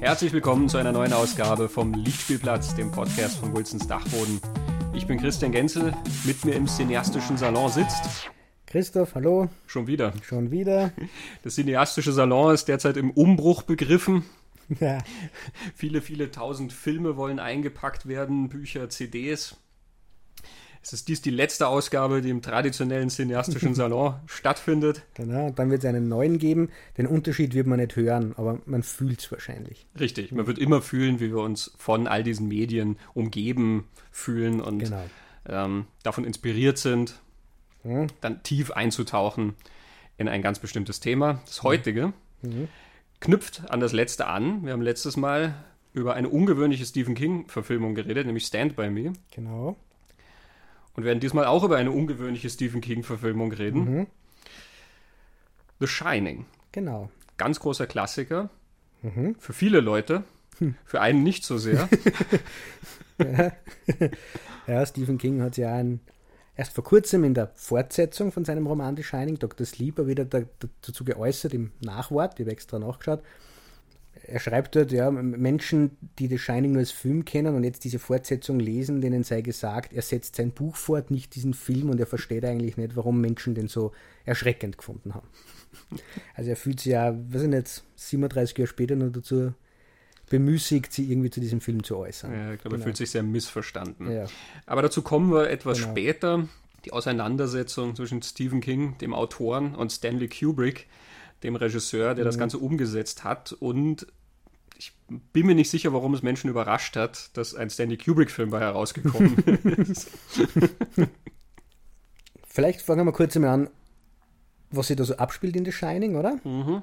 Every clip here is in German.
Herzlich willkommen zu einer neuen Ausgabe vom Lichtspielplatz, dem Podcast von Wilsons Dachboden. Ich bin Christian Genzel, mit mir im cineastischen Salon sitzt. Christoph, hallo. Schon wieder. Schon wieder. Das cineastische Salon ist derzeit im Umbruch begriffen. Ja. Viele, viele tausend Filme wollen eingepackt werden, Bücher, CDs. Es ist dies die letzte Ausgabe, die im traditionellen cineastischen Salon stattfindet. Genau, dann wird es einen neuen geben. Den Unterschied wird man nicht hören, aber man fühlt es wahrscheinlich. Richtig, man wird immer fühlen, wie wir uns von all diesen Medien umgeben fühlen und Genau. ähm, davon inspiriert sind, Hm? dann tief einzutauchen in ein ganz bestimmtes Thema. Das heutige Mhm. knüpft an das letzte an. Wir haben letztes Mal über eine ungewöhnliche Stephen King-Verfilmung geredet, nämlich Stand By Me. Genau. Und werden diesmal auch über eine ungewöhnliche Stephen King-Verfilmung reden. Mhm. The Shining. Genau. Ganz großer Klassiker. Mhm. Für viele Leute. Für einen nicht so sehr. Ja, Stephen King hat ja ein, erst vor kurzem in der Fortsetzung von seinem Roman The Shining, Dr. Sleeper, wieder da, dazu geäußert im Nachwort. Ich habe extra nachgeschaut. Er schreibt dort, ja, Menschen, die The Shining nur als Film kennen und jetzt diese Fortsetzung lesen, denen sei gesagt, er setzt sein Buch fort, nicht diesen Film und er versteht eigentlich nicht, warum Menschen den so erschreckend gefunden haben. Also er fühlt sich ja, weiß ich nicht, 37 Jahre später nur dazu bemüßigt, sich irgendwie zu diesem Film zu äußern. Ja, ich glaube, er Genau. fühlt sich sehr missverstanden. Ja. Aber dazu kommen wir etwas Genau. später. Die Auseinandersetzung zwischen Stephen King, dem Autoren, und Stanley Kubrick, dem Regisseur, der das Mhm. Ganze umgesetzt hat. Und ich bin mir nicht sicher, warum es Menschen überrascht hat, dass ein Stanley Kubrick-Film bei herausgekommen ist. Vielleicht fangen wir kurz einmal an, was sich da so abspielt in The Shining, oder? mhm.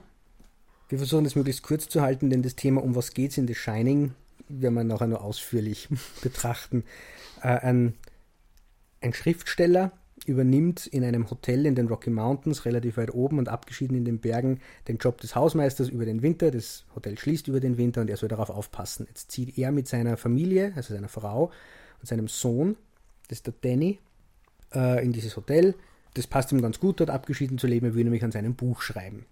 Wir versuchen das möglichst kurz zu halten, denn das Thema, um was geht es in The Shining, werden wir nachher nur ausführlich betrachten. Äh, ein, ein Schriftsteller übernimmt in einem Hotel in den Rocky Mountains, relativ weit oben und abgeschieden in den Bergen, den Job des Hausmeisters über den Winter. Das Hotel schließt über den Winter und er soll darauf aufpassen. Jetzt zieht er mit seiner Familie, also seiner Frau und seinem Sohn, das ist der Danny, äh, in dieses Hotel. Das passt ihm ganz gut, dort abgeschieden zu leben. Er will nämlich an seinem Buch schreiben.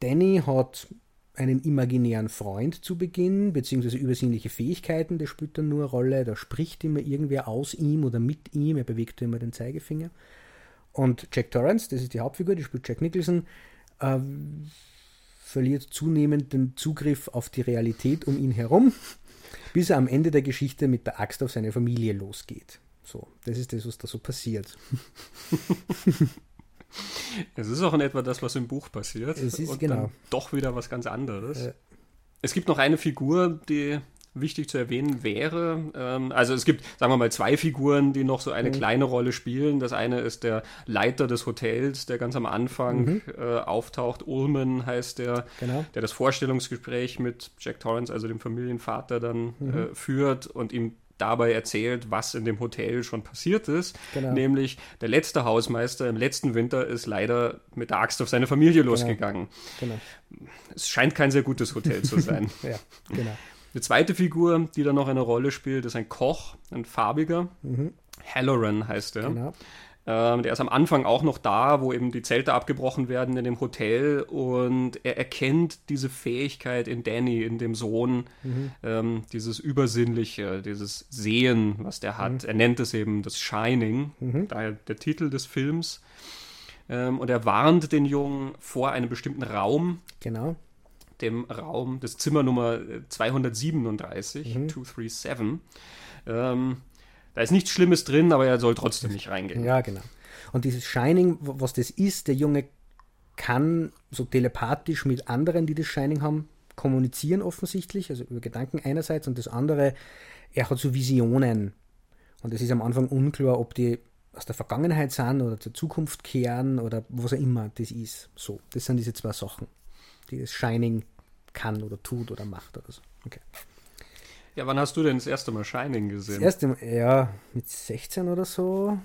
Danny hat einen imaginären Freund zu Beginn, beziehungsweise übersinnliche Fähigkeiten, das spielt dann nur eine Rolle. Da spricht immer irgendwer aus ihm oder mit ihm, er bewegt immer den Zeigefinger. Und Jack Torrance, das ist die Hauptfigur, die spielt Jack Nicholson, äh, verliert zunehmend den Zugriff auf die Realität um ihn herum, bis er am Ende der Geschichte mit der Axt auf seine Familie losgeht. So, das ist das, was da so passiert. Es ist auch in etwa das, was im Buch passiert. Es ist- und genau. dann doch wieder was ganz anderes. Äh. Es gibt noch eine Figur, die wichtig zu erwähnen wäre. Ähm, also es gibt, sagen wir mal, zwei Figuren, die noch so eine Mhm. kleine Rolle spielen. Das eine ist der Leiter des Hotels, der ganz am Anfang äh, auftaucht. Ulman heißt der, Genau. der das Vorstellungsgespräch mit Jack Torrance, also dem Familienvater, dann Mhm. äh, führt und ihm dabei erzählt, was in dem Hotel schon passiert ist. Genau. Nämlich der letzte Hausmeister im letzten Winter ist leider mit der Axt auf seine Familie losgegangen. Genau. Es scheint kein sehr gutes Hotel zu sein. Ja, genau. Eine zweite Figur, die da noch eine Rolle spielt, ist ein Koch, ein farbiger. Halloran heißt er. Mhm. genau. Ähm, der ist am Anfang auch noch da, wo eben die Zelte abgebrochen werden in dem Hotel und er erkennt diese Fähigkeit in Danny, in dem Sohn, ähm, dieses Übersinnliche, dieses Sehen, was der hat. Er nennt es eben das Shining, daher der Titel des Films. Ähm, und er warnt den Jungen vor einem bestimmten Raum, Genau. dem Raum, das Zimmer Nummer äh, 237, 237. Ähm, da ist nichts Schlimmes drin, aber er soll trotzdem nicht reingehen. Ja, genau. Und dieses Shining, was das ist, der Junge kann so telepathisch mit anderen, die das Shining haben, kommunizieren offensichtlich, also über Gedanken einerseits und das andere, er hat so Visionen. Und es ist am Anfang unklar, ob die aus der Vergangenheit sind oder zur Zukunft kehren oder was auch immer das ist. So, das sind diese zwei Sachen, die das Shining kann oder tut oder macht oder so. Okay. Ja, wann hast du denn das erste Mal Shining Das gesehen? erste Mal, ja, mit 16 oder so,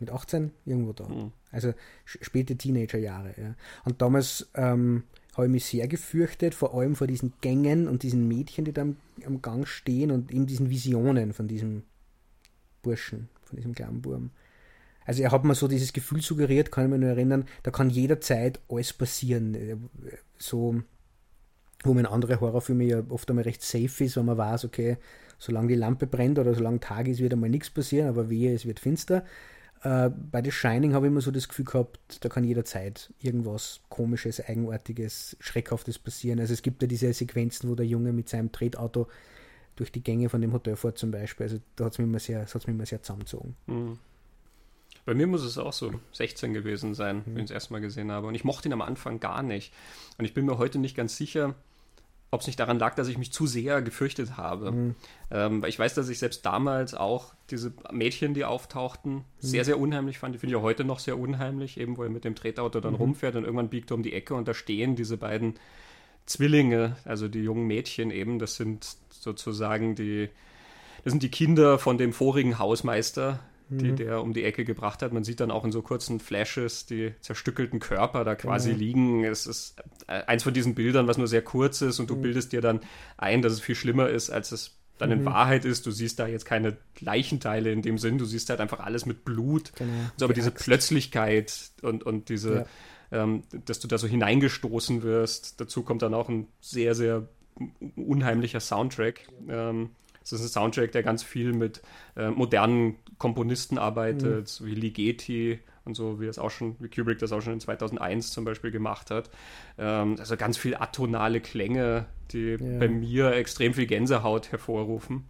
mit 18, irgendwo da. Hm. Also späte Teenagerjahre. Ja. Und damals ähm, habe ich mich sehr gefürchtet, vor allem vor diesen Gängen und diesen Mädchen, die da am, am Gang stehen und eben diesen Visionen von diesem Burschen, von diesem kleinen Burm. Also er hat mir so dieses Gefühl suggeriert, kann ich mich nur erinnern, da kann jederzeit alles passieren. Äh, So wo man in andere Horrorfilme ja oft einmal recht safe ist, wenn man weiß, okay, solange die Lampe brennt oder solange Tag ist, wird einmal nichts passieren, aber wehe, es wird finster. Äh, bei The Shining habe ich immer so das Gefühl gehabt, da kann jederzeit irgendwas komisches, eigenartiges, schreckhaftes passieren. Also es gibt ja diese Sequenzen, wo der Junge mit seinem Tretauto durch die Gänge von dem Hotel fährt zum Beispiel. Also da hat es mich immer sehr, mich immer sehr zusammengezogen. Mhm. Bei mir muss es auch so 16 gewesen sein, mhm. wenn ich es erstmal gesehen habe. Und ich mochte ihn am Anfang gar nicht. Und ich bin mir heute nicht ganz sicher, ob es nicht daran lag, dass ich mich zu sehr gefürchtet habe. Mhm. Ähm, weil ich weiß, dass ich selbst damals auch diese Mädchen, die auftauchten, mhm. sehr, sehr unheimlich fand. Die finde ich auch heute noch sehr unheimlich, eben wo er mit dem Tretauto dann mhm. rumfährt und irgendwann biegt er um die Ecke und da stehen diese beiden Zwillinge, also die jungen Mädchen eben, das sind sozusagen die, das sind die Kinder von dem vorigen Hausmeister, die mhm. der um die Ecke gebracht hat. Man sieht dann auch in so kurzen Flashes die zerstückelten Körper da quasi genau. liegen. Es ist äh, eins von diesen Bildern, was nur sehr kurz ist und du mhm. bildest dir dann ein, dass es viel schlimmer ist, als es dann mhm. in Wahrheit ist. Du siehst da jetzt keine Leichenteile in dem Sinn, du siehst halt einfach alles mit Blut. Genau. So, aber die diese Axt. Plötzlichkeit und, und diese, ja. ähm, dass du da so hineingestoßen wirst. Dazu kommt dann auch ein sehr, sehr unheimlicher Soundtrack. Ähm, es ist ein Soundtrack, der ganz viel mit äh, modernen Komponisten arbeitet, mhm. wie Ligeti und so, wie das auch schon, wie Kubrick das auch schon in 2001 zum Beispiel gemacht hat. Ähm, also ganz viel atonale Klänge, die ja. bei mir extrem viel Gänsehaut hervorrufen.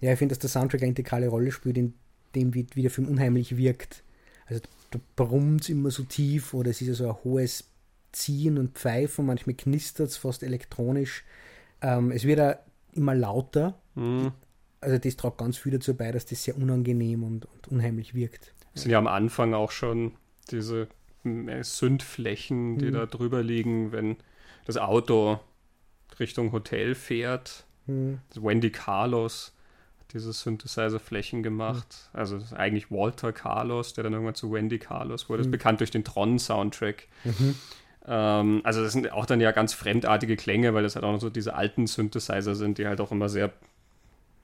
Ja, ich finde, dass der Soundtrack eine integrale Rolle spielt, in dem, wie, wie der Film unheimlich wirkt. Also da brummt es immer so tief oder es ist ja so ein hohes Ziehen und Pfeifen, manchmal knistert es fast elektronisch. Ähm, es wird immer lauter. Mhm. Also das tragt ganz viel dazu bei, dass das sehr unangenehm und, und unheimlich wirkt. Es sind ja am Anfang auch schon diese äh, Sündflächen, die mhm. da drüber liegen, wenn das Auto Richtung Hotel fährt. Mhm. Wendy Carlos hat diese Synthesizer-Flächen gemacht. Mhm. Also eigentlich Walter Carlos, der dann irgendwann zu Wendy Carlos wurde. Ist mhm. bekannt durch den Tron-Soundtrack. Ähm, also das sind auch dann ja ganz fremdartige Klänge, weil das halt auch noch so diese alten Synthesizer sind, die halt auch immer sehr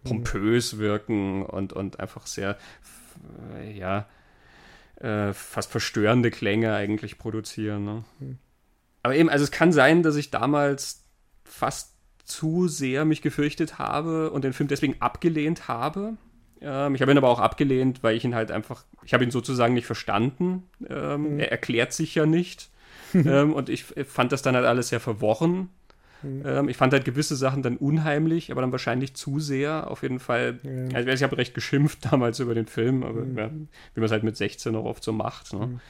pompös wirken und, und einfach sehr, äh, ja, äh, fast verstörende Klänge eigentlich produzieren. Ne? Mhm. Aber eben, also es kann sein, dass ich damals fast zu sehr mich gefürchtet habe und den Film deswegen abgelehnt habe. Ähm, ich habe ihn aber auch abgelehnt, weil ich ihn halt einfach, ich habe ihn sozusagen nicht verstanden. Ähm, mhm. Er erklärt sich ja nicht. ähm, und ich fand das dann halt alles sehr verworren. Mhm. Ähm, ich fand halt gewisse Sachen dann unheimlich, aber dann wahrscheinlich zu sehr. Auf jeden Fall. Ja. Also ich habe recht geschimpft damals über den Film, aber mhm. ja, wie man es halt mit 16 auch oft so macht. Ne? Mhm.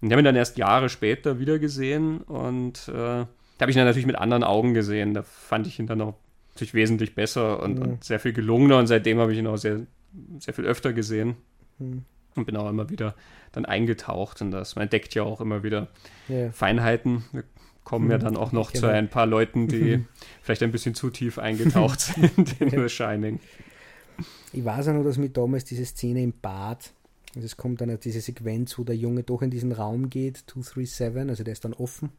Und ich habe ihn dann erst Jahre später wieder gesehen und äh, da habe ich ihn dann natürlich mit anderen Augen gesehen. Da fand ich ihn dann auch natürlich wesentlich besser und, und sehr viel gelungener und seitdem habe ich ihn auch sehr, sehr viel öfter gesehen. Und bin auch immer wieder dann eingetaucht in das. Man entdeckt ja auch immer wieder yeah. Feinheiten. Wir kommen mhm. ja dann auch noch genau. zu ein paar Leuten, die vielleicht ein bisschen zu tief eingetaucht sind in The Shining. Ich weiß auch noch, dass mit damals diese Szene im Bad, also es kommt dann diese Sequenz, wo der Junge doch in diesen Raum geht, 237, also der ist dann offen.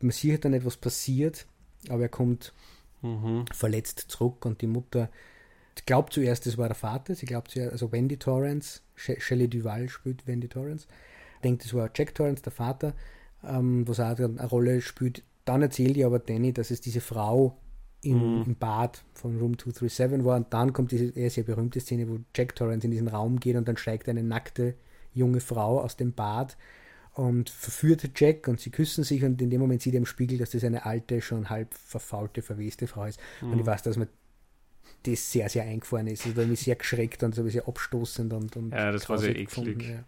Man sieht dann etwas passiert, aber er kommt mhm. verletzt zurück und die Mutter glaubt zuerst, es war der Vater, sie glaubt zuerst, also Wendy Torrance, Shelley Duval spielt Wendy Torrance, denkt, es war Jack Torrance, der Vater, ähm, was auch eine Rolle spielt. Dann erzählt ihr aber Danny, dass es diese Frau im, mhm. im Bad von Room 237 war und dann kommt diese eher sehr berühmte Szene, wo Jack Torrance in diesen Raum geht und dann steigt eine nackte junge Frau aus dem Bad und verführt Jack und sie küssen sich und in dem Moment sieht er im Spiegel, dass das eine alte, schon halb verfaulte, verweste Frau ist. Mhm. Und ich weiß, dass man das sehr, sehr eingefahren ist. Also da mich sehr geschreckt und so ein bisschen abstoßend und, und Ja, das war sehr eklig. Ja.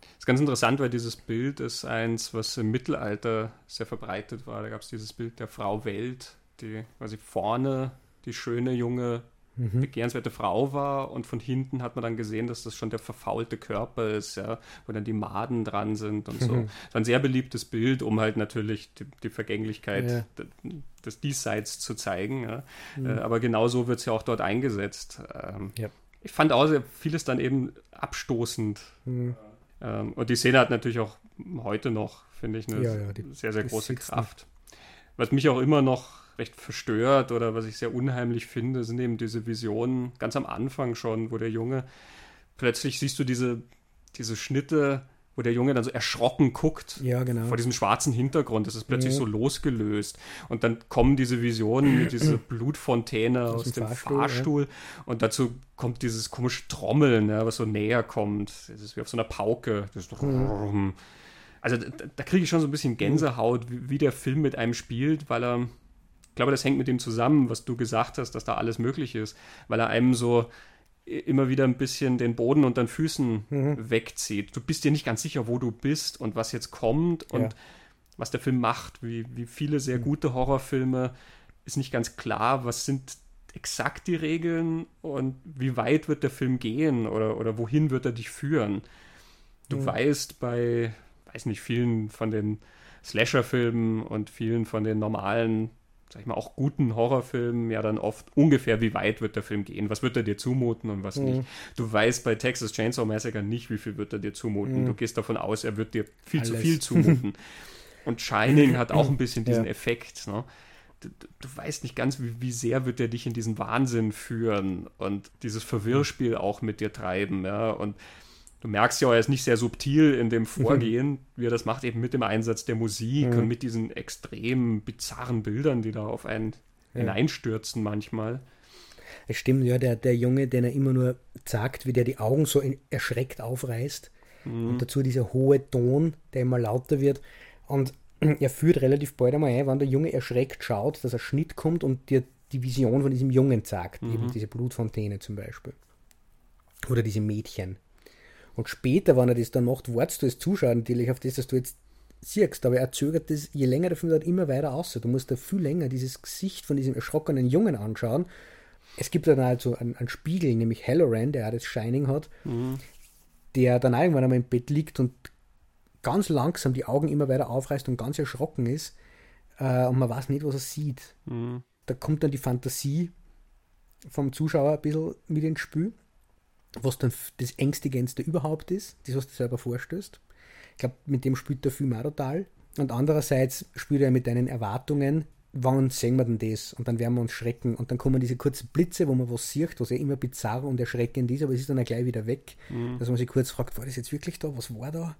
Das ist ganz interessant, weil dieses Bild ist eins, was im Mittelalter sehr verbreitet war. Da gab es dieses Bild der Frau Welt, die quasi vorne die schöne junge mhm. begehrenswerte Frau war und von hinten hat man dann gesehen, dass das schon der verfaulte Körper ist, ja, wo dann die Maden dran sind und so. Mhm. Das war ein sehr beliebtes Bild, um halt natürlich die, die Vergänglichkeit ja. des Diesseits zu zeigen. Ja. Mhm. Äh, aber genauso wird es ja auch dort eingesetzt. Ähm, ja. Ich fand auch sehr vieles dann eben abstoßend. Mhm. Ähm, und die Szene hat natürlich auch heute noch, finde ich, eine ja, sehr, sehr große Kraft. Was mich auch immer noch recht verstört oder was ich sehr unheimlich finde, sind eben diese Visionen ganz am Anfang schon, wo der Junge plötzlich siehst du diese, diese Schnitte wo der Junge dann so erschrocken guckt ja, genau. vor diesem schwarzen Hintergrund. Das ist plötzlich ja. so losgelöst. Und dann kommen diese Visionen mit dieser Blutfontäne aus, aus dem Fahrstuhl. Fahrstuhl. Ja. Und dazu kommt dieses komische Trommeln, was so näher kommt. Das ist wie auf so einer Pauke. Also da, da kriege ich schon so ein bisschen Gänsehaut, wie, wie der Film mit einem spielt, weil er ich glaube, das hängt mit dem zusammen, was du gesagt hast, dass da alles möglich ist, weil er einem so immer wieder ein bisschen den Boden unter den Füßen mhm. wegzieht. Du bist dir nicht ganz sicher, wo du bist und was jetzt kommt und ja. was der Film macht. Wie, wie viele sehr mhm. gute Horrorfilme ist nicht ganz klar, was sind exakt die Regeln und wie weit wird der Film gehen oder, oder wohin wird er dich führen. Du mhm. weißt bei, weiß nicht, vielen von den Slasher-Filmen und vielen von den normalen sag ich mal, auch guten Horrorfilmen ja dann oft ungefähr, wie weit wird der Film gehen, was wird er dir zumuten und was mhm. nicht. Du weißt bei Texas Chainsaw Massacre nicht, wie viel wird er dir zumuten. Mhm. Du gehst davon aus, er wird dir viel Alles. zu viel zumuten. und Shining hat auch ein bisschen diesen ja. Effekt. Ne? Du, du, weißt nicht ganz, wie, wie sehr wird er dich in diesen Wahnsinn führen und dieses Verwirrspiel auch mit dir treiben. Ja? Und du merkst ja, er ist nicht sehr subtil in dem Vorgehen, wie er das macht, eben mit dem Einsatz der Musik mhm. und mit diesen extrem bizarren Bildern, die da auf einen ja. hineinstürzen manchmal. Es stimmt, ja, der, der Junge, den er immer nur sagt, wie der die Augen so erschreckt aufreißt. Mhm. Und dazu dieser hohe Ton, der immer lauter wird. Und er führt relativ bald einmal ein, wenn der Junge erschreckt schaut, dass ein Schnitt kommt und dir die Vision von diesem Jungen sagt. Mhm. Eben diese Blutfontäne zum Beispiel. Oder diese Mädchen. Und später, wenn er das dann macht, wartest du als Zuschauer natürlich auf das, dass du jetzt siehst. Aber er zögert das, je länger der Film dauert, immer weiter aus. Du musst da viel länger dieses Gesicht von diesem erschrockenen Jungen anschauen. Es gibt dann halt so einen, einen Spiegel, nämlich Halloran, der auch das Shining hat, mhm. der dann irgendwann einmal im Bett liegt und ganz langsam die Augen immer weiter aufreißt und ganz erschrocken ist. Äh, und man weiß nicht, was er sieht. Mhm. Da kommt dann die Fantasie vom Zuschauer ein bisschen mit ins Spiel was dann das Ängstigendste überhaupt ist, das, was du selber vorstößt. Ich glaube, mit dem spielt der Film auch total. Und andererseits spielt er mit deinen Erwartungen, wann sehen wir denn das? Und dann werden wir uns schrecken. Und dann kommen diese kurzen Blitze, wo man was sieht, was ja immer bizarr und erschreckend ist, aber es ist dann auch gleich wieder weg. Mhm. Dass man sich kurz fragt, war das jetzt wirklich da? Was war da?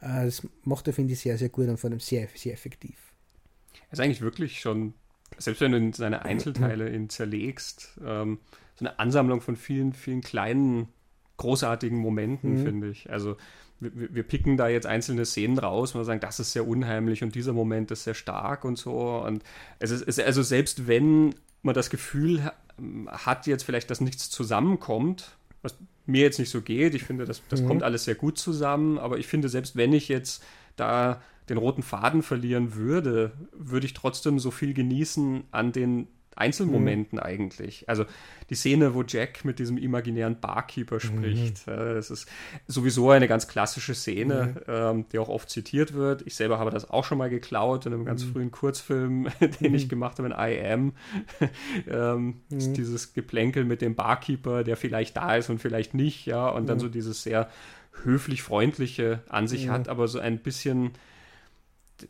Äh, das macht er, finde ich, sehr, sehr gut und vor allem sehr, sehr effektiv. Er ist eigentlich wirklich schon, selbst wenn du in seine Einzelteile ihn zerlegst, ähm, so eine Ansammlung von vielen, vielen kleinen, großartigen Momenten, mhm. finde ich. Also wir, wir, picken da jetzt einzelne Szenen raus und sagen, das ist sehr unheimlich und dieser Moment ist sehr stark und so. Und es ist, es, also selbst wenn man das Gefühl hat jetzt vielleicht, dass nichts zusammenkommt, was mir jetzt nicht so geht, ich finde, das, das mhm. kommt alles sehr gut zusammen, aber ich finde, selbst wenn ich jetzt da den roten Faden verlieren würde, würde ich trotzdem so viel genießen an den Einzelmomenten mhm. eigentlich. Also die Szene, wo Jack mit diesem imaginären Barkeeper mhm. spricht, mhm. äh, das ist sowieso eine ganz klassische Szene, mhm. ähm, die auch oft zitiert wird. Ich selber habe das auch schon mal geklaut in einem ganz mhm. frühen Kurzfilm, den ich mhm. gemacht habe in I Am. ähm, dieses Geplänkel mit dem Barkeeper, der vielleicht da ist und vielleicht nicht, ja, und dann so dieses sehr höflich freundliche an sich hat, aber so ein bisschen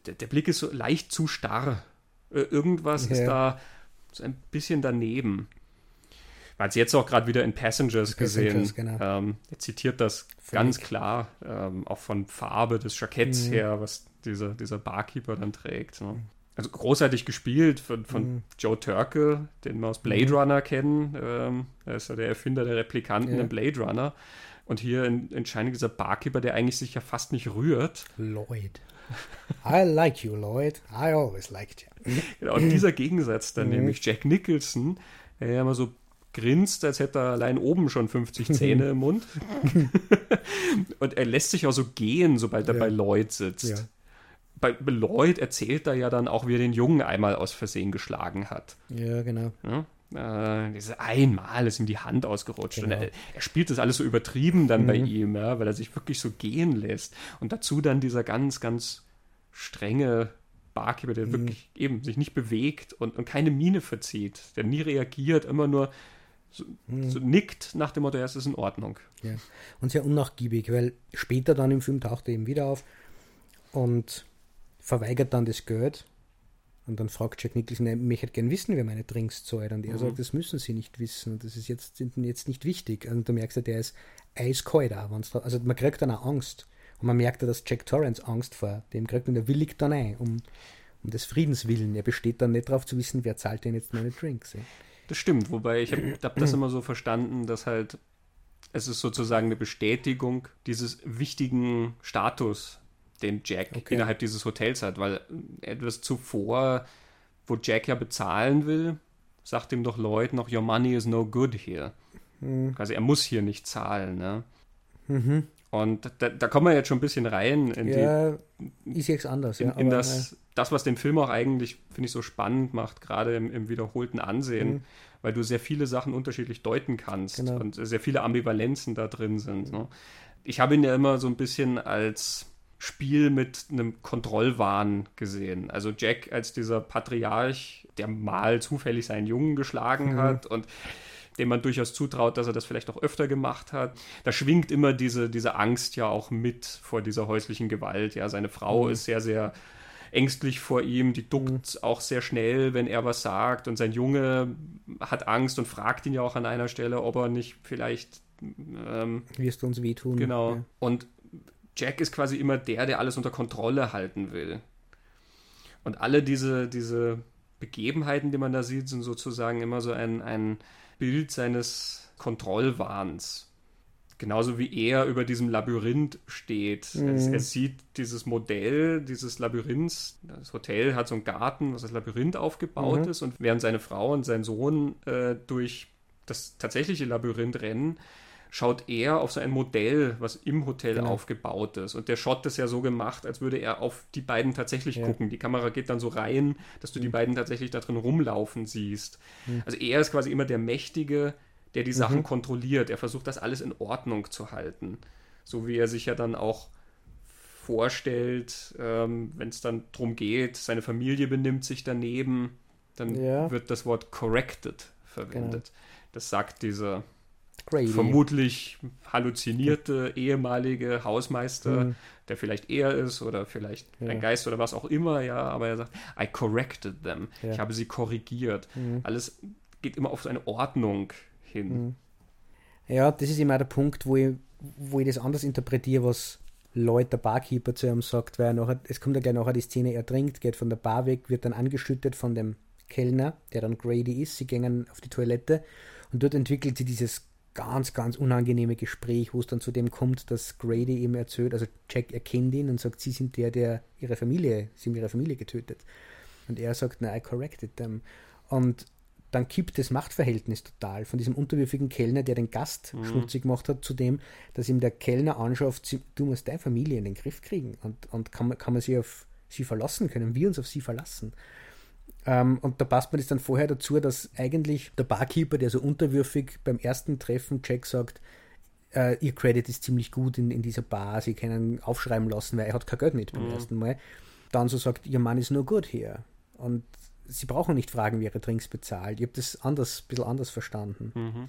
der, der Blick ist so leicht zu starr. Irgendwas ja. ist da so ein bisschen daneben. Man hat es jetzt auch gerade wieder in Passengers, Passengers gesehen. Genau. Ähm, er zitiert das Völlig. ganz klar, ähm, auch von Farbe des Jacketts mhm. her, was dieser, dieser Barkeeper dann trägt. Ne? Also großartig gespielt von, von mhm. Joe Turkel, den wir aus Blade mhm. Runner kennen. Ähm, er ist ja der Erfinder der Replikanten ja. in Blade Runner. Und hier in, in Shining dieser Barkeeper, der eigentlich sich ja fast nicht rührt. Lloyd. I like you, Lloyd. I always liked you. Genau, und dieser Gegensatz dann, mhm. nämlich Jack Nicholson, der ja immer so grinst, als hätte er allein oben schon 50 Zähne im Mund. und er lässt sich auch so gehen, sobald er ja. bei Lloyd sitzt. Ja. Bei, bei Lloyd erzählt er ja dann auch, wie er den Jungen einmal aus Versehen geschlagen hat. Ja, genau. Ja? Äh, einmal ist ihm die Hand ausgerutscht. Genau. Und er, er, spielt das alles so übertrieben dann mhm. bei ihm, ja, weil er sich wirklich so gehen lässt. Und dazu dann dieser ganz, ganz strenge Barkeeper, der mhm. wirklich eben sich nicht bewegt und, und keine Miene verzieht, der nie reagiert, immer nur so, mhm. so nickt nach dem Motto, ja, es ist in Ordnung. Ja. Und sehr unnachgiebig, weil später dann im Film taucht er eben wieder auf und verweigert dann das Geld und dann fragt Jack Nicholson, ich möchte gerne wissen, wer meine Drinks zahlt. Und er mhm. sagt, das müssen sie nicht wissen. Das ist jetzt, jetzt nicht wichtig. Und du merkst ja, der ist eiskalt auch. Also man kriegt dann auch Angst. Und man merkt ja, dass Jack Torrance Angst vor dem kriegt und er willigt dann ein, um, um des Friedens willen. Er besteht dann nicht darauf zu wissen, wer zahlt denn jetzt meine Drinks. Ja. Das stimmt, wobei ich habe hab das immer so verstanden, dass halt es ist sozusagen eine Bestätigung dieses wichtigen Status, den Jack okay. innerhalb dieses Hotels hat, weil etwas zuvor, wo Jack ja bezahlen will, sagt ihm doch Lloyd noch, Your money is no good here. Mhm. Also er muss hier nicht zahlen. Ne? Mhm. Und da, da, kommen wir jetzt schon ein bisschen rein in ja, die. Ist jetzt anders, in, ja. In aber, das, das, was den Film auch eigentlich, finde ich, so spannend macht, gerade im, im wiederholten Ansehen, mhm. weil du sehr viele Sachen unterschiedlich deuten kannst genau. und sehr viele Ambivalenzen da drin sind. Ne? Ich habe ihn ja immer so ein bisschen als Spiel mit einem Kontrollwahn gesehen. Also Jack als dieser Patriarch, der mal zufällig seinen Jungen geschlagen mhm. hat und dem man durchaus zutraut, dass er das vielleicht auch öfter gemacht hat. Da schwingt immer diese, diese Angst ja auch mit vor dieser häuslichen Gewalt. Ja, seine Frau mhm. ist sehr, sehr ängstlich vor ihm, die duckt mhm. auch sehr schnell, wenn er was sagt und sein Junge hat Angst und fragt ihn ja auch an einer Stelle, ob er nicht vielleicht ähm, wirst du uns wehtun. Genau. Ja. Und Jack ist quasi immer der, der alles unter Kontrolle halten will. Und alle diese, diese Begebenheiten, die man da sieht, sind sozusagen immer so ein, ein Bild seines Kontrollwahns. Genauso wie er über diesem Labyrinth steht. Mhm. Er, er, sieht dieses Modell dieses Labyrinths. Das Hotel hat so einen Garten, was das Labyrinth aufgebaut mhm. ist. Und während seine Frau und sein Sohn äh, durch das tatsächliche Labyrinth rennen, schaut er auf so ein Modell, was im Hotel genau. aufgebaut ist. Und der Shot ist ja so gemacht, als würde er auf die beiden tatsächlich ja. gucken. Die Kamera geht dann so rein, dass du mhm. die beiden tatsächlich da drin rumlaufen siehst. Mhm. Also er ist quasi immer der Mächtige, der die Sachen mhm. kontrolliert. Er versucht das alles in Ordnung zu halten. So wie er sich ja dann auch vorstellt, ähm, wenn es dann darum geht, seine Familie benimmt sich daneben, dann ja. wird das Wort corrected verwendet. Genau. Das sagt dieser Grady. vermutlich halluzinierte ehemalige Hausmeister, mhm. der vielleicht er ist oder vielleicht ja. ein Geist oder was auch immer, ja, aber er sagt, I corrected them. Ja. Ich habe sie korrigiert. Mhm. Alles geht immer auf so eine Ordnung hin. Mhm. Ja, das ist immer der Punkt, wo ich, wo ich das anders interpretiere, was Lloyd, der Barkeeper, zu ihm sagt, weil er nachher, es kommt ja gleich nachher die Szene, er trinkt, geht von der Bar weg, wird dann angeschüttet von dem Kellner, der dann Grady ist. Sie gehen auf die Toilette und dort entwickelt sie dieses ganz, ganz unangenehme Gespräch, wo es dann zu dem kommt, dass Grady ihm erzählt, also Jack erkennt ihn und sagt, sie sind der, der ihre Familie, sie haben ihre Familie getötet. Und er sagt, na, I corrected them. Und dann kippt das Machtverhältnis total von diesem unterwürfigen Kellner, der den Gast mhm. schmutzig gemacht hat, zu dem, dass ihm der Kellner anschafft, du musst deine Familie in den Griff kriegen und, und kann, kann man sich auf sie verlassen, können wir uns auf sie verlassen. Ähm, und da passt man das dann vorher dazu, dass eigentlich der Barkeeper, der so unterwürfig beim ersten Treffen Jack sagt, äh, ihr Credit ist ziemlich gut in, in dieser Bar, sie können aufschreiben lassen, weil er hat kein Geld mit beim mhm. ersten Mal. Dann so sagt, ihr Mann ist nur gut hier. Und sie brauchen nicht fragen, wie ihre Drinks bezahlt. Ich habe das anders, ein bisschen anders verstanden. Mhm.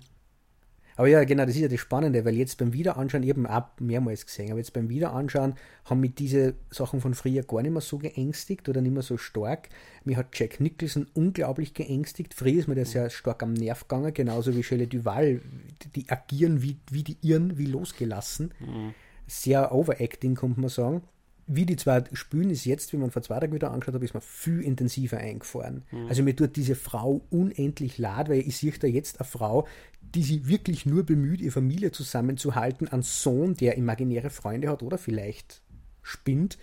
Aber ja, genau, das ist ja das Spannende, weil jetzt beim Wiederanschauen, ich habe auch mehrmals gesehen, aber jetzt beim Wiederanschauen haben mich diese Sachen von früher gar nicht mehr so geängstigt oder nicht mehr so stark. Mir hat Jack Nicholson unglaublich geängstigt. Früher ist mir der sehr stark am Nerv gegangen, genauso wie Shelley Duval. Die, die agieren wie, wie die Irren, wie losgelassen. Mhm. Sehr overacting, könnte man sagen wie die zwei spielen, ist jetzt, wie man vor zwei Tagen wieder angeschaut habe, ist mir viel intensiver eingefahren. Mhm. Also mir tut diese Frau unendlich leid, weil ich sehe da jetzt eine Frau, die sich wirklich nur bemüht, ihre Familie zusammenzuhalten, einen Sohn, der imaginäre Freunde hat oder vielleicht spinnt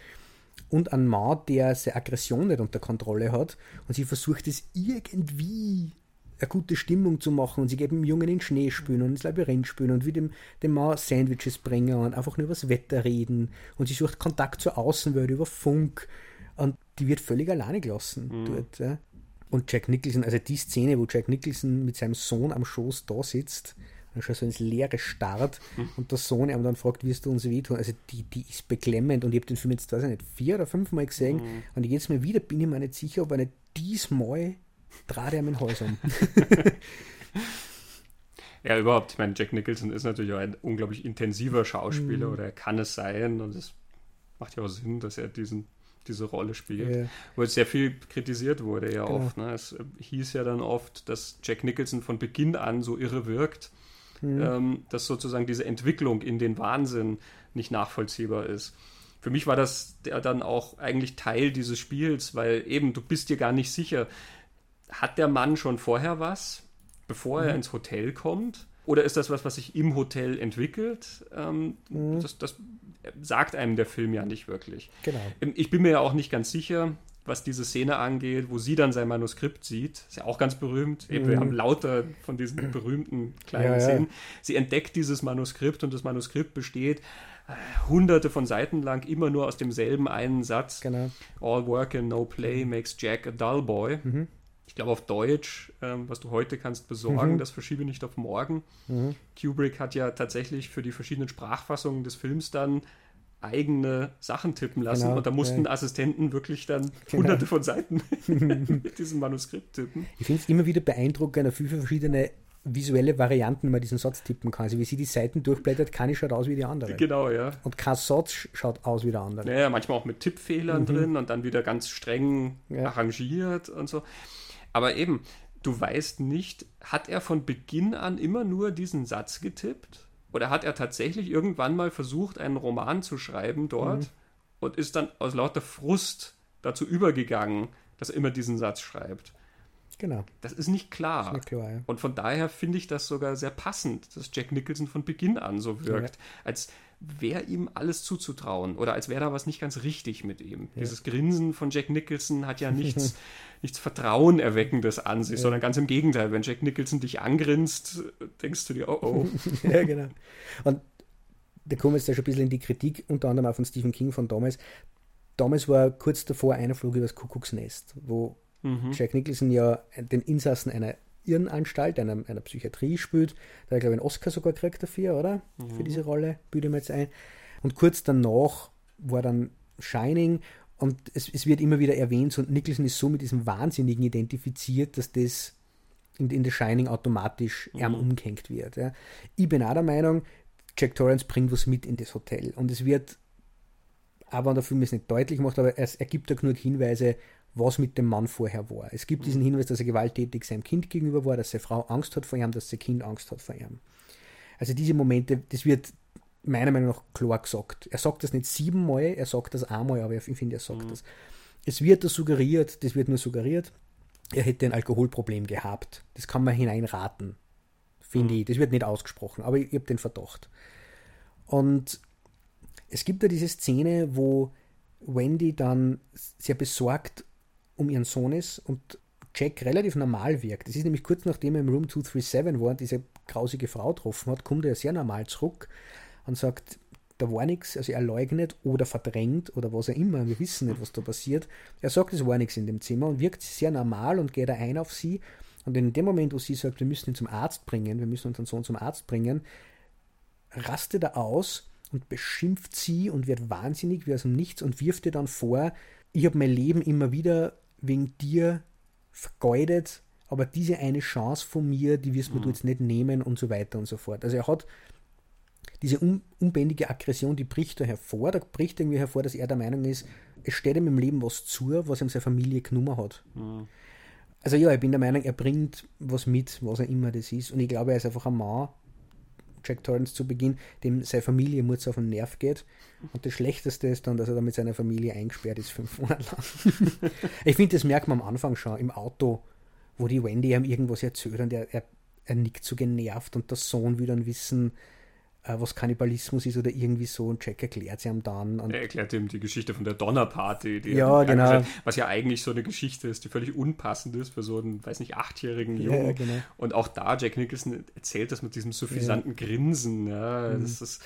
und einen Mann, der seine Aggression nicht unter Kontrolle hat und sie versucht es irgendwie eine gute Stimmung zu machen und sie geben dem Jungen in Schnee spülen und ins Labyrinth spülen und wie dem, dem Mann Sandwiches bringen und einfach nur über das Wetter reden und sie sucht Kontakt zur Außenwelt über Funk und die wird völlig alleine gelassen mhm. dort. Ja. Und Jack Nicholson, also die Szene, wo Jack Nicholson mit seinem Sohn am Schoß da sitzt und schon so ins Leere starrt mhm. und der Sohn ihm dann fragt, wirst du uns wehtun? Also die, die ist beklemmend und ich habe den Film jetzt, weiß ich nicht, vier oder fünf Mal gesehen mhm. und jetzt mal wieder bin ich mir nicht sicher, ob er nicht diesmal Draht er mit Häusern. ja, überhaupt. Ich meine, Jack Nicholson ist natürlich auch ein unglaublich intensiver Schauspieler mhm. oder er kann es sein und es macht ja auch Sinn, dass er diesen, diese Rolle spielt. Wo jetzt sehr viel kritisiert wurde ja genau. oft. Ne? Es hieß ja dann oft, dass Jack Nicholson von Beginn an so irre wirkt, mhm. ähm, dass sozusagen diese Entwicklung in den Wahnsinn nicht nachvollziehbar ist. Für mich war das der dann auch eigentlich Teil dieses Spiels, weil eben du bist dir gar nicht sicher, hat der Mann schon vorher was, bevor mhm. er ins Hotel kommt? Oder ist das was, was sich im Hotel entwickelt? Ähm, mhm. das, das, sagt einem der Film ja nicht wirklich. Genau. Ähm, ich bin mir ja auch nicht ganz sicher, was diese Szene angeht, wo sie dann sein Manuskript sieht. Ist ja auch ganz berühmt. Eben, mhm. Wir haben lauter von diesen berühmten kleinen ja, Szenen. Ja. Sie entdeckt dieses Manuskript und das Manuskript besteht äh, hunderte von Seiten lang immer nur aus demselben einen Satz. Genau. All work and no play makes Jack a dull boy. Mhm. Ich glaube auf Deutsch, ähm, was du heute kannst besorgen, mhm. das verschiebe nicht auf morgen. Mhm. Kubrick hat ja tatsächlich für die verschiedenen Sprachfassungen des Films dann eigene Sachen tippen lassen genau, und da mussten ja. Assistenten wirklich dann genau. hunderte von Seiten mit diesem Manuskript tippen. Ich finde es immer wieder beeindruckend, auf wie viele verschiedene visuelle Varianten man diesen Satz tippen kann. Also wie sie die Seiten durchblättert, keine schaut aus wie die andere. Genau, ja. Und kein Satz schaut aus wie der andere. Naja, manchmal auch mit Tippfehlern mhm. drin und dann wieder ganz streng ja. arrangiert und so. Aber eben, du weißt nicht, hat er von Beginn an immer nur diesen Satz getippt? Oder hat er tatsächlich irgendwann mal versucht, einen Roman zu schreiben dort mhm. und ist dann aus lauter Frust dazu übergegangen, dass er immer diesen Satz schreibt? Genau. Das ist nicht klar. Ist nicht klar ja. Und von daher finde ich das sogar sehr passend, dass Jack Nicholson von Beginn an so wirkt, ja. als wäre ihm alles zuzutrauen oder als wäre da was nicht ganz richtig mit ihm. Ja. Dieses Grinsen von Jack Nicholson hat ja nichts, nichts Vertrauenerweckendes an sich, sondern ganz im Gegenteil. Wenn Jack Nicholson dich angrinst, denkst du dir, oh oh. ja, genau. Und da kommen wir jetzt ja schon ein bisschen in die Kritik, unter anderem auch von Stephen King von damals. Damals war kurz davor einer Flug übers Kuckucksnest, wo mhm. Jack Nicholson ja den Insassen einer Irrenanstalt, einer, einer Psychiatrie spielt. Da hat er, glaube ich, einen Oscar sogar gekriegt dafür, oder? Mhm. Für diese Rolle, bilde ich mir jetzt ein. Und kurz danach war dann Shining und es, es wird immer wieder erwähnt, und Nicholson ist so mit diesem Wahnsinnigen identifiziert, dass das in, in The Shining automatisch mhm. umgehängt wird. Ja. Ich bin auch der Meinung, Jack Torrance bringt was mit in das Hotel. Und es wird, aber der Film es nicht deutlich macht, aber es ergibt da genug Hinweise, was mit dem Mann vorher war. Es gibt diesen Hinweis, dass er gewalttätig seinem Kind gegenüber war, dass seine Frau Angst hat vor ihm, dass sein Kind Angst hat vor ihm. Also diese Momente, das wird meiner Meinung nach klar gesagt. Er sagt das nicht siebenmal, er sagt das einmal, aber ich finde, er sagt mhm. das. Es wird da suggeriert, das wird nur suggeriert, er hätte ein Alkoholproblem gehabt. Das kann man hineinraten, finde mhm. ich. Das wird nicht ausgesprochen, aber ich, ich habe den Verdacht. Und es gibt da diese Szene, wo Wendy dann sehr besorgt um ihren Sohn ist und Jack relativ normal wirkt. Das ist nämlich kurz nachdem er im Room 237 war und diese grausige Frau getroffen hat, kommt er sehr normal zurück und sagt, da war nichts, also er leugnet oder verdrängt oder was auch immer, wir wissen nicht, was da passiert. Er sagt, es war nichts in dem Zimmer und wirkt sehr normal und geht da ein auf sie. Und in dem Moment, wo sie sagt, wir müssen ihn zum Arzt bringen, wir müssen unseren Sohn zum Arzt bringen, rastet er aus und beschimpft sie und wird wahnsinnig wie aus dem Nichts und wirft ihr dann vor, ich habe mein Leben immer wieder wegen dir vergeudet, aber diese eine Chance von mir, die wirst mhm. du jetzt nicht nehmen und so weiter und so fort. Also er hat diese un unbändige Aggression, die bricht da hervor, da bricht irgendwie hervor, dass er der Meinung ist, es steht ihm im Leben was zu, was ihm seine Familie genommen hat. Mhm. Also ja, ich bin der Meinung, er bringt was mit, was er immer das ist. Und ich glaube, er ist einfach ein Mann, Jack Torrance zu Beginn, dem seine Familie Murz auf den Nerv geht. Und das Schlechteste ist dann, dass er da mit seiner Familie eingesperrt ist, fünf Monate lang. ich finde, das merkt man am Anfang schon im Auto, wo die Wendy ihm irgendwas erzählt und er, er, er nickt so genervt und der Sohn will dann wissen, was Kannibalismus ist oder irgendwie so und Jack erklärt sie ihm dann. er erklärt ihm die Geschichte von der Donnerparty, die ja, genau. Hat, was ja eigentlich so eine Geschichte ist, die völlig unpassend ist für so einen, weiß nicht, achtjährigen Jungen. Ja, genau. Und auch da, Jack Nicholson erzählt das mit diesem suffisanten ja. Grinsen. Ja, mhm. das ist,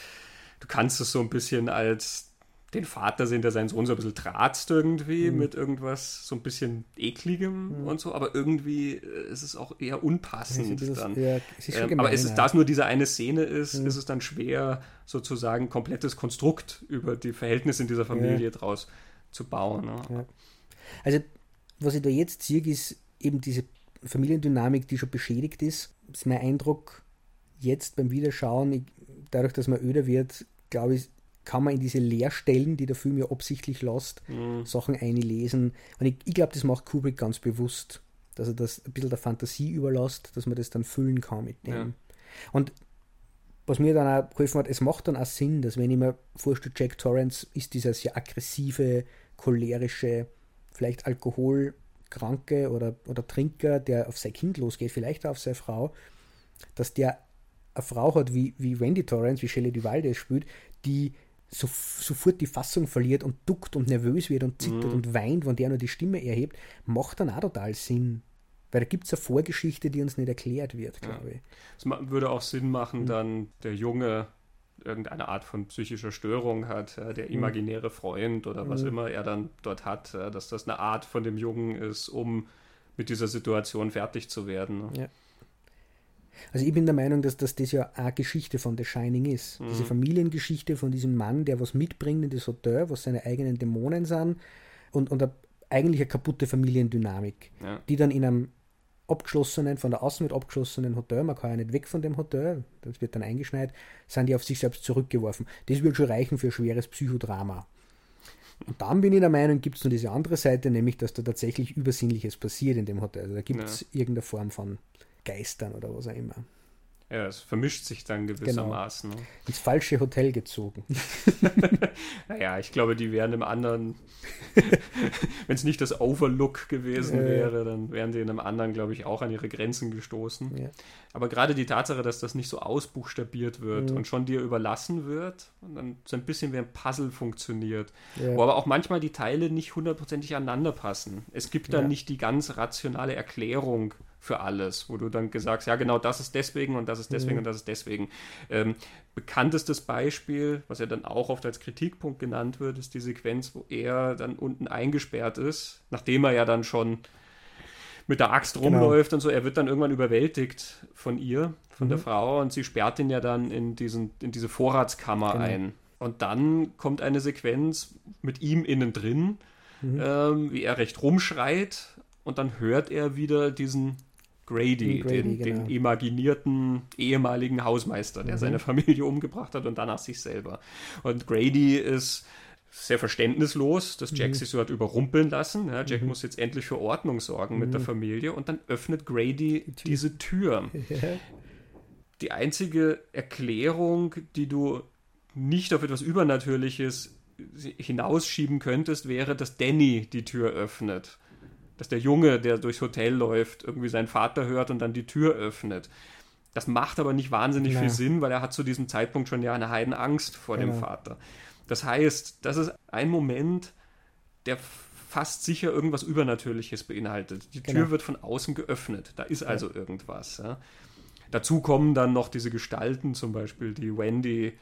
du kannst es so ein bisschen als den Vater sehen, der seinen Sohn so ein bisschen tratzt irgendwie mhm. mit irgendwas so ein bisschen ekligem mhm. und so, aber irgendwie äh, ist es auch eher unpassend ja, dann. Ja, ähm, gemein, aber ist, da es nur diese eine Szene ist, mhm. ist es dann schwer, sozusagen ein komplettes Konstrukt über die Verhältnisse in dieser Familie ja. draus zu bauen. Ne? Also, was ich da jetzt sehe, ist eben diese Familiendynamik, die schon beschädigt ist. Das ist mein Eindruck jetzt beim Wiederschauen, ich, dadurch, dass man öder wird, glaube ich, kann man in diese Leerstellen, die der Film ja absichtlich lässt, mhm. Sachen einlesen. Und ich, ich glaube, das macht Kubrick ganz bewusst, dass er das ein bisschen der Fantasie überlässt, dass man das dann füllen kann mit dem. Ja. Und was mir dann auch geholfen hat, es macht dann auch Sinn, dass wenn ich mir vorstelle, Jack Torrance ist dieser sehr aggressive, cholerische, vielleicht Alkoholkranke oder, oder Trinker, der auf sein Kind losgeht, vielleicht auch auf seine Frau, dass der eine Frau hat wie, wie Wendy Torrance, wie Shelley Duvalde spielt, die so, sofort die Fassung verliert und duckt und nervös wird und zittert mhm. und weint, wenn der nur die Stimme erhebt, macht dann auch total Sinn. Weil da gibt es eine Vorgeschichte, die uns nicht erklärt wird, glaube ja. ich. Es würde auch Sinn machen, mhm. dann der Junge irgendeine Art von psychischer Störung hat, ja, der mhm. imaginäre Freund oder was mhm. immer er dann dort hat, ja, dass das eine Art von dem Jungen ist, um mit dieser Situation fertig zu werden. Ne? Ja. Also ich bin der Meinung, dass, dass das ja eine Geschichte von The Shining ist. Mhm. Diese Familiengeschichte von diesem Mann, der was mitbringt in das Hotel, was seine eigenen Dämonen sind und, und eine, eigentlich eine kaputte Familiendynamik, ja. die dann in einem abgeschlossenen, von der Außenwelt abgeschlossenen Hotel, man kann ja nicht weg von dem Hotel, das wird dann eingeschneit, sind die auf sich selbst zurückgeworfen. Das wird schon reichen für schweres Psychodrama. Und dann bin ich der Meinung, gibt es nur diese andere Seite, nämlich, dass da tatsächlich Übersinnliches passiert in dem Hotel. Also da gibt es ja. irgendeine Form von Geistern oder was auch immer. Ja, es vermischt sich dann gewissermaßen. Genau. Ne? Ins falsche Hotel gezogen. naja, ich glaube, die wären im anderen, wenn es nicht das Overlook gewesen äh, wäre, dann wären die in einem anderen, glaube ich, auch an ihre Grenzen gestoßen. Ja. Aber gerade die Tatsache, dass das nicht so ausbuchstabiert wird mhm. und schon dir überlassen wird und dann so ein bisschen wie ein Puzzle funktioniert, ja. wo aber auch manchmal die Teile nicht hundertprozentig aneinander passen. Es gibt dann ja. nicht die ganz rationale Erklärung für alles, wo du dann gesagt hast, ja genau, das ist deswegen und das ist deswegen mhm. und das ist deswegen. Ähm, bekanntestes Beispiel, was ja dann auch oft als Kritikpunkt genannt wird, ist die Sequenz, wo er dann unten eingesperrt ist, nachdem er ja dann schon mit der Axt genau. rumläuft genau. und so. Er wird dann irgendwann überwältigt von ihr, von mhm. der Frau, und sie sperrt ihn ja dann in, diesen, in diese Vorratskammer genau. ein. Und dann kommt eine Sequenz mit ihm innen drin, mhm. ähm, wie er recht rumschreit, und dann hört er wieder diesen Grady, Grady den, genau. den, imaginierten ehemaligen Hausmeister, der mhm. seine Familie umgebracht hat und danach sich selber. Und Grady ist sehr verständnislos, dass Jack mhm. sich so hat überrumpeln lassen. Ja, Jack mhm. muss jetzt endlich für Ordnung sorgen mit der mhm. Familie und dann öffnet Grady Die Tür. diese Tür. Ja. Die einzige Erklärung, die du nicht auf etwas Übernatürliches hinausschieben könntest, wäre, dass Danny die Tür öffnet dass der Junge, der durchs Hotel läuft, irgendwie seinen Vater hört und dann die Tür öffnet. Das macht aber nicht wahnsinnig ja. viel Sinn, weil er hat zu diesem Zeitpunkt schon ja eine Heidenangst vor ja. dem Vater. Das heißt, das ist ein Moment, der fast sicher irgendwas Übernatürliches beinhaltet. Die Tür genau. wird von außen geöffnet. Da ist also ja. irgendwas. Ja. Dazu kommen dann noch diese Gestalten, zum Beispiel die Wendy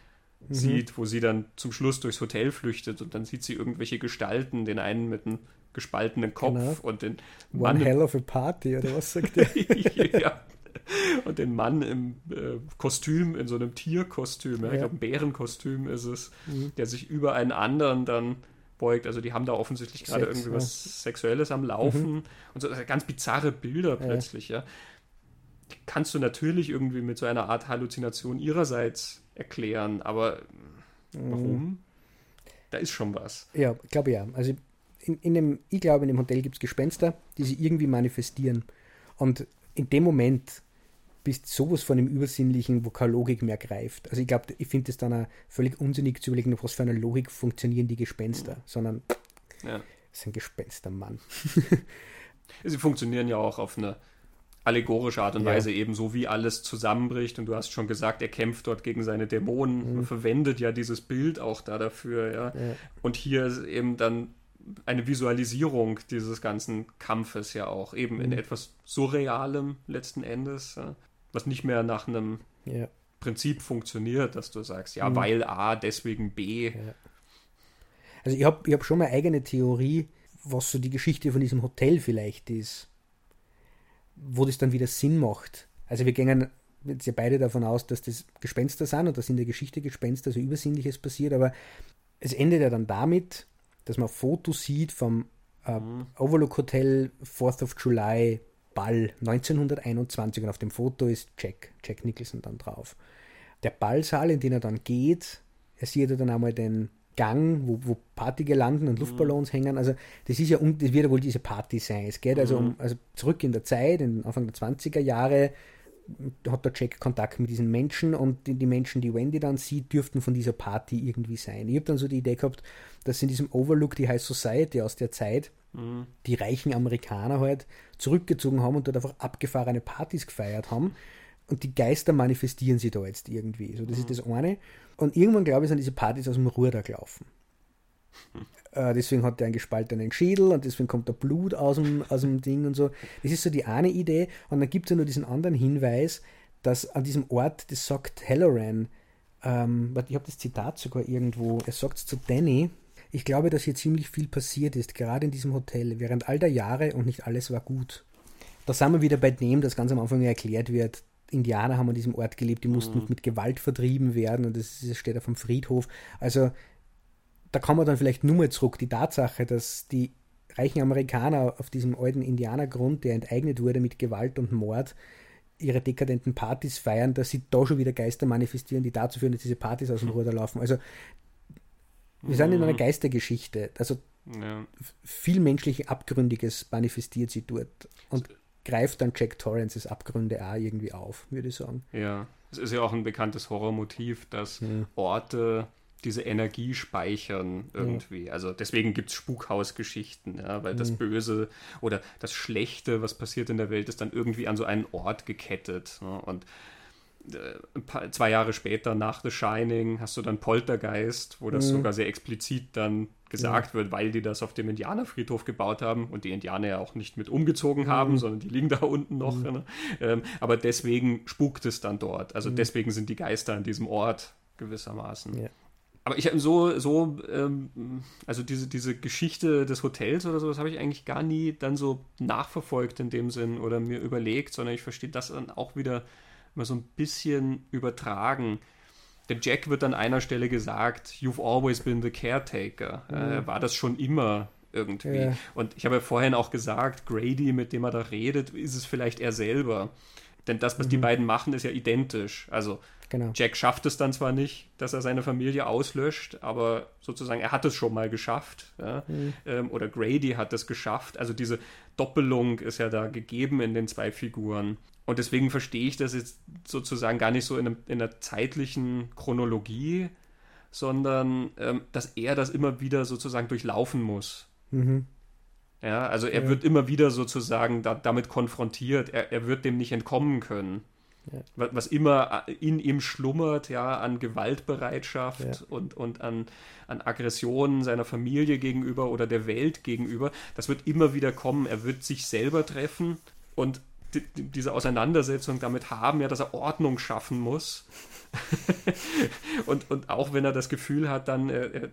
mhm. sieht, wo sie dann zum Schluss durchs Hotel flüchtet und dann sieht sie irgendwelche Gestalten, den einen mit einem gespaltenen Kopf genau. und den Mann. One hell of a party, oder was sagt er? ja. Und den Mann im äh, Kostüm, in so einem Tierkostüm, ja, ja. ich glaube, ein Bärenkostüm ist es, mhm. der sich über einen anderen dann beugt. Also die haben da offensichtlich gerade irgendwie ja. was Sexuelles am Laufen mhm. und so also ganz bizarre Bilder plötzlich, ja. Kannst du natürlich irgendwie mit so einer Art Halluzination ihrerseits erklären, aber mhm. warum? Da ist schon was. Ja, ich glaube ja. Also in, in dem, ich glaube, in dem Hotel gibt es Gespenster, die sich irgendwie manifestieren. Und in dem Moment bist sowas von dem Übersinnlichen, wo keine Logik mehr greift. Also ich glaube, ich finde es dann auch völlig unsinnig zu überlegen, was für eine Logik funktionieren die Gespenster, sondern ja. es sind Gespenster, Mann. Sie funktionieren ja auch auf eine allegorische Art und ja. Weise ebenso wie alles zusammenbricht und du hast schon gesagt, er kämpft dort gegen seine Dämonen, mhm. verwendet ja dieses Bild auch da dafür, ja. ja. Und hier ist eben dann eine Visualisierung dieses ganzen Kampfes ja auch, eben mhm. in etwas Surrealem letzten Endes, was nicht mehr nach einem ja. Prinzip funktioniert, dass du sagst, ja, mhm. weil A, deswegen B. Ja. Also ich habe ich hab schon meine eigene Theorie, was so die Geschichte von diesem Hotel vielleicht ist, wo das dann wieder Sinn macht. Also wir gehen jetzt ja beide davon aus, dass das Gespenster sind und dass in der Geschichte Gespenster so Übersinnliches passiert, aber es endet ja dann damit, dass man Fotos sieht vom äh, mhm. Overlook Hotel 4th of July Ball 1921 und auf dem Foto ist Jack, Jack Nicholson dann drauf. Der Ballsaal, in den er dann geht, er sieht ja dann einmal den Gang, wo, wo Partygelanden und mhm. Luftballons mhm. hängen. Also das ist ja das wird ja wohl diese Party sein. Es geht also mhm. um also zurück in der Zeit, in Anfang der 20er Jahre, hat der Jack Kontakt mit diesen Menschen und die, die, Menschen, die Wendy dann sieht, dürften von dieser Party irgendwie sein. Ich habe dann so die Idee gehabt, dass in diesem Overlook die High Society aus der Zeit, mhm. die reichen Amerikaner halt, zurückgezogen haben und dort einfach abgefahrene Partys gefeiert haben. Und die Geister manifestieren sie da jetzt irgendwie. So, das mhm. ist das eine. Und irgendwann, glaube ich, sind diese Partys aus dem Ruder gelaufen. Äh, deswegen hat er einen gespaltenen Schädel und deswegen kommt da Blut aus dem, aus dem Ding und so. Das ist so die eine Idee. Und dann gibt es ja nur diesen anderen Hinweis, dass an diesem Ort, das sagt Halloran, ähm, ich habe das Zitat sogar irgendwo, er sagt es zu Danny, ich glaube, dass hier ziemlich viel passiert ist, gerade in diesem Hotel, während all der Jahre und nicht alles war gut. Da sind wir wieder bei dem, das ganz am Anfang erklärt wird, Indianer haben an diesem Ort gelebt, die mussten mhm. mit Gewalt vertrieben werden und das, das steht auf dem Friedhof. Also da kann man dann vielleicht nur mal zurück die Tatsache, dass die reichen Amerikaner auf diesem alten Indianergrund, der enteignet wurde mit Gewalt und Mord, ihre dekadenten Partys feiern, dass sie da schon wieder Geister manifestieren, die dazu führen, dass diese Partys aus dem Ruder laufen. Also wir sind in einer mhm. Geistergeschichte. Also ja. viel menschlich Abgründiges manifestiert sie dort. Und greift dann Jack Torrances Abgründe auch irgendwie auf, würde ich sagen. Ja, es ist ja auch ein bekanntes Horrormotiv, dass ja. Orte diese Energie speichern irgendwie. Ja. Also deswegen gibt es Spukhausgeschichten, ja, weil das mhm. Böse oder das Schlechte, was passiert in der Welt, ist dann irgendwie an so einen Ort gekettet. Ne? Und zwei Jahre später nach The Shining hast du dann Poltergeist, wo das mhm. sogar sehr explizit dann gesagt ja. wird, weil die das auf dem Indianerfriedhof gebaut haben und die Indianer ja auch nicht mit umgezogen haben, mhm. sondern die liegen da unten noch. Mhm. Ne? Ähm, aber deswegen spukt es dann dort. Also mhm. deswegen sind die Geister an diesem Ort gewissermaßen. Ja. Aber ich habe so, so, ähm, also diese, diese Geschichte des Hotels oder so, das habe ich eigentlich gar nie dann so nachverfolgt in dem Sinn oder mir überlegt, sondern ich verstehe das dann auch wieder mal so ein bisschen übertragen. Der Jack wird an einer Stelle gesagt, you've always been the caretaker. Mhm. Äh, war das schon immer irgendwie. Ja. Und ich habe ja vorhin auch gesagt, Grady, mit dem er da redet, ist es vielleicht er selber. Denn das, was mhm. die beiden machen, ist ja identisch. Also genau. Jack schafft es dann zwar nicht, dass er seine Familie auslöscht, aber sozusagen er hat es schon mal geschafft. Ja? Mhm. Ähm, oder Grady hat es geschafft. Also diese Doppelung ist ja da gegeben in den zwei Figuren. Und deswegen verstehe ich das jetzt sozusagen gar nicht so in, einem, in einer zeitlichen Chronologie, sondern ähm, dass er das immer wieder sozusagen durchlaufen muss. Mhm. Ja, also er ja. wird immer wieder sozusagen da, damit konfrontiert. Er, er wird dem nicht entkommen können. Ja. Was immer in ihm schlummert, ja, an Gewaltbereitschaft ja. und, und an, an Aggressionen seiner Familie gegenüber oder der Welt gegenüber, das wird immer wieder kommen. Er wird sich selber treffen und die, diese Auseinandersetzung damit haben, ja, dass er Ordnung schaffen muss. und, und auch wenn er das Gefühl hat, dann er, er,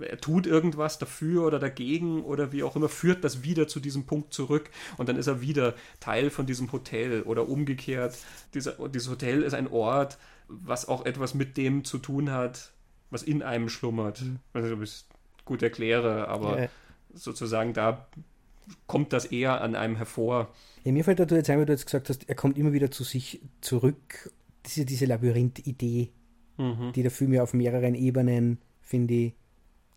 er, tut irgendwas dafür oder dagegen oder wie auch immer, führt das wieder zu diesem Punkt zurück und dann ist er wieder Teil von diesem Hotel oder umgekehrt. Dieser, dieses Hotel ist ein Ort, was auch etwas mit dem zu tun hat, was in einem schlummert. Mhm. Also, ich es gut erkläre, aber ja. sozusagen da kommt das eher an einem hervor. Ja, mir fällt da jetzt ein, weil du jetzt gesagt hast, er kommt immer wieder zu sich zurück. Diese, diese Labyrinth-Idee, mhm. die der Film ja auf mehreren Ebenen, finde ich,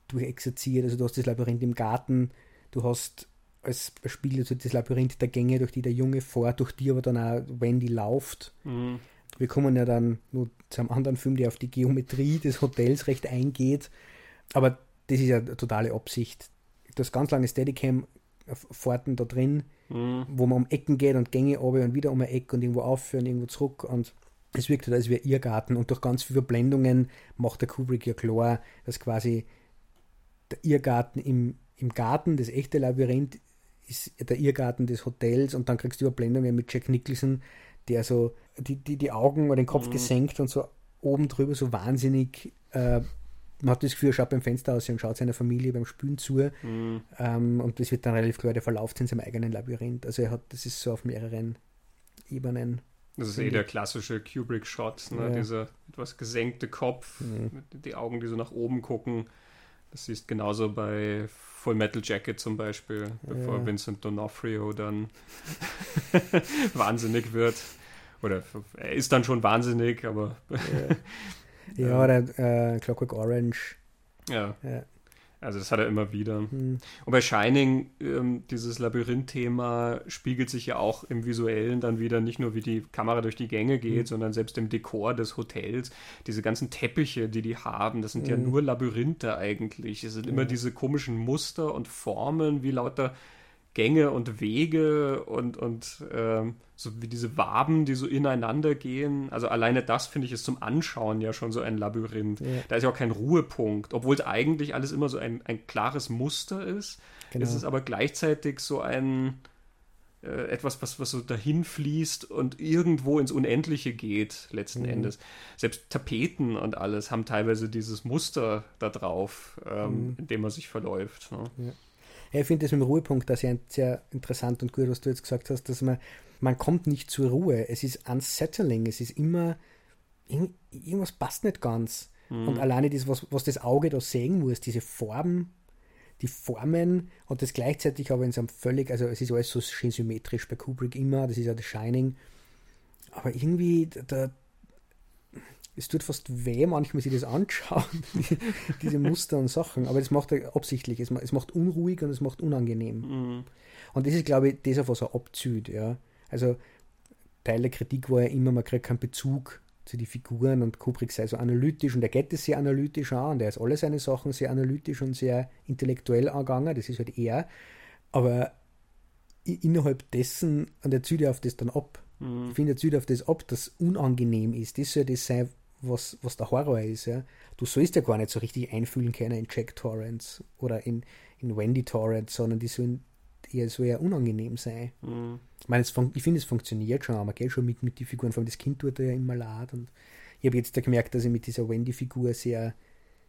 durchexerziert. Also du hast das Labyrinth im Garten, du hast als Spiel also das Labyrinth der Gänge, durch die der Junge fährt, durch die aber dann auch Wendy läuft. Mhm. Wir kommen ja dann nur zu einem anderen Film, der auf die Geometrie des Hotels recht eingeht. Aber das ist ja eine totale Absicht. Das ganz lange Steadicam Fahrten da drin, mhm. wo man um Ecken geht und Gänge runter und wieder um ein Eck und irgendwo aufhören, irgendwo zurück und es wirkt halt, als wäre Irrgarten und durch ganz viele Blendungen macht der Kubrick ja klar, dass quasi der Irrgarten im, im Garten, das echte Labyrinth, ist der Irrgarten des Hotels und dann kriegst du Überblendungen mit Jack Nicholson, der so die, die, die Augen oder den Kopf mhm. gesenkt und so oben drüber so wahnsinnig äh, man hat das Gefühl, er schaut beim Fenster aus und schaut seiner Familie beim Spülen zu. Mhm. Ähm, und das wird dann relativ klar, der verlauft in seinem eigenen Labyrinth. Also er hat, das ist so auf mehreren Ebenen. Das ist eh der klassische Kubrick-Shot, ne? Ja. dieser etwas gesenkte Kopf, mhm. die Augen, die so nach oben gucken. Das siehst genauso bei Full Metal Jacket zum Beispiel, bevor ja. Vincent D'Onofrio dann wahnsinnig wird. Oder er ist dann schon wahnsinnig, aber ja. Ja, oder äh, Clockwork Orange. Ja. ja. Also das hat er immer wieder. Mhm. Und bei Shining, ähm, dieses Labyrinth-Thema spiegelt sich ja auch im Visuellen dann wieder nicht nur, wie die Kamera durch die Gänge geht, mhm. sondern selbst im Dekor des Hotels. Diese ganzen Teppiche, die die haben, das sind mhm. ja nur Labyrinthe eigentlich. Es sind immer diese komischen Muster und Formen, wie lauter Gänge und Wege und, und ähm, so wie diese Waben, die so ineinander gehen. Also alleine das finde ich ist zum Anschauen ja schon so ein Labyrinth. Ja. Da ist ja auch kein Ruhepunkt, obwohl es eigentlich alles immer so ein, ein klares Muster ist. Genau. Es ist aber gleichzeitig so ein äh, etwas, was, was so dahin fließt und irgendwo ins Unendliche geht, letzten mhm. Endes. Selbst Tapeten und alles haben teilweise dieses Muster da drauf, ähm, mhm. in dem man sich verläuft. Ne? Ja. Ich finde das mit dem Ruhepunkt da sehr, sehr interessant und gut, was du jetzt gesagt hast, dass man, man kommt nicht zur Ruhe. Es ist unsettling, es ist immer, irgendwas passt nicht ganz. Mhm. Und alleine das, was, was das Auge da sehen muss, diese Farben, die Formen und das gleichzeitig aber in so einem völlig, also es ist alles so schön symmetrisch bei Kubrick immer, das ist ja das Shining. Aber irgendwie, da, es tut fast weh, manchmal sich das anschauen, diese Muster und Sachen. Aber das macht er absichtlich. Es, es macht unruhig und es macht unangenehm. Mhm. Und das ist, glaube ich, das, auf was er abzieht. Ja. Also Teil der Kritik war ja immer, man kriegt keinen Bezug zu den Figuren und Kubrick sei so analytisch und er geht das sehr analytisch an und er ist alle seine Sachen sehr analytisch und sehr intellektuell angegangen, das ist halt er. Aber innerhalb dessen, und er zieht ja auf das dann ab. Mhm. Ich finde, er zieht auf das ab, das unangenehm ist. Das soll das sein, was, was der Horror ist. Ja. Du sollst ja gar nicht so richtig einfühlen können in Jack Torrance oder in, in Wendy Torrance, sondern die sollen eher so eher unangenehm sein. Mhm. Ich meine, ich finde, es funktioniert schon, aber geht schon mit, mit den Figuren, vor allem das Kind tut ja immer leid und ich habe jetzt da gemerkt, dass ich mit dieser Wendy-Figur sehr,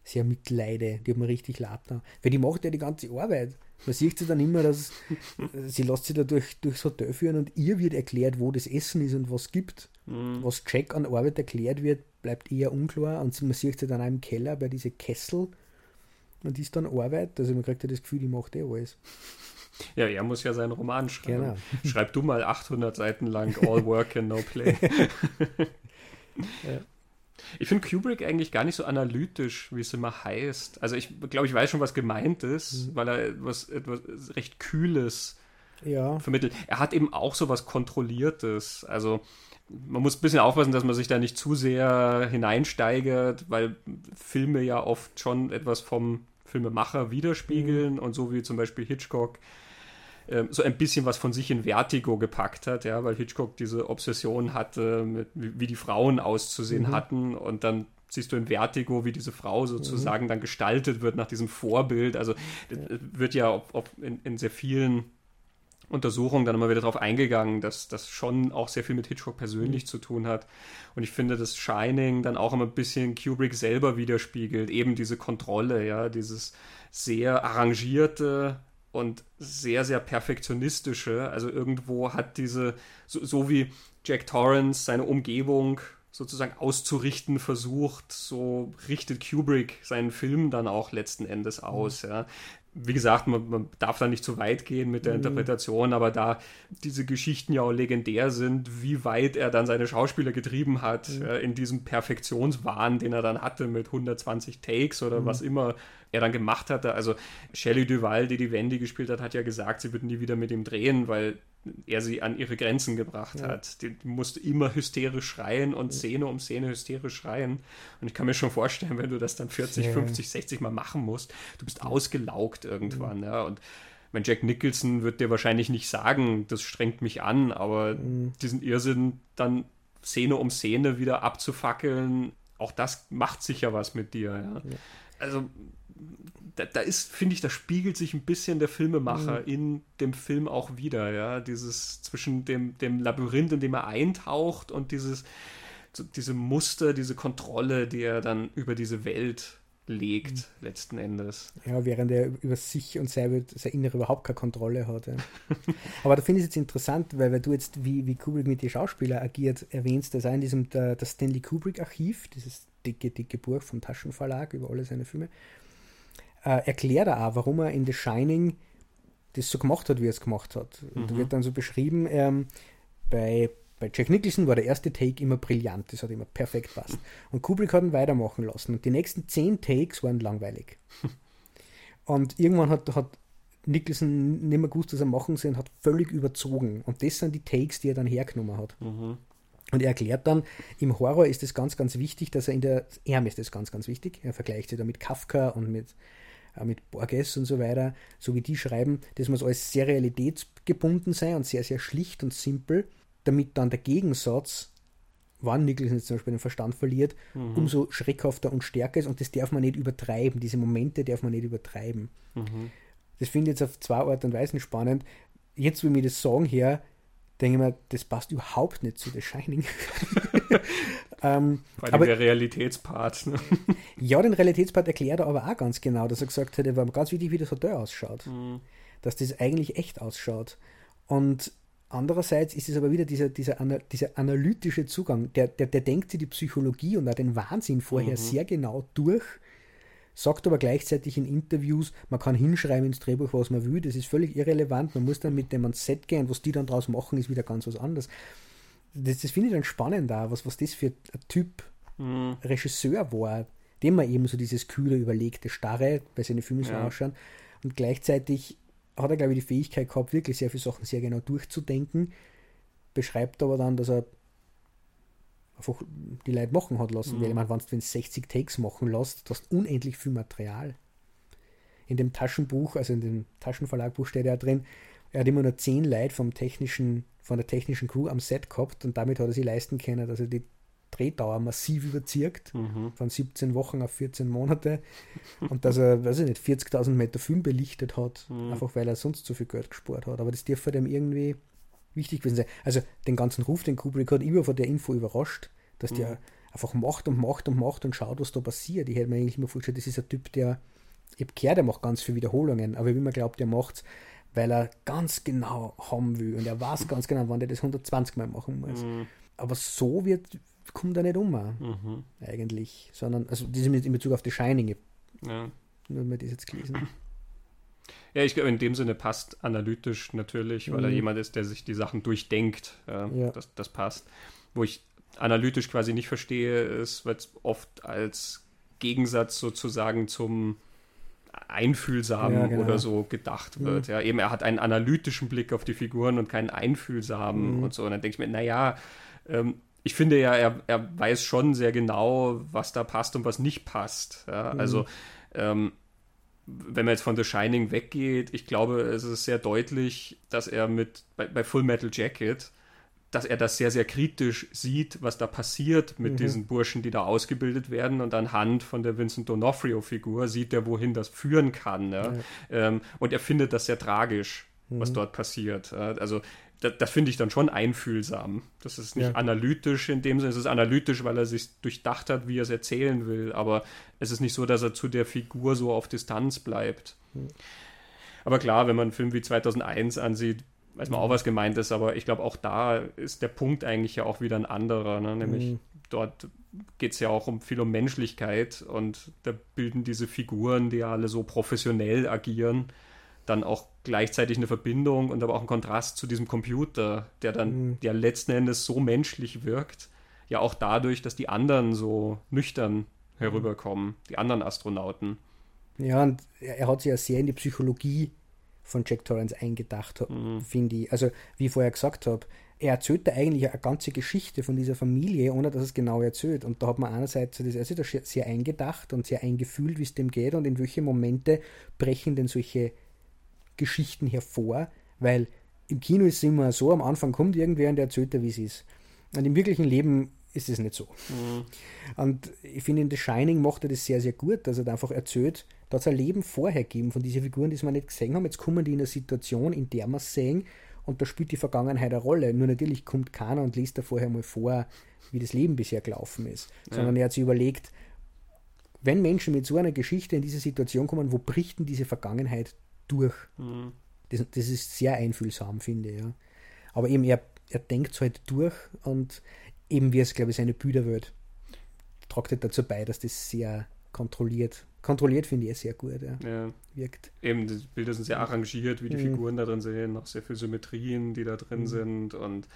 sehr mitleide. Die hat mir richtig leid. Weil die macht ja die ganze Arbeit. Man sieht sie dann immer, dass sie lässt sich da durch, durchs Hotel führen und ihr wird erklärt, wo das Essen ist und was gibt. Mhm. Was Jack an Arbeit erklärt wird, bleibt eher unklar. Und man sieht sie dann auch im Keller bei diesen Kessel. Und die ist dann Arbeit. Also man kriegt ja das Gefühl, die macht eh alles. Ja, er muss ja seinen Roman schreiben. Genau. Schreib du mal 800 Seiten lang All Work and No Play. ja. Ich finde Kubrick eigentlich gar nicht so analytisch, wie es immer heißt. Also ich glaube, ich weiß schon, was gemeint ist, mhm. weil er etwas, etwas recht Kühles ja. vermittelt. Er hat eben auch so was Kontrolliertes. Also man muss ein bisschen aufpassen, dass man sich da nicht zu sehr hineinsteigert, weil Filme ja oft schon etwas vom Filmemacher widerspiegeln mhm. und so wie zum Beispiel Hitchcock ähm, so ein bisschen was von sich in Vertigo gepackt hat, ja, weil Hitchcock diese Obsession hatte, mit, wie die Frauen auszusehen mhm. hatten und dann siehst du in Vertigo, wie diese Frau sozusagen mhm. dann gestaltet wird nach diesem Vorbild. Also ja. wird ja auf, auf in, in, sehr vielen Untersuchungen dann immer wieder darauf eingegangen, dass das schon auch sehr viel mit Hitchcock persönlich mhm. zu tun hat. Und ich finde, dass Shining dann auch immer ein bisschen Kubrick selber widerspiegelt, eben diese Kontrolle, ja, dieses sehr arrangierte, und sehr, sehr perfektionistische. Also irgendwo hat diese, so, so, wie Jack Torrance seine Umgebung sozusagen auszurichten versucht, so richtet Kubrick seinen Film dann auch letzten Endes aus. Mhm. Ja wie gesagt, man, man, darf da nicht zu weit gehen mit der mhm. Interpretation, aber da diese Geschichten ja auch legendär sind, wie weit er dann seine Schauspieler getrieben hat mhm. äh, in diesem Perfektionswahn, den er dann hatte mit 120 Takes oder mhm. was immer er dann gemacht hatte. Also Shelley Duval, die die Wendy gespielt hat, hat ja gesagt, sie würden nie wieder mit ihm drehen, weil er sie an ihre Grenzen gebracht ja. hat. Die, die, musste immer hysterisch schreien und Szene um Szene hysterisch schreien. Und ich kann mir schon vorstellen, wenn du das dann 40, ja. 50, 60 Mal machen musst, du bist ausgelaugt irgendwann. Ja. Und mein Jack Nicholson wird dir wahrscheinlich nicht sagen, das strengt mich an, aber diesen Irrsinn dann Szene um Szene wieder abzufackeln, auch das macht sicher was mit dir. Ja. ja. Also da, da ist, finde ich, da spiegelt sich ein bisschen der Filmemacher mhm. in dem Film auch wieder, ja. Dieses zwischen dem, dem Labyrinth, in dem er eintaucht und dieses, diese Muster, diese Kontrolle, die er dann über diese Welt legt, mhm. letzten Endes. Ja, während er über sich und sein, sein Innere überhaupt keine Kontrolle hat. Ja. Aber da finde ich es jetzt interessant, weil, weil du jetzt, wie, wie Kubrick mit den Schauspielern agiert, erwähnst, dass er in diesem der, das Stanley Kubrick-Archiv, dieses dicke, dicke Buch vom Taschenverlag über alle seine Filme, äh, erklärt er auch, warum er in The Shining das so gemacht hat, wie er es gemacht hat. Und da mhm. wird dann so beschrieben, ähm, bei, bei Jack Nicholson war der erste Take immer brillant, das hat immer perfekt passt. Und Kubrick hat ihn weitermachen lassen. Und die nächsten zehn Takes waren langweilig. Und irgendwann hat, hat Nicholson nicht mehr gewusst, was er machen soll und hat völlig überzogen. Und das sind die Takes, die er dann hergenommen hat. Mhm. Und er erklärt dann, im Horror ist es ganz, ganz wichtig, dass er in der, er ist das ganz, ganz wichtig, er vergleicht sich da mit Kafka und mit, mit Borges und so weiter, so wie die schreiben, das muss alles sehr realitätsgebunden sein und sehr, sehr schlicht und simpel, damit dann der Gegensatz wann Nicholson jetzt zum Beispiel den Verstand verliert, mhm. umso schreckhafter und stärker ist und das darf man nicht übertreiben. Diese Momente darf man nicht übertreiben. Mhm. Das finde ich jetzt auf zwei Art und Weisen spannend. Jetzt, ich mir das sagen her, denke ich mir, das passt überhaupt nicht zu The Shining. ähm, Vor aber der Realitätspart. Ne? ja, den Realitätspart erklärt er aber auch ganz genau, dass er gesagt hat, er war ganz wichtig, wie das Hotel ausschaut. Mhm. Dass das eigentlich echt ausschaut. Und Andererseits ist es aber wieder dieser, dieser, dieser analytische Zugang, der, der, der denkt sich die Psychologie und auch den Wahnsinn vorher mhm. sehr genau durch, sagt aber gleichzeitig in Interviews, man kann hinschreiben ins Drehbuch, was man will, das ist völlig irrelevant, man muss dann mit dem ans Set gehen, was die dann draus machen, ist wieder ganz was anderes. Das, das finde ich dann spannend da, was, was das für ein Typ mhm. Regisseur war, dem man eben so dieses kühle, überlegte, starre bei seinen Filmen so ja. ausschauen und gleichzeitig hat er, glaube ich, die Fähigkeit gehabt, wirklich sehr viele Sachen sehr genau durchzudenken. Beschreibt aber dann, dass er einfach die Leute machen hat lassen. Mhm. Weil ich meine, wenn du 60 Takes machen lässt, hast du unendlich viel Material. In dem Taschenbuch, also in dem Taschenverlagbuch steht ja drin, er hat immer nur 10 Leute vom technischen, von der technischen Crew am Set gehabt und damit hat er sich leisten können, dass er die Drehdauer massiv überzirkt, mhm. von 17 Wochen auf 14 Monate. Und dass er, weiß ich nicht, 40.000 Meter Film belichtet hat, mhm. einfach weil er sonst so viel Geld gespart hat. Aber das dürfte dem irgendwie wichtig gewesen sein. Also den ganzen Ruf, den Kubrick hat immer von der Info überrascht, dass mhm. der einfach macht und macht und macht und schaut, was da passiert. Ich hätte mir eigentlich immer vorgestellt, das ist ein Typ, der, ich habe gehört, der macht ganz viele Wiederholungen, aber ich immer glaubt, der macht es, weil er ganz genau haben will und er weiß ganz genau, wann der das 120 Mal machen muss. Mhm. Aber so wird, kommt er nicht um, mhm. eigentlich. Sondern, also das ist in Bezug auf die Shining. Ja. Nur mal das jetzt gelesen. Ja, ich glaube, in dem Sinne passt analytisch natürlich, weil mhm. er jemand ist, der sich die Sachen durchdenkt. Ja, ja. Das, das passt. Wo ich analytisch quasi nicht verstehe, ist, weil es oft als Gegensatz sozusagen zum einfühlsamen ja, genau. oder so gedacht wird. Mhm. Ja, eben er hat einen analytischen Blick auf die Figuren und keinen einfühlsamen mhm. und so. Und dann denke ich mir, naja, ähm, ich finde ja, er, er weiß schon sehr genau, was da passt und was nicht passt. Ja, mhm. Also, ähm, wenn man jetzt von The Shining weggeht, ich glaube, es ist sehr deutlich, dass er mit bei, bei Full Metal Jacket, dass er das sehr, sehr kritisch sieht, was da passiert mit mhm. diesen Burschen, die da ausgebildet werden. Und anhand von der Vincent D'Onofrio-Figur sieht er, wohin das führen kann. Ja? Ja. Ähm, und er findet das sehr tragisch, was mhm. dort passiert. Also das, das finde ich dann schon einfühlsam. Das ist nicht ja. analytisch in dem Sinne, es ist analytisch, weil er sich durchdacht hat, wie er es erzählen will, aber es ist nicht so, dass er zu der Figur so auf Distanz bleibt. Mhm. Aber klar, wenn man einen Film wie 2001 ansieht, weiß man auch, was gemeint ist, aber ich glaube, auch da ist der Punkt eigentlich ja auch wieder ein anderer, ne? nämlich mhm. dort geht es ja auch um viel um Menschlichkeit und da bilden diese Figuren, die ja alle so professionell agieren, dann auch gleichzeitig eine Verbindung und aber auch ein Kontrast zu diesem Computer, der dann mhm. ja letzten Endes so menschlich wirkt, ja auch dadurch, dass die anderen so nüchtern herüberkommen, die anderen Astronauten. Ja, und er hat sich ja sehr in die Psychologie von Jack Torrance eingedacht, mhm. finde ich. Also, wie ich vorher gesagt habe, er erzählt da eigentlich eine ganze Geschichte von dieser Familie, ohne dass es genau erzählt. Und da hat man einerseits das er sich sehr eingedacht und sehr eingefühlt, wie es dem geht und in welche Momente brechen denn solche Geschichten hervor, weil im Kino ist es immer so, am Anfang kommt irgendwer und der erzählt dir, wie es ist. Und im wirklichen Leben ist es nicht so. Mhm. Und ich finde, in The Shining macht er das sehr, sehr gut, dass er da einfach erzählt, da hat es ein Leben vorher gegeben von diesen Figuren, die wir nicht gesehen haben. Jetzt kommen die in eine Situation, in der wir es sehen und da spielt die Vergangenheit eine Rolle. Nur natürlich kommt keiner und liest da vorher mal vor, wie das Leben bisher gelaufen ist. Ja. Sondern er hat sich überlegt, wenn Menschen mit so einer Geschichte in diese Situation kommen, wo bricht denn diese Vergangenheit durch. Mhm. Das, das, ist sehr einfühlsam, finde ich. Ja. Aber eben, er, er denkt es halt durch und eben wie es, glaube ich, seine Bilderwelt tragt halt dazu bei, dass das sehr kontrolliert. Kontrolliert finde ich sehr gut, ja. ja. Wirkt. Eben, die Bilder sind sehr arrangiert, wie die mhm. Figuren da drin sind, noch sehr viele Symmetrien, die da drin mhm. sind und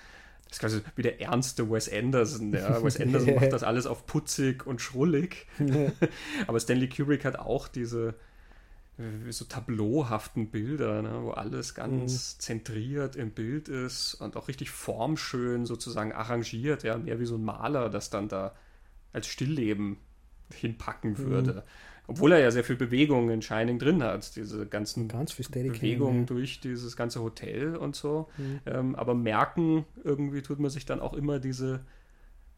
das ist quasi wie der ernste Wes Anderson. Ja. Wes Anderson macht das alles auf putzig und schrullig. Aber Stanley Kubrick hat auch diese so tableauhaften Bilder, ne, wo alles ganz mhm. zentriert im Bild ist und auch richtig formschön sozusagen arrangiert, ja, mehr wie so ein Maler das dann da als Stillleben hinpacken mhm. würde. Mhm. Obwohl er ja sehr viel Bewegung in Shining drin hat, diese ganzen Ganz Bewegungen ja. durch dieses ganze Hotel und so. Mhm. Ähm, aber merken, irgendwie tut man sich dann auch immer diese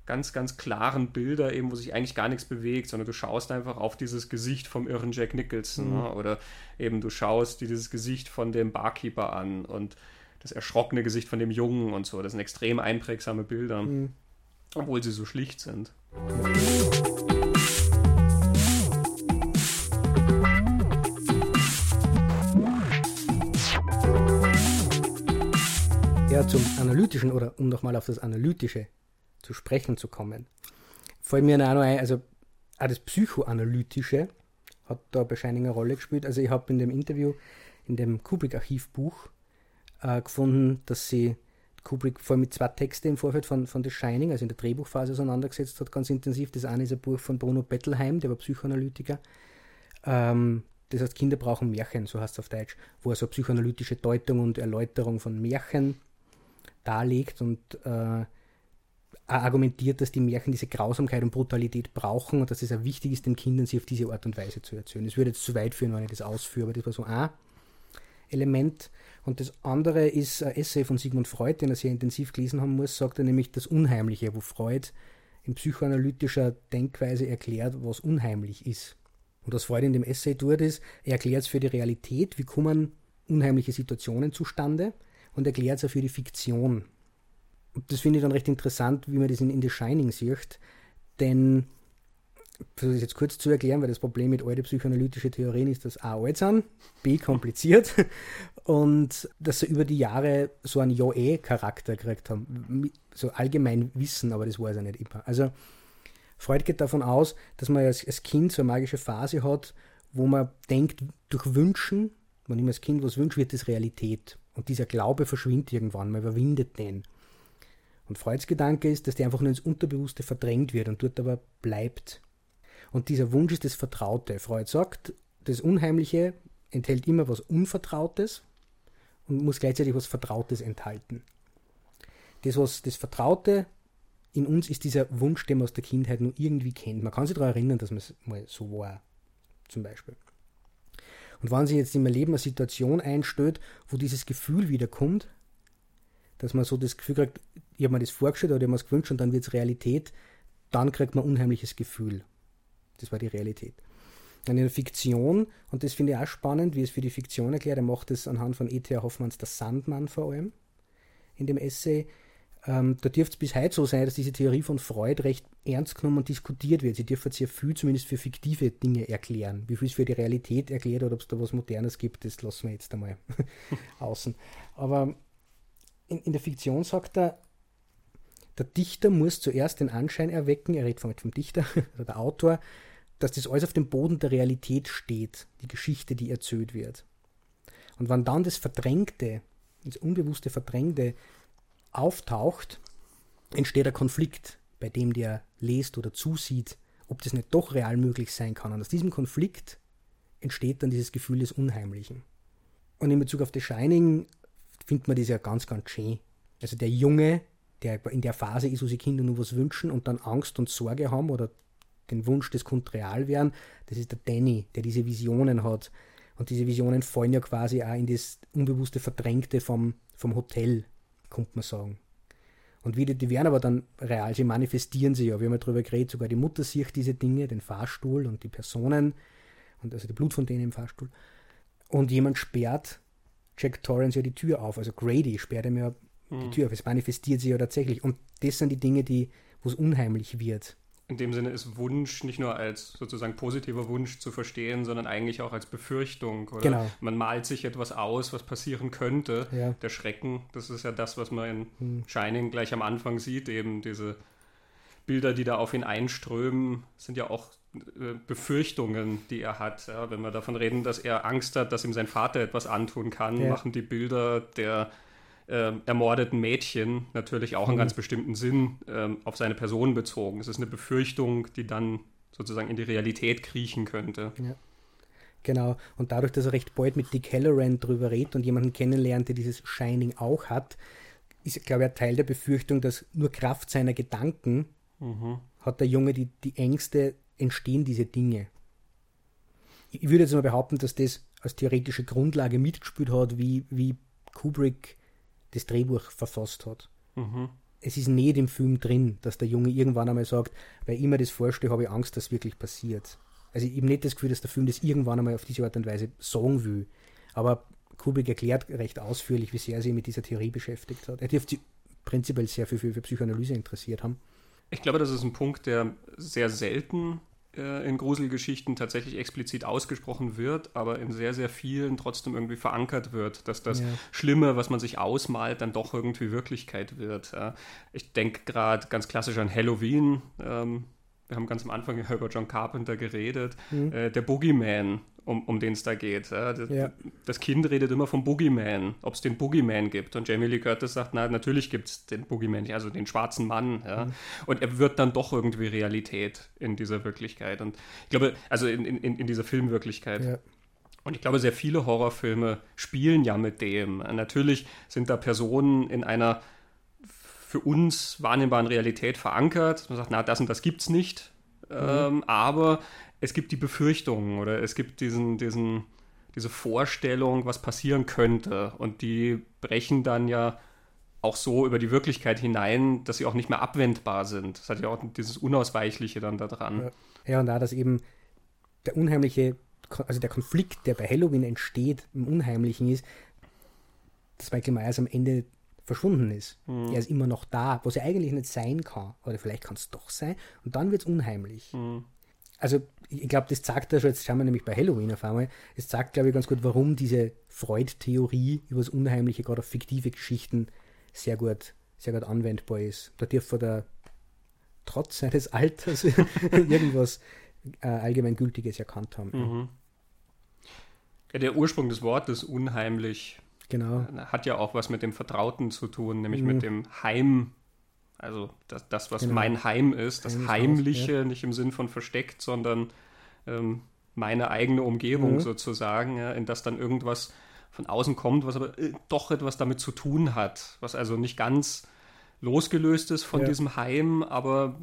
ganz, ganz klaren Bilder, eben, wo sich eigentlich gar nichts bewegt, sondern du schaust einfach auf dieses Gesicht vom irren Jack Nicholson. Mhm. Ne? Oder eben du schaust dir dieses Gesicht von dem Barkeeper an und das erschrockene Gesicht von dem Jungen und so. Das sind extrem einprägsame Bilder, mhm. obwohl sie so schlicht sind. Ja, zum Analytischen oder um nochmal auf das Analytische zu sprechen zu kommen. Fällt mir auch noch ein, also auch das Psychoanalytische hat da wahrscheinlich eine Rolle gespielt. Also ich habe in dem Interview, in dem Kubrick-Archivbuch äh, gefunden, dass sie Kubrick vor allem mit zwei Texten im Vorfeld von, von The Shining, also in der Drehbuchphase auseinandergesetzt hat, ganz intensiv. Das eine ist ein Buch von Bruno Bettelheim, der war Psychoanalytiker. Ähm, das heißt, Kinder brauchen Märchen, so heißt es auf Deutsch, wo er so psychoanalytische Deutung und Erläuterung von Märchen darlegt und äh, argumentiert, dass die Märchen diese Grausamkeit und Brutalität brauchen und dass es auch wichtig ist, den Kindern sie auf diese Art und Weise zu erzählen. Es würde jetzt zu weit führen, wenn ich das ausführe, aber das war so ein Element. Und das andere ist ein Essay von Sigmund Freud, den er sehr intensiv gelesen haben muss, sagt er nämlich das Unheimliche, wo Freud in psychoanalytischer Denkweise erklärt, was unheimlich ist. Und was Freud in dem Essay tut, ist, er erklärt es für die Realität, wie kommen unheimliche Situationen zustande und erklärt es auch für die Fiktion, das finde ich dann recht interessant, wie man das in, in The Shining sieht, denn versuche das jetzt kurz zu erklären, weil das Problem mit alten psychoanalytischen Theorien ist, dass A alt sind, B kompliziert und dass sie über die Jahre so einen Ja-Eh-Charakter gekriegt haben. So allgemein Wissen, aber das weiß er nicht immer. Also Freud geht davon aus, dass man als, als Kind so eine magische Phase hat, wo man denkt, durch Wünschen, wenn ich mir als Kind was wünscht, wird das Realität. Und dieser Glaube verschwindet irgendwann, man überwindet den. Und Freuds Gedanke ist, dass der einfach nur ins Unterbewusste verdrängt wird und dort aber bleibt. Und dieser Wunsch ist das Vertraute. Freud sagt, das Unheimliche enthält immer was Unvertrautes und muss gleichzeitig was Vertrautes enthalten. Das, was das Vertraute in uns ist dieser Wunsch, den man aus der Kindheit nur irgendwie kennt. Man kann sich daran erinnern, dass man es mal so war, zum Beispiel. Und wenn sich jetzt mein Leben eine Situation einstellt, wo dieses Gefühl wiederkommt, dass man so das Gefühl kriegt, ich habe mir das vorgestellt oder ich habe mir das gewünscht und dann wird es Realität, dann kriegt man ein unheimliches Gefühl. Das war die Realität. Dann in der Fiktion, und das finde ich auch spannend, wie es für die Fiktion erklärt, er macht es anhand von E.T.A. Hoffmanns Der Sandmann vor allem in dem Essay. Ähm, da dürfte es bis heute so sein, dass diese Theorie von Freud recht ernst genommen und diskutiert wird. Sie dürfen sehr viel, zumindest für fiktive Dinge, erklären. Wie viel es für die Realität erklärt oder ob es da was Modernes gibt, das lassen wir jetzt einmal außen. Aber in, in der Fiktion sagt er, der Dichter muss zuerst den Anschein erwecken, er redet vom, vom Dichter oder der Autor, dass das alles auf dem Boden der Realität steht, die Geschichte, die erzählt wird. Und wenn dann das Verdrängte, das unbewusste Verdrängte auftaucht, entsteht ein Konflikt, bei dem der lest oder zusieht, ob das nicht doch real möglich sein kann. Und aus diesem Konflikt entsteht dann dieses Gefühl des Unheimlichen. Und in Bezug auf The Shining findet man das ja ganz, ganz schön. Also der Junge, der in der Phase ist, wo sich Kinder nur was wünschen und dann Angst und Sorge haben oder den Wunsch, das könnte real werden, das ist der Danny, der diese Visionen hat. Und diese Visionen fallen ja quasi auch in das unbewusste Verdrängte vom, vom Hotel, könnte man sagen. Und wie die, werden aber dann real, sie manifestieren sich ja. Wir haben ja darüber geredet, sogar die Mutter sieht diese Dinge, den Fahrstuhl und die Personen, und also die Blutfontäne im Fahrstuhl. Und jemand sperrt Jack Torrance ja die Tür auf. Also Grady sperrt ihm ja mhm. die Tür auf. Es manifestiert sich ja tatsächlich. Und das sind die Dinge, die, wo es unheimlich wird. In dem Sinne ist Wunsch nicht nur als sozusagen positiver Wunsch zu verstehen, sondern eigentlich auch als Befürchtung. Oder genau. Man malt sich etwas aus, was passieren könnte. Ja. Der Schrecken, das ist ja das, was man in hm. Shining gleich am Anfang sieht. Eben diese Bilder, die da auf ihn einströmen, sind ja auch äh, Befürchtungen, die er hat. Ja, wenn wir davon reden, dass er Angst hat, dass ihm sein Vater etwas antun kann, ja. machen die Bilder der äh, ermordeten Mädchen natürlich auch mhm. einen ganz bestimmten Sinn äh, auf seine Person bezogen. Es ist eine Befürchtung, die dann sozusagen in die Realität kriechen könnte. Ja. Genau. Und dadurch, dass er recht bald mit Dick Halloran drüber redet und jemanden kennenlernt, der dieses Shining auch hat, ist, glaube ich, ein Teil der Befürchtung, dass nur Kraft seiner Gedanken mhm. hat der Junge die, die Ängste, entstehen diese Dinge. Ich würde jetzt mal behaupten, dass das als theoretische Grundlage mitgespielt hat, wie, wie Kubrick das Drehbuch verfasst hat. Mhm. Es ist nicht im Film drin, dass der Junge irgendwann einmal sagt, weil ich mir das vorstelle, habe ich Angst, dass wirklich passiert. Also ich habe nicht das Gefühl, dass der Film das irgendwann einmal auf diese Art und Weise sagen will. Aber Kubrick erklärt recht ausführlich, wie sehr er sich mit dieser Theorie beschäftigt hat. Er dürfte sich prinzipiell sehr viel für, für Psychoanalyse interessiert haben. Ich glaube, das ist ein Punkt, der sehr selten äh, in Gruselgeschichten tatsächlich explizit ausgesprochen wird, aber in sehr, sehr vielen trotzdem irgendwie verankert wird, dass das ja. Schlimme, was man sich ausmalt, dann doch irgendwie Wirklichkeit wird. Ja. Ich denke gerade ganz klassisch an Halloween. Ähm, wir haben ganz am Anfang über John Carpenter geredet, mhm. äh, der Boogeyman, um, um den es da geht. Ja, das, ja. das, Kind redet immer vom Boogeyman, ob es den Boogeyman gibt. Und Jamie Lee Curtis sagt, na, natürlich gibt es den Boogeyman, also den schwarzen Mann. Ja. Mhm. Und er wird dann doch irgendwie Realität in dieser Wirklichkeit. Und ich glaube, also in, in, in dieser Filmwirklichkeit. Ja. Und ich glaube, sehr viele Horrorfilme spielen ja mit dem. Natürlich sind da Personen in einer für uns wahrnehmbaren Realität verankert. Man sagt, na, das und das gibt es nicht. Mhm. Ähm, aber es gibt die Befürchtungen oder es gibt diesen, diesen, diese Vorstellung, was passieren könnte. Und die brechen dann ja auch so über die Wirklichkeit hinein, dass sie auch nicht mehr abwendbar sind. Das hat ja auch dieses Unausweichliche dann da dran. Ja, ja und da, dass eben der unheimliche, also der Konflikt, der bei Halloween entsteht, im Unheimlichen ist, dass Michael Myers am Ende verschwunden ist. Mhm. Er ist immer noch da, was er eigentlich nicht sein kann. Oder vielleicht kann es doch sein. Und dann wird es unheimlich. Mhm. Also ich glaube, das zeigt ja schon, jetzt schauen wir nämlich bei Halloween auf einmal, es zeigt, glaube ich, ganz gut, warum diese Freud-Theorie über das Unheimliche, gerade auf fiktive Geschichten, sehr gut, sehr gut anwendbar ist. Da dürfte der trotz seines Alters irgendwas äh, allgemeingültiges erkannt haben. Mhm. Ja, der Ursprung des Wortes unheimlich Genau. Hat ja auch was mit dem Vertrauten zu tun, nämlich mhm. mit dem Heim. Also das, das was genau. mein Heim ist, das Heim Heimliche, ja. nicht im Sinn von versteckt, sondern ähm, meine eigene Umgebung mhm. sozusagen, ja, in das dann irgendwas von außen kommt, was aber äh, doch etwas damit zu tun hat, was also nicht ganz losgelöst ist von ja. diesem Heim, aber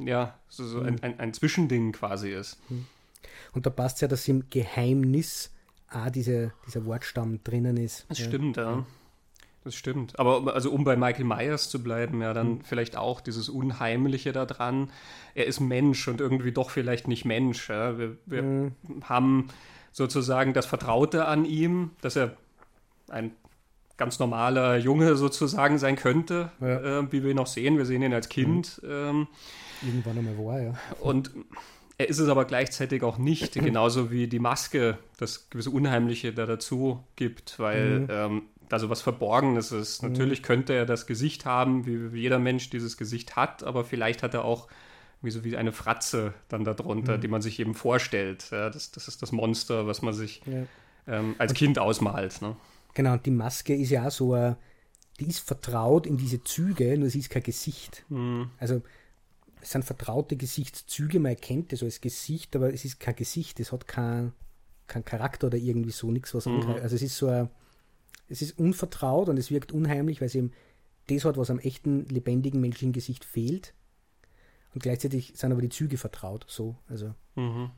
ja, so, so mhm. ein, ein, ein, Zwischending quasi ist. Mhm. Und da passt ja, dass im Geheimnis auch diese, dieser Wortstamm drinnen ist. Das ja. stimmt, ja. Das stimmt. Aber also um bei Michael Myers zu bleiben, ja, dann mhm. vielleicht auch dieses Unheimliche daran. Er ist Mensch und irgendwie doch vielleicht nicht Mensch. Ja. Wir, wir mhm. haben sozusagen das Vertraute an ihm, dass er ein ganz normaler Junge sozusagen sein könnte, ja. äh, wie wir ihn auch sehen. Wir sehen ihn als Kind. Mhm. Ähm, Irgendwann einmal war, ja. Und er ist es aber gleichzeitig auch nicht, genauso wie die Maske das gewisse Unheimliche da dazu gibt, weil mhm. ähm, da so was Verborgenes ist. Mhm. Natürlich könnte er das Gesicht haben, wie, wie, jeder Mensch dieses Gesicht hat, aber vielleicht hat er auch wie so wie eine Fratze dann darunter, mhm. die man sich eben vorstellt. Ja, das, das ist das Monster, was man sich ja. ähm, als und, Kind ausmalt. Ne? Genau, und die Maske ist ja auch so, die ist vertraut in diese Züge, nur sie ist kein Gesicht. Mhm. Also es sind vertraute Gesichtszüge, man erkennt das als Gesicht, aber es ist kein Gesicht, es hat keinen kein Charakter oder irgendwie so, nichts was mhm. Also es ist so ein, es ist unvertraut und es wirkt unheimlich, weil es eben das hat, was am echten, lebendigen menschlichen Gesicht fehlt. Und gleichzeitig sind aber die Züge vertraut, so. Also. Mhm.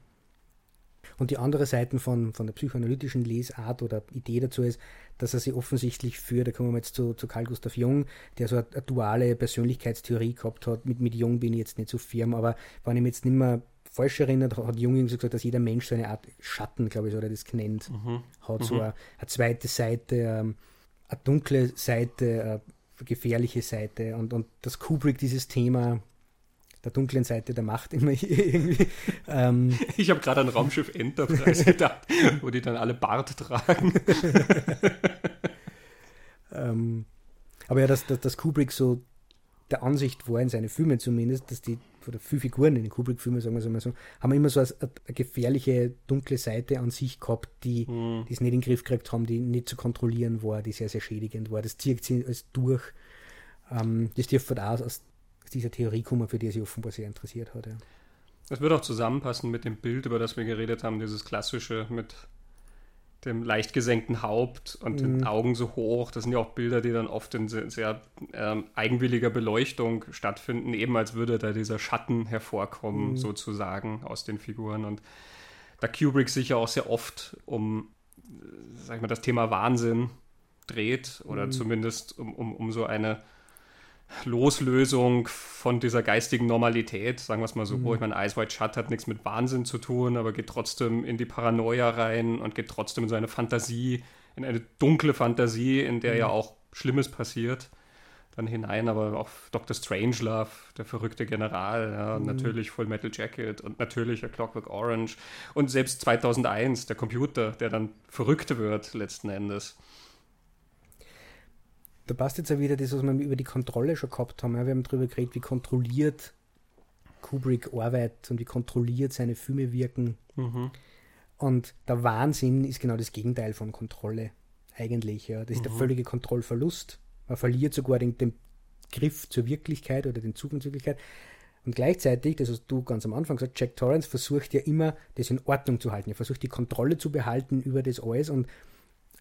Und die andere Seite von, von der psychoanalytischen Lesart oder Idee dazu ist, dass er sich offensichtlich für, da kommen wir jetzt zu, zu Carl Gustav Jung, der so eine, eine, duale Persönlichkeitstheorie gehabt hat. Mit, mit Jung bin ich jetzt nicht so firm, aber wenn ich mich jetzt nicht mehr falsch erinnert, hat Jung irgendwie gesagt, dass jeder Mensch so eine Art Schatten, glaube ich, so hat er das genannt, mhm. hat. So mhm. eine, eine, zweite Seite, ähm, eine dunkle Seite, eine gefährliche Seite. Und, und dass Kubrick dieses Thema der dunklen Seite der Macht immer irgendwie. Ähm. Ich habe gerade an Raumschiff Enterprise gedacht, wo die dann alle Bart tragen. ähm, aber ja, dass, dass, dass Kubrick so der Ansicht war, in seinen Filmen zumindest, dass die, oder viele Figuren in den Kubrick-Filmen, sagen wir es mal so, haben immer so eine, eine, gefährliche, dunkle Seite an sich gehabt, die mhm. es nicht in den Griff gekriegt haben, die nicht zu kontrollieren war, die sehr, sehr schädigend war. Das zieht sie als durch. Ähm, das dürfte auch aus dieser Theorie kommen, für die sich offenbar sehr interessiert hat. Ja. Das wird auch zusammenpassen mit dem Bild, über das wir geredet haben, dieses klassische mit dem leicht gesenkten Haupt und mhm. den Augen so hoch. Das sind ja auch Bilder, die dann oft in sehr, sehr ähm, eigenwilliger Beleuchtung stattfinden, eben als würde da dieser Schatten hervorkommen, mhm. sozusagen, aus den Figuren. Und da Kubrick sich ja auch sehr oft um, sag ich mal, das Thema Wahnsinn dreht oder mhm. zumindest um, um, um so eine Loslösung von dieser geistigen Normalität, sagen wir es mal so. Mhm. Ich meine, Eyes White Shut hat nichts mit Wahnsinn zu tun, aber geht trotzdem in die Paranoia rein und geht trotzdem in so eine Fantasie, in eine dunkle Fantasie, in der mhm. ja auch Schlimmes passiert, dann hinein. Aber auch Dr. Strangelove, der verrückte General, ja, mhm. natürlich Full Metal Jacket und natürlich A Clockwork Orange und selbst 2001, der Computer, der dann verrückt wird letzten Endes da passt jetzt ja wieder das, was wir über die Kontrolle schon gehabt haben. wir haben darüber geredet, wie kontrolliert Kubrick arbeitet und wie kontrolliert seine Filme wirken. Mhm. Und der Wahnsinn ist genau das Gegenteil von Kontrolle eigentlich. Ja. Das ist mhm. der völlige Kontrollverlust. Man verliert sogar den, den Griff zur Wirklichkeit oder den Zug zur Wirklichkeit. Und gleichzeitig, das hast du ganz am Anfang gesagt, Jack Torrance versucht ja immer, das in Ordnung zu halten. Er versucht die Kontrolle zu behalten über das alles und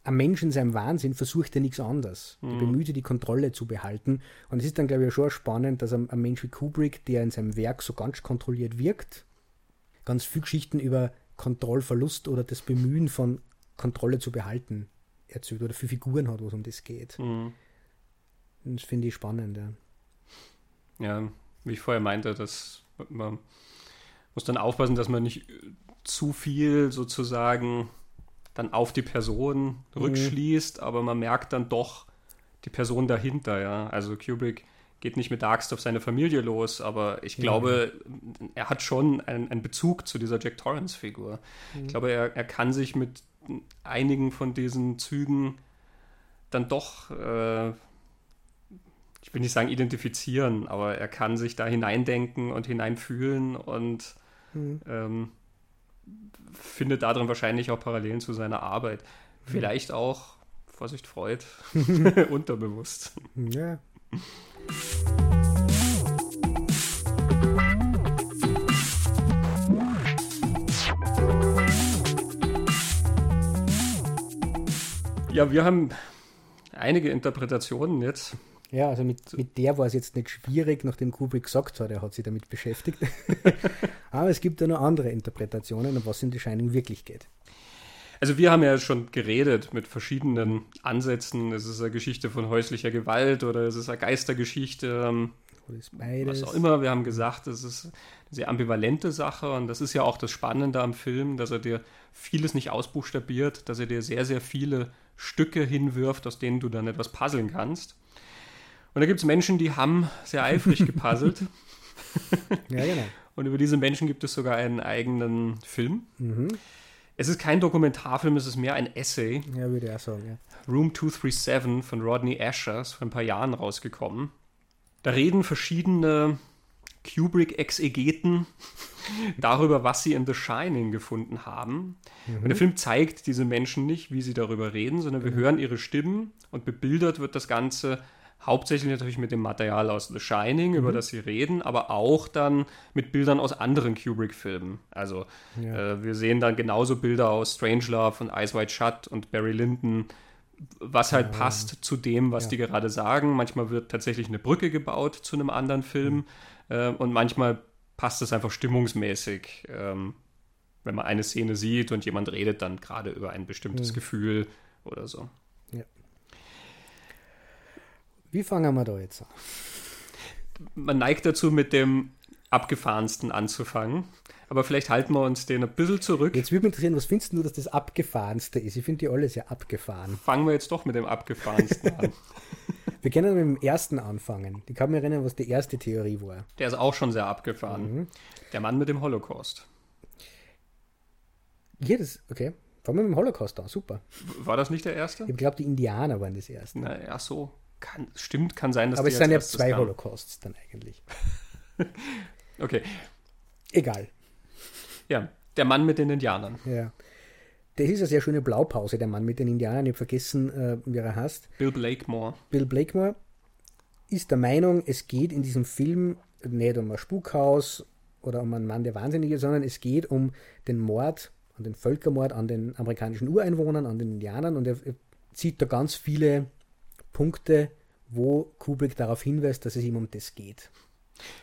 ein Mensch in seinem Wahnsinn versucht ja nichts anderes. Mhm. Er bemüht sich, die Kontrolle zu behalten. Und es ist dann, glaube ich, schon spannend, dass ein, ein, Mensch wie Kubrick, der in seinem Werk so ganz kontrolliert wirkt, ganz viele Geschichten über Kontrollverlust oder das Bemühen von Kontrolle zu behalten erzählt oder viele Figuren hat, wo es um das geht. Mhm. Das finde ich spannend, ja. Ja, wie ich vorher meinte, dass man muss dann aufpassen, dass man nicht zu viel sozusagen dann auf die Person mhm. rückschließt, aber man merkt dann doch die Person dahinter, ja. Also Kubrick geht nicht mit Darkst auf seine Familie los, aber ich glaube, ja. er hat schon einen, einen, Bezug zu dieser Jack Torrance-Figur. Mhm. Ich glaube, er, er kann sich mit einigen von diesen Zügen dann doch, äh, ich will nicht sagen identifizieren, aber er kann sich da hineindenken und hineinfühlen und mhm. ähm, findet darin wahrscheinlich auch Parallelen zu seiner Arbeit. Vielleicht auch, Vorsicht, Freud, unterbewusst. Ja. Ja, wir haben einige Interpretationen jetzt. Ja, also mit, mit der war es jetzt nicht schwierig, nachdem Kubrick gesagt hat, er hat sich damit beschäftigt. Aber es gibt ja noch andere Interpretationen, um was in The Shining wirklich geht. Also wir haben ja schon geredet mit verschiedenen Ansätzen. Es ist eine Geschichte von häuslicher Gewalt oder es ist eine Geistergeschichte. Ähm, was auch immer. Wir haben gesagt, es ist eine sehr ambivalente Sache und das ist ja auch das Spannende am Film, dass er dir vieles nicht ausbuchstabiert, dass er dir sehr, sehr viele Stücke hinwirft, aus denen du dann etwas puzzeln kannst. Und da gibt es Menschen, die haben sehr eifrig gepuzzelt. ja, genau. Und über diese Menschen gibt es sogar einen eigenen Film. Mhm. Es ist kein Dokumentarfilm, es ist mehr ein Essay. Ja, würde ich auch sagen, ja. Room 237 von Rodney Asher ist vor ein paar Jahren rausgekommen. Da reden verschiedene Kubrick-Exegeten darüber, was sie in The Shining gefunden haben. Mhm. Und der Film zeigt diese Menschen nicht, wie sie darüber reden, sondern wir mhm. hören ihre Stimmen und bebildert wird das Ganze Hauptsächlich natürlich mit dem Material aus The Shining, mhm. über das sie reden, aber auch dann mit Bildern aus anderen Kubrick-Filmen. Also ja. äh, wir sehen dann genauso Bilder aus Strangelove und Eyes Wide Shut und Barry Lyndon, was halt ja. passt zu dem, was ja. die gerade sagen. Manchmal wird tatsächlich eine Brücke gebaut zu einem anderen Film mhm. äh, und manchmal passt es einfach stimmungsmäßig. Ähm, wenn man eine Szene sieht und jemand redet dann gerade über ein bestimmtes mhm. Gefühl oder so. Wie fangen wir da jetzt an? Man neigt dazu, mit dem abgefahrensten anzufangen. Aber vielleicht halten wir uns den ein bisschen zurück. Jetzt würde mich interessieren, was findest du, dass das abgefahrenste ist? Ich finde die alle sehr abgefahren. Fangen wir jetzt doch mit dem abgefahrensten an. Wir können mit dem ersten anfangen. Ich kann mich erinnern, was die erste Theorie war. Der ist auch schon sehr abgefahren. Mhm. Der Mann mit dem Holocaust. Ja, das, okay. Fangen wir mit dem Holocaust an, super. War das nicht der erste? Ich glaube, die Indianer waren das erste. Na, ach so. Kann, stimmt, kann sein, dass Aber es sind ja zwei kam. Holocausts dann eigentlich. okay. Egal. Ja, der Mann mit den Indianern. Ja. Das ist eine sehr schöne Blaupause, der Mann mit den Indianern. Ich habe vergessen, äh, wie er heißt. Bill Blakemore. Bill Blakemore ist der Meinung, es geht in diesem Film nicht um ein Spukhaus oder um einen Mann, der wahnsinnig ist, sondern es geht um den Mord, an den Völkermord an den amerikanischen Ureinwohnern, an den Indianern und er, er zieht da ganz viele Punkte, wo Kubrick darauf hinweist, dass es ihm um das geht.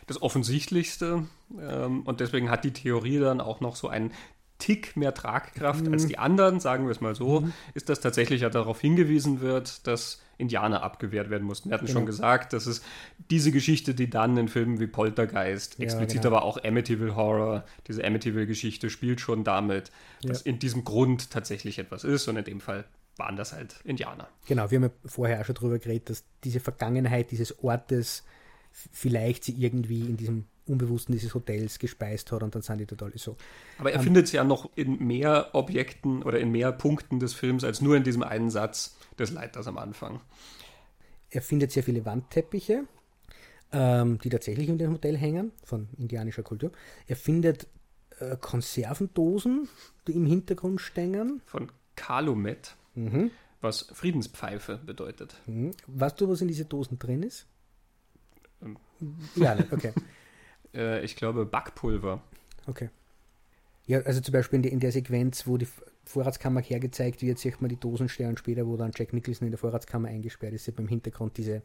Das Offensichtlichste, ähm, und deswegen hat die Theorie dann auch noch so einen Tick mehr Tragkraft mhm. als die anderen, sagen wir es mal so, mhm. ist, dass tatsächlich ja darauf hingewiesen wird, dass Indianer abgewehrt werden mussten. Wir hatten genau. schon gesagt, dass es diese Geschichte, die dann in Filmen wie Poltergeist, ja, explizit genau. aber auch Amityville Horror, diese Amityville-Geschichte spielt schon damit, ja. dass in diesem Grund tatsächlich etwas ist und in dem Fall waren das halt Indianer. Genau, wir haben ja vorher auch schon darüber geredet, dass diese Vergangenheit dieses Ortes vielleicht sie irgendwie in diesem Unbewussten dieses Hotels gespeist hat und dann sind die total so. Aber er um, findet es ja noch in mehr Objekten oder in mehr Punkten des Films als nur in diesem einen Satz des Leiters am Anfang. Er findet sehr viele Wandteppiche, ähm, die tatsächlich in dem Hotel hängen, von indianischer Kultur. Er findet äh, Konservendosen, die im Hintergrund stehen. Von Calumet, mhm. was Friedenspfeife bedeutet. Mhm. Weißt du, was in diese Dosen drin ist? Ähm. Ja, nicht. okay. äh, ich glaube Backpulver. Okay. Ja, also zum Beispiel in der, in der Sequenz, wo die Vorratskammer hergezeigt wird, sieht man die Dosen stehen und später, wo dann Jack Nicholson in der Vorratskammer eingesperrt ist, sieht man im Hintergrund diese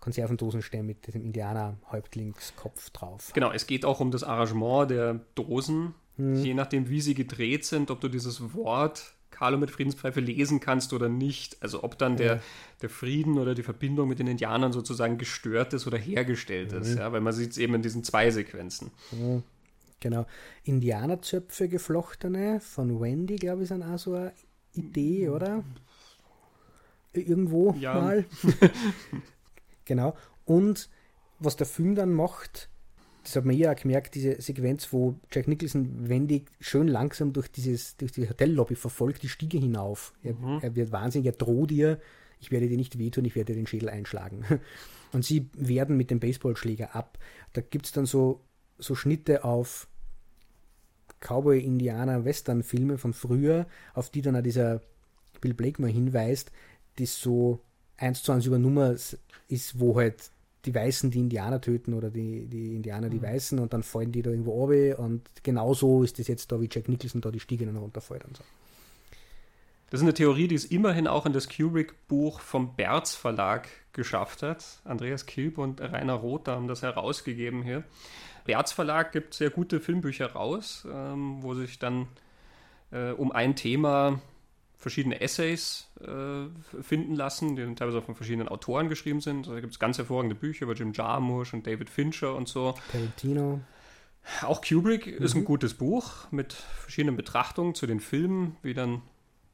Konservendosen stehen mit diesem Indianer-Häuptlingskopf drauf. Genau, es geht auch um das Arrangement der Dosen, hm. je nachdem, wie sie gedreht sind, ob du dieses Wort Carlo mit Friedenspfeife lesen kannst oder nicht. Also ob dann der, der Frieden oder die Verbindung mit den Indianern sozusagen gestört ist oder hergestellt mhm. ist. Ja, weil man sieht es eben in diesen zwei Sequenzen. Mhm. Genau. Indianerzöpfe geflochtene von Wendy, glaube ich, sind auch so eine Idee, oder? Irgendwo ja. mal. genau. Und was der Film dann macht, das hat man ja auch gemerkt, diese Sequenz, wo Jack Nicholson Wendy schön langsam durch, dieses, durch die Hotellobby verfolgt, die Stiege hinauf. Er, mhm. er wird wahnsinnig, er droht ihr, ich werde dir nicht wehtun, ich werde dir den Schädel einschlagen. Und sie werden mit dem Baseballschläger ab. Da gibt es dann so, so Schnitte auf Cowboy, Indianer, Western-Filme von früher, auf die dann auch dieser Bill Blake mal hinweist, die so eins zu eins über Nummer ist, wo halt die Weißen die Indianer töten oder die, die Indianer die mhm. Weißen und dann fallen die da irgendwo runter und genauso ist das jetzt da, wie Jack Nicholson da die Stiege dann runterfällt und so. Das ist eine Theorie, die es immerhin auch in das Kubrick-Buch vom Berz Verlag geschafft hat. Andreas Kilp und Rainer Roth haben das herausgegeben hier. Berz Verlag gibt sehr gute Filmbücher raus, ähm, wo sich dann äh, um ein Thema verschiedene Essays äh, finden lassen, die teilweise auch von verschiedenen Autoren geschrieben sind. Da gibt es ganz hervorragende Bücher über Jim Jarmusch und David Fincher und so. Tarantino. Auch Kubrick mhm. ist ein mhm. gutes Buch mit verschiedenen Betrachtungen zu den Filmen, wie dann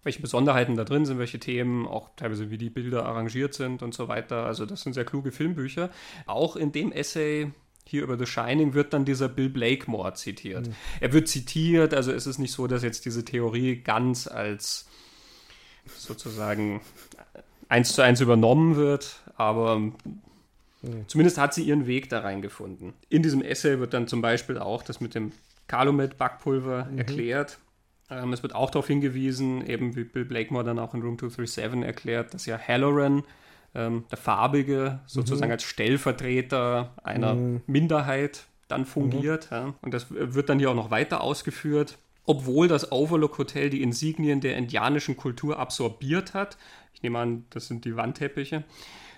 welche Besonderheiten da drin sind, welche Themen, auch teilweise wie die Bilder arrangiert sind und so weiter. Also das sind sehr kluge Filmbücher. Auch in dem Essay hier über The Shining wird dann dieser Bill Blakemore zitiert. Mhm. Er wird zitiert, also es ist nicht so, dass jetzt diese Theorie ganz als sozusagen eins zu eins übernommen wird, aber mhm. zumindest hat sie ihren Weg da reingefunden. In diesem Essay wird dann zum Beispiel auch das mit dem Calumet Backpulver mhm. erklärt. Ähm, es wird auch darauf hingewiesen, eben wie Bill Blakemore dann auch in Room 237 erklärt, dass ja Halloran ähm, der Farbige sozusagen mhm. als Stellvertreter einer mhm. Minderheit dann fungiert. Mhm. Ja. Und das wird dann hier auch noch weiter ausgeführt. Obwohl das Overlook Hotel die Insignien der indianischen Kultur absorbiert hat, ich nehme an, das sind die Wandteppiche,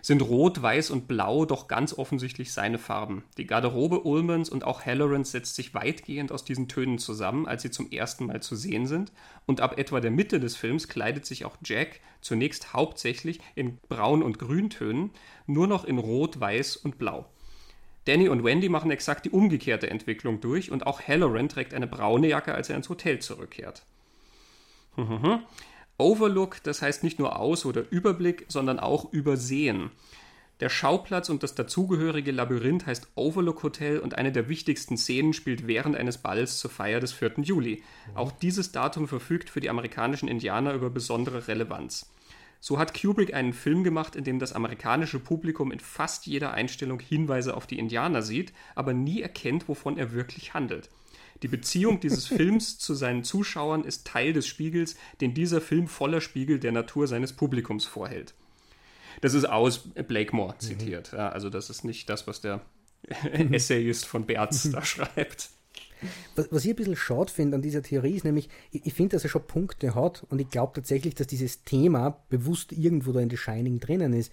sind Rot, Weiß und Blau doch ganz offensichtlich seine Farben. Die Garderobe Ullmans und auch Hallorans setzt sich weitgehend aus diesen Tönen zusammen, als sie zum ersten Mal zu sehen sind, und ab etwa der Mitte des Films kleidet sich auch Jack zunächst hauptsächlich in Braun- und Grüntönen, nur noch in Rot, Weiß und Blau. Danny und Wendy machen exakt die umgekehrte Entwicklung durch und auch Halloran trägt eine braune Jacke, als er ins Hotel zurückkehrt. Overlook, das heißt nicht nur Aus- oder Überblick, sondern auch Übersehen. Der Schauplatz und das dazugehörige Labyrinth heißt Overlook Hotel und eine der wichtigsten Szenen spielt während eines Balls zur Feier des 4. Juli. Auch dieses Datum verfügt für die amerikanischen Indianer über besondere Relevanz. So hat Kubrick einen Film gemacht, in dem das amerikanische Publikum in fast jeder Einstellung Hinweise auf die Indianer sieht, aber nie erkennt, wovon er wirklich handelt. Die Beziehung dieses Films zu seinen Zuschauern ist Teil des Spiegels, den dieser Film voller Spiegel der Natur seines Publikums vorhält. Das ist aus Blakemore zitiert. Mhm. Ja, also das ist nicht das, was der Essayist von Berz da schreibt. Was, was, ich ein bisschen schade finde an dieser Theorie ist nämlich, ich, ich finde, dass er schon Punkte hat und ich glaube tatsächlich, dass dieses Thema bewusst irgendwo da in The Shining drinnen ist.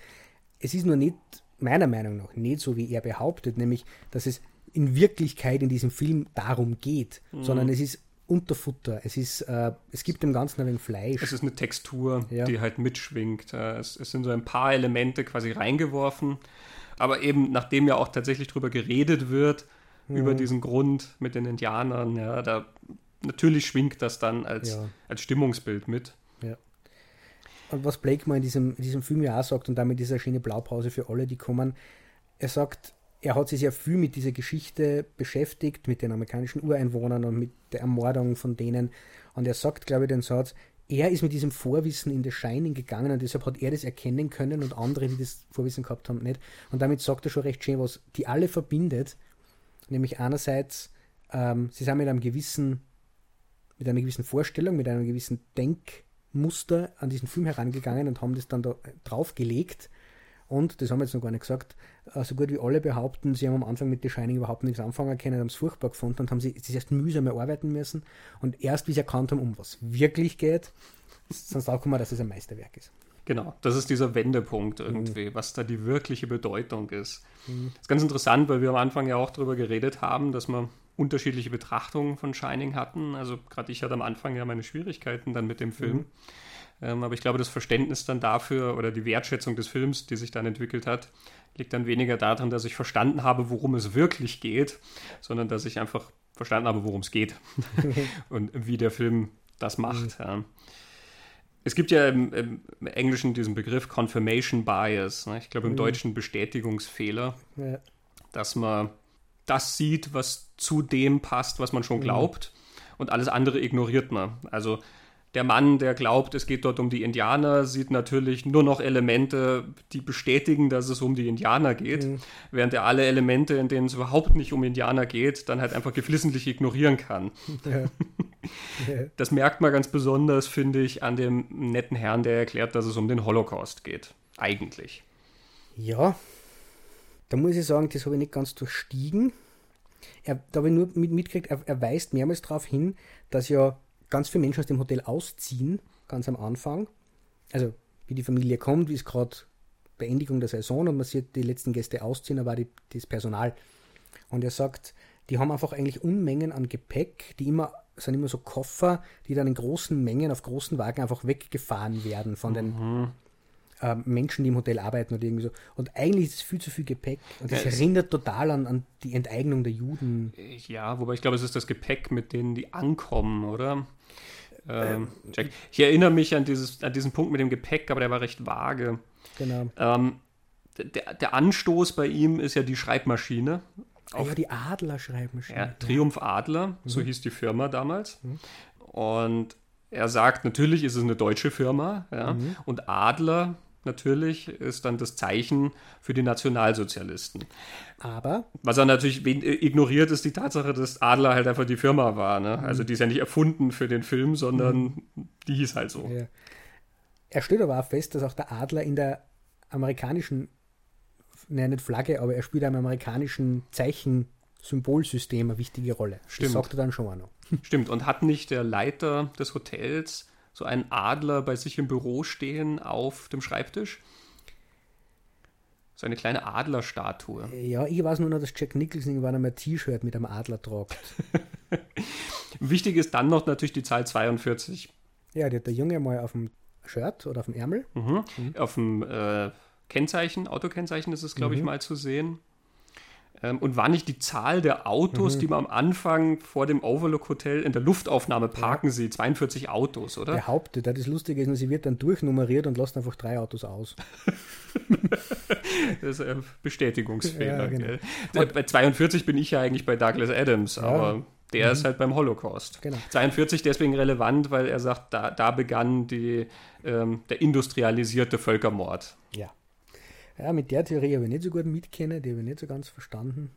Es ist nur nicht, meiner Meinung nach, nicht so, wie er behauptet, nämlich, dass es in Wirklichkeit in diesem Film darum geht, mhm. sondern es ist Unterfutter. Es ist, äh, es gibt dem Ganzen ein Fleisch. Es ist eine Textur, ja. die halt mitschwingt. Äh, es, es, sind so ein paar Elemente quasi reingeworfen. Aber eben, nachdem ja auch tatsächlich drüber geredet wird, mhm. über diesen Grund mit den Indianern, ja, da natürlich schwingt das dann als, ja. als Stimmungsbild mit. Ja. Und was Blake mal in diesem, in diesem Film ja auch sagt, und damit ist eine schöne Blaupause für alle, die kommen, er sagt, er hat sich sehr viel mit dieser Geschichte beschäftigt, mit den amerikanischen Ureinwohnern und mit der Ermordung von denen. Und er sagt, glaube ich, den Satz, er ist mit diesem Vorwissen in das Shining gegangen und deshalb hat er das erkennen können und andere, die das Vorwissen gehabt haben, nicht. Und damit sagt er schon recht schön, was die alle verbindet. Nämlich einerseits, ähm, sie sind mit einem gewissen, mit einer gewissen Vorstellung, mit einem gewissen Denkmuster an diesen Film herangegangen und haben das dann da draufgelegt und, das haben wir jetzt noch gar nicht gesagt, äh, so gut wie alle behaupten, sie haben am Anfang mit The Shining überhaupt nichts anfangen können, haben es furchtbar gefunden und haben sie es erst mühsam erarbeiten müssen. Und erst, wie sie erkannt haben, um was wirklich geht, sonst auch mal, dass es ein Meisterwerk ist. Genau, das ist dieser Wendepunkt irgendwie, mhm. was da die wirkliche Bedeutung ist. Mhm. Das ist ganz interessant, weil wir am Anfang ja auch darüber geredet haben, dass wir unterschiedliche Betrachtungen von Shining hatten. Also gerade ich hatte am Anfang ja meine Schwierigkeiten dann mit dem Film. Mhm. Ähm, aber ich glaube, das Verständnis dann dafür oder die Wertschätzung des Films, die sich dann entwickelt hat, liegt dann weniger darin, dass ich verstanden habe, worum es wirklich geht, sondern dass ich einfach verstanden habe, worum es geht und wie der Film das macht. Mhm. Ja. Es gibt ja im, im, Englischen diesen Begriff Confirmation Bias, ne? ich glaube im mhm. Deutschen Bestätigungsfehler, ja. dass man das sieht, was zu dem passt, was man schon mhm. glaubt mhm. und alles andere ignoriert man. Also der Mann, der glaubt, es geht dort um die Indianer, sieht natürlich nur noch Elemente, die bestätigen, dass es um die Indianer geht, mhm. während er alle Elemente, in denen es überhaupt nicht um Indianer geht, dann halt einfach geflissentlich ignorieren kann. Ja. Das merkt man ganz besonders, finde ich, an dem netten Herrn, der erklärt, dass es um den Holocaust geht. Eigentlich. Ja, da muss ich sagen, das habe ich nicht ganz durchstiegen. Er, da habe ich nur mit, mitgekriegt, er, er weist mehrmals darauf hin, dass ja ganz viele Menschen aus dem Hotel ausziehen, ganz am Anfang. Also wie die Familie kommt, wie es gerade Beendigung der Saison und man sieht die letzten Gäste ausziehen, da war die, das Personal. Und er sagt, die haben einfach eigentlich Unmengen an Gepäck, die immer sind immer so Koffer, die dann in großen Mengen auf großen Wagen einfach weggefahren werden von den mhm. äh, Menschen, die im Hotel arbeiten oder irgendwie so. Und eigentlich ist es viel zu viel Gepäck. Und das ja, erinnert total an, an die Enteignung der Juden. Ja, wobei ich glaube, es ist das Gepäck, mit denen die ankommen, oder? Ähm, Jack. Ich erinnere mich an, dieses, an diesen Punkt mit dem Gepäck, aber der war recht vage. Genau. Ähm, der, der Anstoß bei ihm ist ja die Schreibmaschine. Ah, ja, die Adler-Schreibmaschine. Ja, Triumph Adler, mhm. so hieß die Firma damals. Mhm. Und er sagt, natürlich ist es eine deutsche Firma. Ja, mhm. Und Adler natürlich ist dann das Zeichen für die Nationalsozialisten. Aber. Was er natürlich ignoriert, ist die Tatsache, dass Adler halt einfach die Firma war. Ne? Also die ist ja nicht erfunden für den Film, sondern mhm. die hieß halt so. Ja. Er stellt aber auch fest, dass auch der Adler in der amerikanischen, nein, nicht Flagge, aber er spielt im amerikanischen Zeichen-Symbolsystem eine wichtige Rolle. Stimmt. Das sagt er dann schon mal noch. Stimmt. Und hat nicht der Leiter des Hotels so einen Adler bei sich im Büro stehen auf dem Schreibtisch. So eine kleine Adlerstatue. Ja, ich weiß nur noch, dass Jack Nicholson irgendwann einmal ein T-Shirt mit einem Adler tragt. Wichtig ist dann noch natürlich die Zahl 42. Ja, die hat der Junge mal auf dem Shirt oder auf dem Ärmel. Mhm. Mhm. Auf dem äh, Kennzeichen, Autokennzeichen ist es, glaube mhm. ich, mal zu sehen. Ähm, und war nicht die Zahl der Autos, mhm. die man am Anfang vor dem Overlook Hotel in der Luftaufnahme parken ja. sie, 42 Autos, oder? Behauptet, das Lustige ist, sie wird dann durchnummeriert und lässt einfach drei Autos aus. das ist ein Bestätigungsfehler. Ja, genau. Bei 42 bin ich ja eigentlich bei Douglas Adams, ja. aber der mhm. ist halt beim Holocaust. Genau. 42 deswegen relevant, weil er sagt, da, da begann die, ähm, der industrialisierte Völkermord. Ja. Ja, mit der Theorie habe ich nicht so gut mitkennen, die habe ich nicht so ganz verstanden.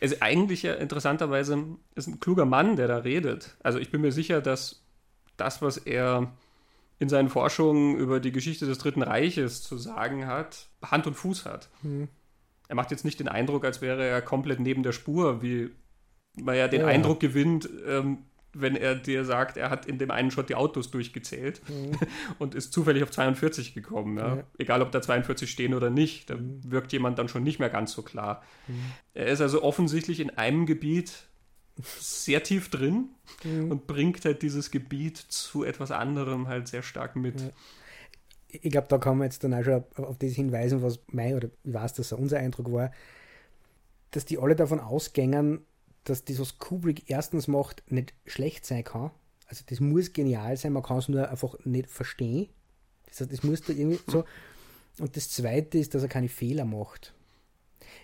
Es ist eigentlich ja interessanterweise ist ein kluger Mann, der da redet. Also ich bin mir sicher, dass das, was er in seinen Forschungen über die Geschichte des Dritten Reiches zu sagen hat, Hand und Fuß hat. Hm. Er macht jetzt nicht den Eindruck, als wäre er komplett neben der Spur, wie man ja den Ja. Eindruck gewinnt, ähm, wenn er dir sagt, er hat in dem einen Shot die Autos durchgezählt und ist zufällig auf 42 gekommen. Ja? Ja. Egal, ob da 42 stehen oder nicht, da wirkt jemand dann schon nicht mehr ganz so klar. Er ist also offensichtlich in einem Gebiet sehr tief drin und bringt halt dieses Gebiet zu etwas anderem halt sehr stark mit. Ja. ich glaube, da kann man jetzt dann auch schon auf- auf das hinweisen, was mein, oder ich weiß, dass er unser Eindruck war, dass die alle davon ausgängen, dass das, was Kubrick erstens macht, nicht schlecht sein kann. Also das muss genial sein, man kann es nur einfach nicht verstehen. Das heißt, das muss da irgendwie so. Und das zweite ist, dass er keine Fehler macht.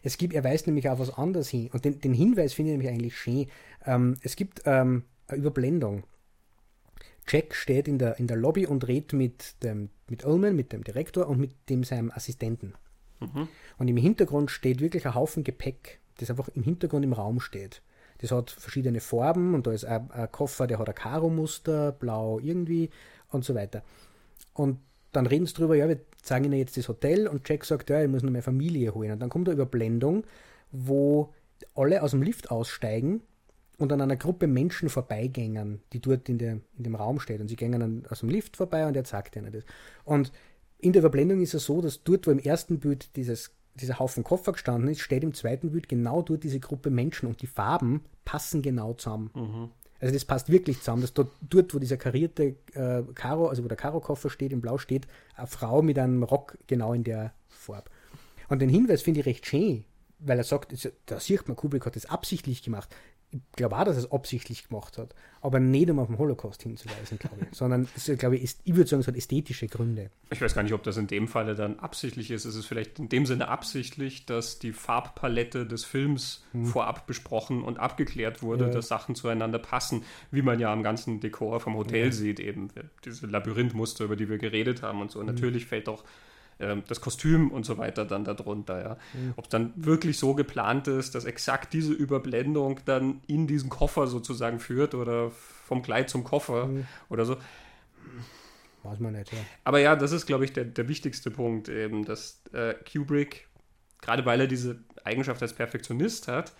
Es gibt, er weist nämlich auf was anderes hin. Und den, den Hinweis finde ich nämlich eigentlich schön. Ähm, es gibt ähm, eine Überblendung. Jack steht in der, in der Lobby und redet mit dem mit Ullman, mit dem Direktor und mit dem seinem Assistenten. Und im Hintergrund steht wirklich ein Haufen Gepäck, das einfach im Hintergrund im Raum steht. Das hat verschiedene Farben und da ist ein, ein Koffer, der hat ein Karo-Muster, blau irgendwie und so weiter. Und dann reden sie drüber, ja, wir zeigen ihnen jetzt das Hotel und Jack sagt, ja, ich muss noch meine Familie holen. Und dann kommt eine Überblendung, wo alle aus dem Lift aussteigen und an einer Gruppe Menschen vorbeigängen, die dort in, der, in dem Raum steht. Und sie gehen dann aus dem Lift vorbei und er sagt ihnen das. Und in der Überblendung ist es so, dass dort, wo im ersten Bild dieses, dieser Haufen Koffer gestanden ist, steht im zweiten Bild genau dort diese Gruppe Menschen und die Farben passen genau zusammen. Also das passt wirklich zusammen, dass dort, dort wo dieser karierte äh, Karo, also wo der Karo-Koffer steht, in Blau steht, eine Frau mit einem Rock genau in der Farbe. Und den Hinweis finde ich recht schön, weil er sagt, da sieht man, Kubrick hat das absichtlich gemacht. Ich glaube auch, dass er es absichtlich gemacht hat, aber nicht um auf den Holocaust hinzuweisen, glaube ich, sondern es, ist, glaube ich, ist, ich würde sagen, es hat ästhetische Gründe. Ich weiß gar nicht, ob das in dem Falle dann absichtlich ist. Es ist vielleicht in dem Sinne absichtlich, dass die Farbpalette des Films vorab besprochen und abgeklärt wurde, Ja. dass Sachen zueinander passen, wie man ja am ganzen Dekor vom Hotel sieht, eben diese Labyrinthmuster, über die wir geredet haben und so. Und natürlich fällt auch ähm, das Kostüm und so weiter dann darunter, ja. Ob es dann wirklich so geplant ist, dass exakt diese Überblendung dann in diesen Koffer sozusagen führt oder vom Kleid zum Koffer oder so. Weiß man nicht, ja. Aber ja, das ist, glaube ich, der, der wichtigste Punkt, eben, dass äh, Kubrick, gerade weil er diese Eigenschaft als Perfektionist hat,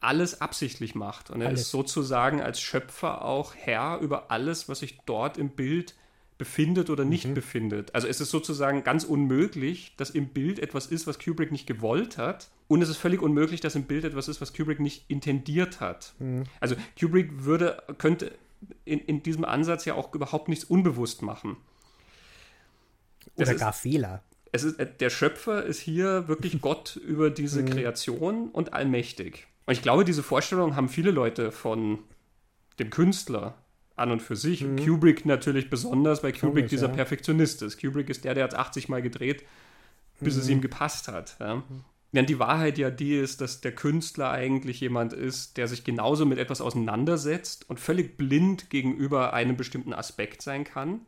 alles absichtlich macht. Und er Alles. ist sozusagen als Schöpfer auch Herr über alles, was sich dort im Bild befindet oder nicht befindet. Also es ist sozusagen ganz unmöglich, dass im Bild etwas ist, was Kubrick nicht gewollt hat. Und es ist völlig unmöglich, dass im Bild etwas ist, was Kubrick nicht intendiert hat. Also Kubrick würde, könnte in, in diesem Ansatz ja auch überhaupt nichts unbewusst machen. Das Oder ist- gar Fehler. es ist, äh, der Schöpfer ist hier wirklich Gott über diese Kreation und allmächtig. Und ich glaube, diese Vorstellung haben viele Leute von dem Künstler an und für sich. Und Kubrick natürlich besonders, weil Kubrick dieser ja. Perfektionist ist. Kubrick ist der, der hat 80 Mal gedreht, bis es ihm gepasst hat. Ja. Während die Wahrheit ja die ist, dass der Künstler eigentlich jemand ist, der sich genauso mit etwas auseinandersetzt und völlig blind gegenüber einem bestimmten Aspekt sein kann.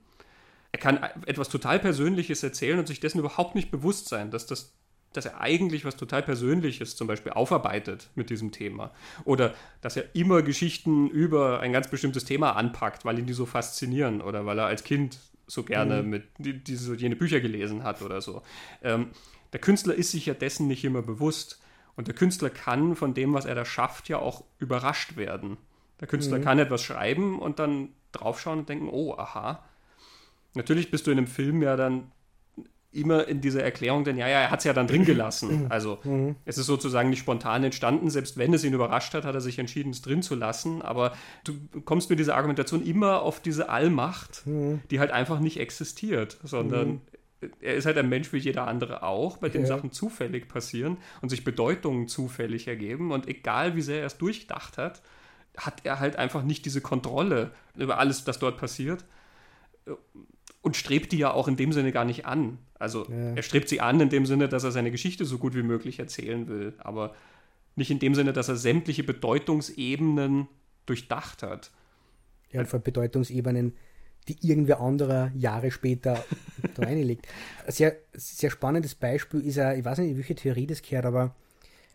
Er kann etwas total Persönliches erzählen und sich dessen überhaupt nicht bewusst sein, dass, das, dass er eigentlich was total Persönliches zum Beispiel aufarbeitet mit diesem Thema. Oder dass er immer Geschichten über ein ganz bestimmtes Thema anpackt, weil ihn die so faszinieren oder weil er als Kind so gerne mit die, diese jene Bücher gelesen hat oder so. Ähm, der Künstler ist sich ja dessen nicht immer bewusst. Und der Künstler kann von dem, was er da schafft, ja auch überrascht werden. Der Künstler kann etwas schreiben und dann draufschauen und denken, oh, aha. Natürlich bist du in einem Film ja dann immer in dieser Erklärung, denn ja, ja, er hat es ja dann drin gelassen. Also es ist sozusagen nicht spontan entstanden, selbst wenn es ihn überrascht hat, hat er sich entschieden, es drin zu lassen. Aber du kommst mit dieser Argumentation immer auf diese Allmacht, die halt einfach nicht existiert, sondern er ist halt ein Mensch wie jeder andere auch, bei dem Ja. Sachen zufällig passieren und sich Bedeutungen zufällig ergeben. Und egal wie sehr er es durchdacht hat, hat er halt einfach nicht diese Kontrolle über alles, das dort passiert und strebt die ja auch in dem Sinne gar nicht an. Also Ja. er strebt sie an in dem Sinne, dass er seine Geschichte so gut wie möglich erzählen will, aber nicht in dem Sinne, dass er sämtliche Bedeutungsebenen durchdacht hat. Ja, und von Bedeutungsebenen, die irgendwer anderer Jahre später da reinlegt. Ein sehr, sehr spannendes Beispiel ist ja, ich weiß nicht, welche Theorie das gehört, aber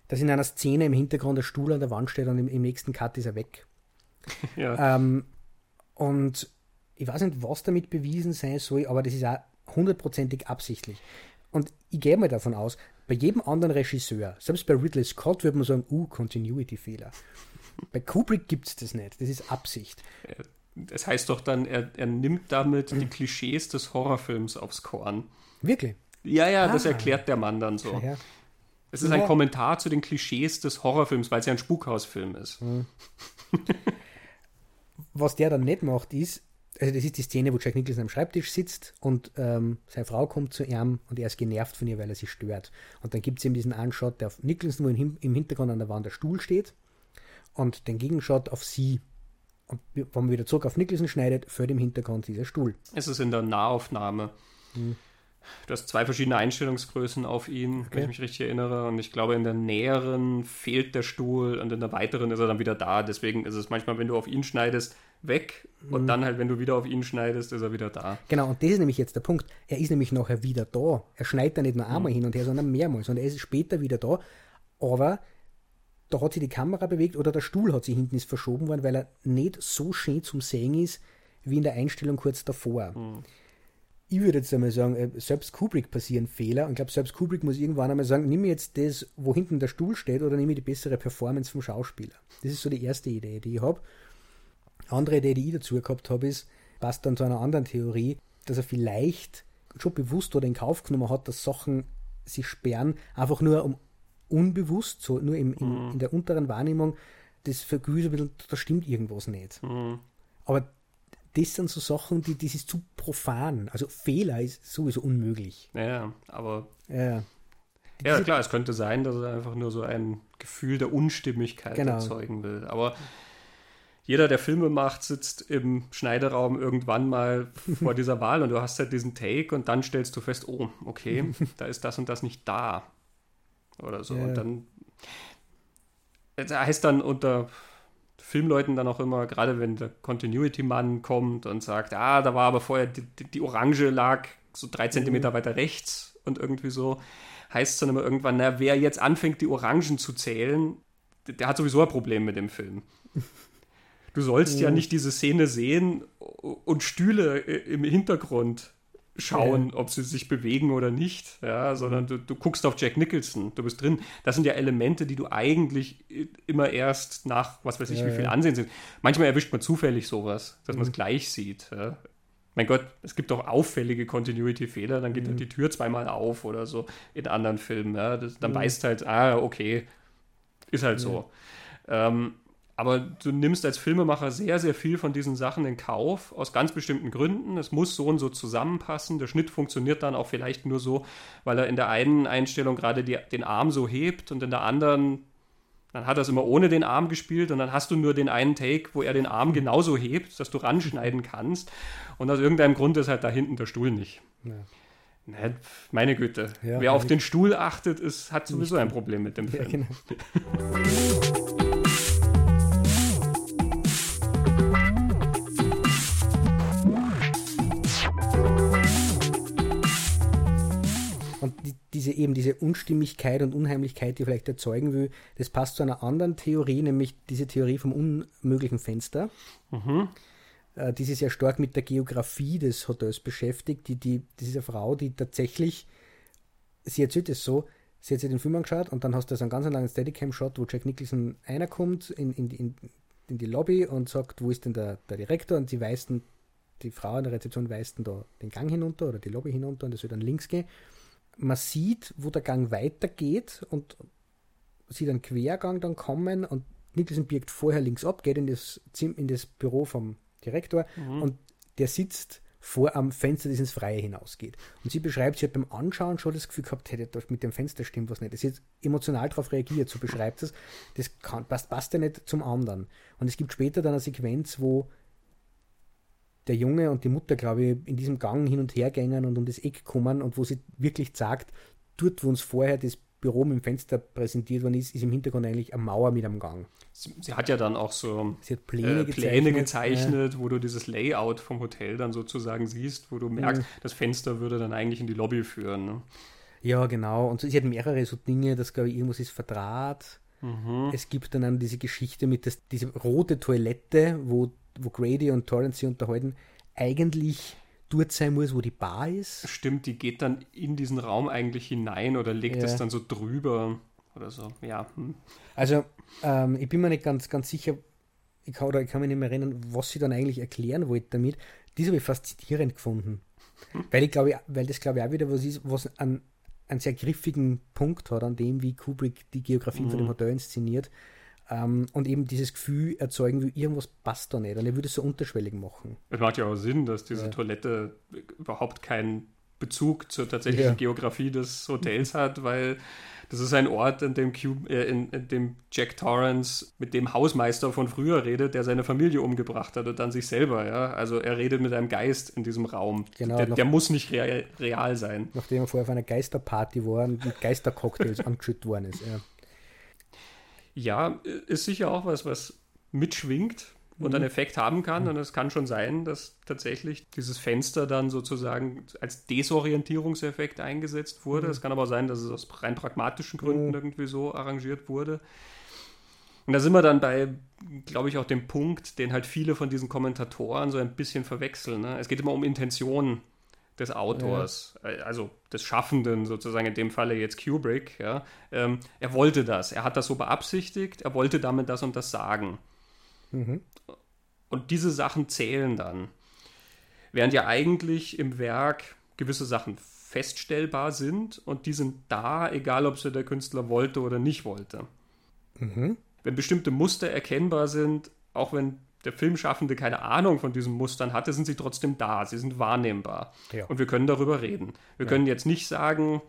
dass in einer Szene im Hintergrund der Stuhl an der Wand steht und im, im nächsten Cut ist er weg. Ja. Ähm, und ich weiß nicht, was damit bewiesen sein soll, aber das ist auch hundertprozentig absichtlich. Und ich gehe mal davon aus, bei jedem anderen Regisseur, selbst bei Ridley Scott, würde man sagen, uh, Continuity-Fehler. Bei Kubrick gibt es das nicht. Das ist Absicht. Das heißt doch dann, er, er nimmt damit die Klischees des Horrorfilms aufs Korn. Wirklich? Ja, ja, das ah. erklärt der Mann dann so. Ja. Es ist ja. ein Kommentar zu den Klischees des Horrorfilms, weil es ja ein Spukhausfilm ist. Hm. Was der dann nicht macht, ist, also das ist die Szene, wo Jack Nicholson am Schreibtisch sitzt und ähm, seine Frau kommt zu ihm und er ist genervt von ihr, weil er sie stört. Und dann gibt es eben diesen Anshot, der auf Nicholson, wo im Hintergrund an der Wand der Stuhl steht und den Gegenshot auf sie. Und wenn man wieder zurück auf Nicholson schneidet, fällt im Hintergrund dieser Stuhl. Es ist in der Nahaufnahme. Hm. Du hast zwei verschiedene Einstellungsgrößen auf ihn, okay. wenn ich mich richtig erinnere. Und ich glaube, in der näheren fehlt der Stuhl und in der weiteren ist er dann wieder da. Deswegen ist es manchmal, wenn du auf ihn schneidest, weg und mhm. dann halt, wenn du wieder auf ihn schneidest, ist er wieder da. Genau, und das ist nämlich jetzt der Punkt. Er ist nämlich nachher wieder da. Er schneidet da nicht nur einmal mhm. hin und her, sondern mehrmals. Und er ist später wieder da. Aber da hat sich die Kamera bewegt oder der Stuhl hat sich hinten ist verschoben worden, weil er nicht so schön zum Sehen ist, wie in der Einstellung kurz davor. Mhm. Ich würde jetzt einmal sagen, äh, selbst Kubrick passieren Fehler und ich glaube, selbst Kubrick muss irgendwann einmal sagen, nimm mir jetzt das, wo hinten der Stuhl steht oder nimm mir die bessere Performance vom Schauspieler. Das ist so die erste Idee, die ich habe. Andere Idee, die ich dazu gehabt habe, ist, passt dann zu einer anderen Theorie, dass er vielleicht schon bewusst oder in Kauf genommen hat, dass Sachen sich sperren, einfach nur um unbewusst, so nur im, im mhm. in der unteren Wahrnehmung, das bisschen, da stimmt irgendwas nicht. Mhm. Aber das sind so Sachen, die, das ist zu profan. Also Fehler ist sowieso unmöglich. Ja, aber. Ja. Ja, klar, es könnte sein, dass er einfach nur so ein Gefühl der Unstimmigkeit genau. erzeugen will. Aber jeder, der Filme macht, sitzt im Schneideraum irgendwann mal vor dieser Wahl und du hast halt diesen Take und dann stellst du fest, oh, okay, da ist das und das nicht da. Oder so. Ja. Und dann das heißt dann unter Filmleuten dann auch immer, gerade wenn der Continuity-Mann kommt und sagt, ah, da war aber vorher die, die, Orange lag so drei Zentimeter mhm. weiter rechts und irgendwie so, heißt es dann immer irgendwann, na, wer jetzt anfängt, die Orangen zu zählen, der, der hat sowieso ein Problem mit dem Film. Du sollst ja. ja nicht diese Szene sehen und Stühle im Hintergrund schauen, ob sie sich bewegen oder nicht, ja, sondern du, du, guckst auf Jack Nicholson, du bist drin. Das sind ja Elemente, die du eigentlich immer erst nach, was weiß ich, ja, wie viel ja. Ansehen sind. Manchmal erwischt man zufällig sowas, dass mhm. man es gleich sieht. Ja. Mein Gott, es gibt auch auffällige Continuity-Fehler, dann geht mhm. halt die Tür zweimal auf oder so in anderen Filmen. Das, dann mhm. weißt halt, ah, okay, ist halt so. Ähm, aber du nimmst als Filmemacher sehr, sehr viel von diesen Sachen in Kauf, aus ganz bestimmten Gründen. Es muss so und so zusammenpassen. Der Schnitt funktioniert dann auch vielleicht nur so, weil er in der einen Einstellung gerade die, den Arm so hebt und in der anderen, dann hat er es immer ohne den Arm gespielt und dann hast du nur den einen Take, wo er den Arm genauso hebt, dass du ranschneiden kannst. Und aus irgendeinem Grund ist halt da hinten der Stuhl nicht. Ja. Ne, meine Güte. Ja, Wer auf den Stuhl achtet, ist, hat sowieso ein Problem mit dem Film. Ja, genau. eben diese Unstimmigkeit und Unheimlichkeit, die vielleicht erzeugen will, das passt zu einer anderen Theorie, nämlich diese Theorie vom unmöglichen Fenster. Mhm. Äh, die sich sehr stark mit der Geografie des Hotels beschäftigt. Die, die, eine Frau, die tatsächlich, sie erzählt es so, sie hat sich den Film angeschaut und dann hast du so einen ganz langen Steadicam-Shot, wo Jack Nicholson einer kommt in, in, in, in die Lobby und sagt, wo ist denn der, der Direktor? Und sie weist die Frau in der Rezeption weist da den Gang hinunter oder die Lobby hinunter und das soll dann links gehen man sieht, wo der Gang weitergeht und sieht einen Quergang dann kommen und Nicholson birgt vorher links ab, geht in das, in das Büro vom Direktor mhm. und der sitzt vor am Fenster, das ins Freie hinausgeht. Und sie beschreibt, sie hat beim Anschauen schon das Gefühl gehabt, hätte das mit dem Fenster stimmt was nicht. Sie hat emotional darauf reagiert, so beschreibt es. Das kann, passt, passt ja nicht zum anderen. Und es gibt später dann eine Sequenz, wo der Junge und die Mutter, glaube ich, in diesem Gang hin und her gängen und um das Eck kommen und wo sie wirklich sagt, dort, wo uns vorher das Büro mit dem Fenster präsentiert worden ist, ist im Hintergrund eigentlich eine Mauer mit einem Gang. Sie, sie hat ja dann auch so Pläne, äh, Pläne, gezeichnet, gezeichnet ja. wo du dieses Layout vom Hotel dann sozusagen siehst, wo du merkst, mhm. das Fenster würde dann eigentlich in die Lobby führen. Ne? Ja, genau. Und sie hat mehrere so Dinge, dass, glaube ich, irgendwas ist Verdraht. Mhm. Es gibt dann diese Geschichte mit das, diese rote Toilette, wo wo Grady und Torrance sich unterhalten, eigentlich dort sein muss, wo die Bar ist. Stimmt, die geht dann in diesen Raum eigentlich hinein oder legt ja. es dann so drüber. oder so. Ja. Hm. Also, ähm, ich bin mir nicht ganz, ganz sicher, ich kann, oder ich kann mich nicht mehr erinnern, was sie dann eigentlich erklären wollte damit. Das habe ich faszinierend gefunden. Hm. Weil ich glaube, weil das glaube ich auch wieder was ist, was an einen sehr griffigen Punkt hat, an dem, wie Kubrick die Geografie mhm. von dem hm. Hotel inszeniert. Ähm, und eben dieses Gefühl erzeugen, wie irgendwas passt da nicht. Und er würde es so unterschwellig machen. Es macht ja auch Sinn, dass diese ja. Toilette überhaupt keinen Bezug zur tatsächlichen ja. Geografie des Hotels hat, weil das ist ein Ort, in dem, Cube, äh, in, in, dem Jack Torrance mit dem Hausmeister von früher redet, der seine Familie umgebracht hat und dann sich selber. Ja? Also er redet mit einem Geist in diesem Raum. Genau, der, der muss nicht real, real, sein. Nachdem er vorher auf einer Geisterparty war und mit Geistercocktails angeschüttet worden ist. Ja. Ja, ist sicher auch was, was mitschwingt und einen mhm. Effekt haben kann. Und es kann schon sein, dass tatsächlich dieses Fenster dann sozusagen als Desorientierungseffekt eingesetzt wurde. Mhm. Es kann aber sein, dass es aus rein pragmatischen Gründen mhm. irgendwie so arrangiert wurde. Und da sind wir dann bei, glaube ich, auch dem Punkt, den halt viele von diesen Kommentatoren so ein bisschen verwechseln. Ne? Es geht immer um Intention des Autors, ja. Äh, also des Schaffenden sozusagen, in dem Falle jetzt Kubrick. Ja? Ähm, er wollte das, er hat das so beabsichtigt, er wollte damit das und das sagen. Mhm. Und diese Sachen zählen dann. Während ja eigentlich im Werk gewisse Sachen feststellbar sind und die sind da, egal ob sie der Künstler wollte oder nicht wollte. Mhm. Wenn bestimmte Muster erkennbar sind, auch wenn der Filmschaffende keine Ahnung von diesen Mustern hatte, sind sie trotzdem da, sie sind wahrnehmbar. Ja. Und wir können darüber reden. Wir ja. können jetzt nicht sagen,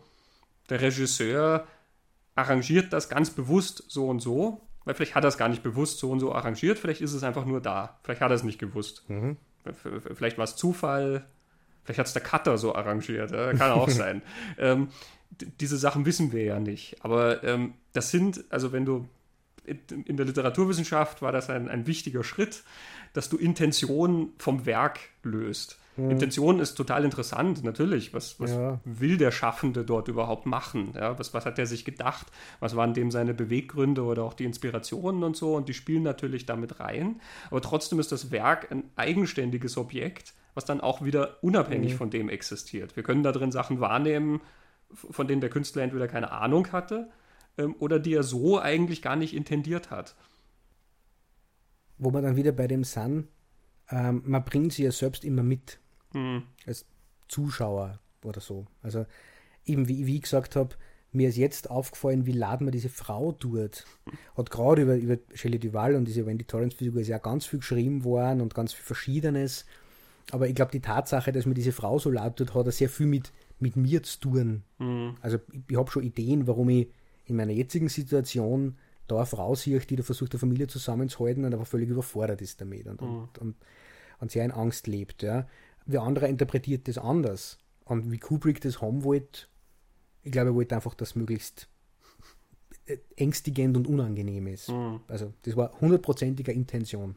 der Regisseur arrangiert das ganz bewusst so und so, weil vielleicht hat er es gar nicht bewusst so und so arrangiert, vielleicht ist es einfach nur da. Vielleicht hat er es nicht gewusst. Mhm. Vielleicht war es Zufall, vielleicht hat es der Cutter so arrangiert, ja? kann auch sein. Ähm, diese Sachen wissen wir ja nicht. Aber ähm, das sind, also wenn du in der Literaturwissenschaft war das ein, ein wichtiger Schritt, dass du Intention vom Werk löst. Mhm. Intention ist total interessant, natürlich. Was, was ja. will der Schaffende dort überhaupt machen? Ja, was, was hat er sich gedacht? Was waren dem seine Beweggründe oder auch die Inspirationen und so? Und die spielen natürlich damit rein. Aber trotzdem ist das Werk ein eigenständiges Objekt, was dann auch wieder unabhängig mhm. von dem existiert. Wir können da drin Sachen wahrnehmen, von denen der Künstler entweder keine Ahnung hatte ähm, oder die er so eigentlich gar nicht intendiert hat. Wo man dann wieder bei dem Sun, ähm, man bringt sie ja selbst immer mit mhm. als Zuschauer oder so. Also eben wie, wie ich gesagt habe, mir ist jetzt aufgefallen, wie laden man diese Frau tut. Hat gerade über, über Shelley Duval und diese Wendy Torrance-Figur ist ja ganz viel geschrieben worden und ganz viel Verschiedenes. Aber ich glaube, die Tatsache, dass mir diese Frau so laut tut, hat sehr viel mit, mit mir zu tun. Mhm. Also ich, ich habe schon Ideen, warum ich in meiner jetzigen Situation da eine Frau sehe, die da versucht, eine Familie zusammenzuhalten und aber völlig überfordert ist damit und, mhm. und, und, und sehr in Angst lebt. Ja wer anderer interpretiert das anders. Und wie Kubrick das haben wollte, ich glaube, er wollte einfach, dass möglichst ängstigend und unangenehm ist. Mhm. Also das war hundertprozentiger Intention.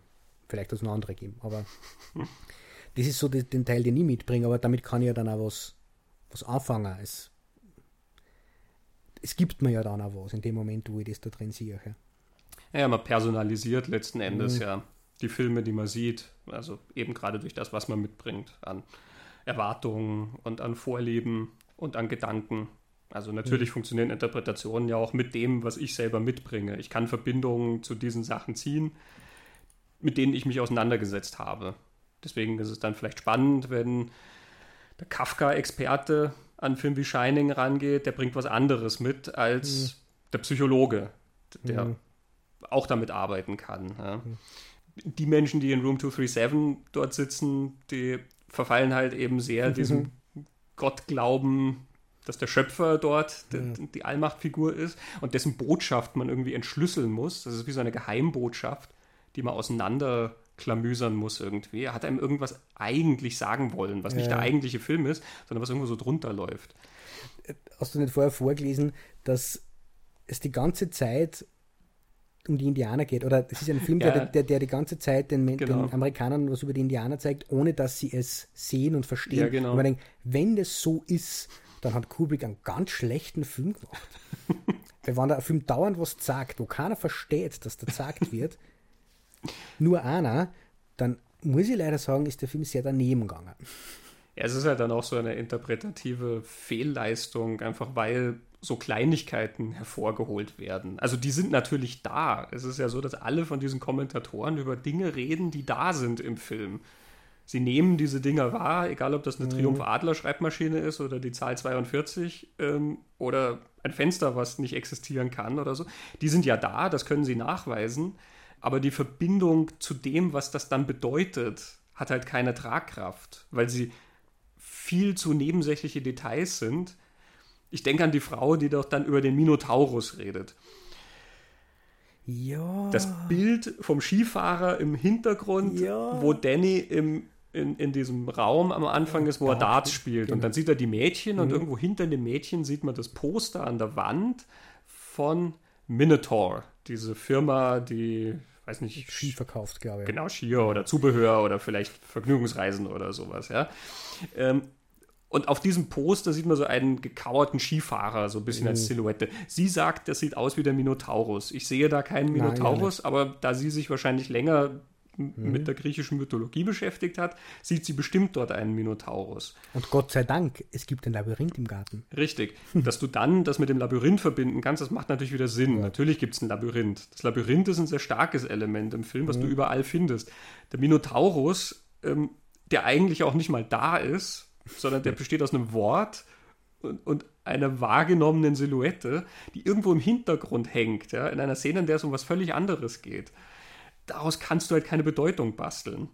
Vielleicht hat es noch andere geben, aber das ist so die, den Teil, den ich mitbringe, aber damit kann ich ja dann auch was, was anfangen. Es, es gibt mir ja dann auch was in dem Moment, wo ich das da drin sehe. Ja, man personalisiert letzten Endes mhm. ja die Filme, die man sieht, also eben gerade durch das, was man mitbringt an Erwartungen und an Vorlieben und an Gedanken. Also natürlich mhm. funktionieren Interpretationen ja auch mit dem, was ich selber mitbringe. Ich kann Verbindungen zu diesen Sachen ziehen, mit denen ich mich auseinandergesetzt habe. Deswegen ist es dann vielleicht spannend, wenn der Kafka-Experte an Film wie Shining rangeht, der bringt was anderes mit als mhm. der Psychologe, der mhm. auch damit arbeiten kann. Ja. Mhm die Menschen, die in Room 237 dort sitzen, die verfallen halt eben sehr mhm. diesem Gottglauben, dass der Schöpfer dort ja. die, die Allmachtfigur ist und dessen Botschaft man irgendwie entschlüsseln muss. Das ist wie so eine Geheimbotschaft, die man auseinanderklamüsern muss irgendwie. Er hat einem irgendwas eigentlich sagen wollen, was ja. nicht der eigentliche Film ist, sondern was irgendwo so drunter läuft. Hast du nicht vorher vorgelesen, dass es die ganze Zeit um die Indianer geht. Oder es ist ein Film, ja. der, der, der, die ganze Zeit den, genau. den, Amerikanern was über die Indianer zeigt, ohne dass sie es sehen und verstehen. Ja, genau. Und man denkt, wenn das so ist, dann hat Kubrick einen ganz schlechten Film gemacht. Weil wenn der Film dauernd was sagt, wo keiner versteht, dass da gesagt wird, nur einer, dann muss ich leider sagen, ist der Film sehr daneben gegangen. Ja, es ist halt dann auch so eine interpretative Fehlleistung, einfach weil so Kleinigkeiten hervorgeholt werden. Also die sind natürlich da. Es ist ja so, dass alle von diesen Kommentatoren über Dinge reden, die da sind im Film. Sie nehmen diese Dinger wahr, egal ob das eine mhm. Triumph-Adler-Schreibmaschine ist oder die Zahl 42 ähm, oder ein Fenster, was nicht existieren kann oder so. Die sind ja da, das können sie nachweisen, aber die Verbindung zu dem, was das dann bedeutet, hat halt keine Tragkraft, weil sie viel zu nebensächliche Details sind. Ich denke an die Frau, die doch dann über den Minotaurus redet. Ja. Das Bild vom Skifahrer im Hintergrund, ja. wo Danny im, in, in diesem Raum am Anfang ist, wo er Darts spielt. Genau. Und dann sieht er die Mädchen mhm. und irgendwo hinter den Mädchen sieht man das Poster an der Wand von Minotaur, diese Firma, die weiß nicht. Ski verkauft, glaube ich. Genau, Skier oder Zubehör oder vielleicht Vergnügungsreisen oder sowas, ja. Ähm, und auf diesem Poster sieht man so einen gekauerten Skifahrer, so ein bisschen mhm. als Silhouette. Sie sagt, das sieht aus wie der Minotaurus. Ich sehe da keinen Minotaurus, Nein, aber da sie sich wahrscheinlich länger mhm. mit der griechischen Mythologie beschäftigt hat, sieht sie bestimmt dort einen Minotaurus. Und Gott sei Dank, es gibt ein Labyrinth im Garten. Richtig. Dass du dann das mit dem Labyrinth verbinden kannst, das macht natürlich wieder Sinn. Ja. Natürlich gibt es ein Labyrinth. Das Labyrinth ist ein sehr starkes Element im Film, was mhm. du überall findest. Der Minotaurus, ähm, der eigentlich auch nicht mal da ist, sondern der besteht aus einem Wort und, und einer wahrgenommenen Silhouette, die irgendwo im Hintergrund hängt, ja, in einer Szene, in der es um was völlig anderes geht daraus kannst du halt keine Bedeutung basteln.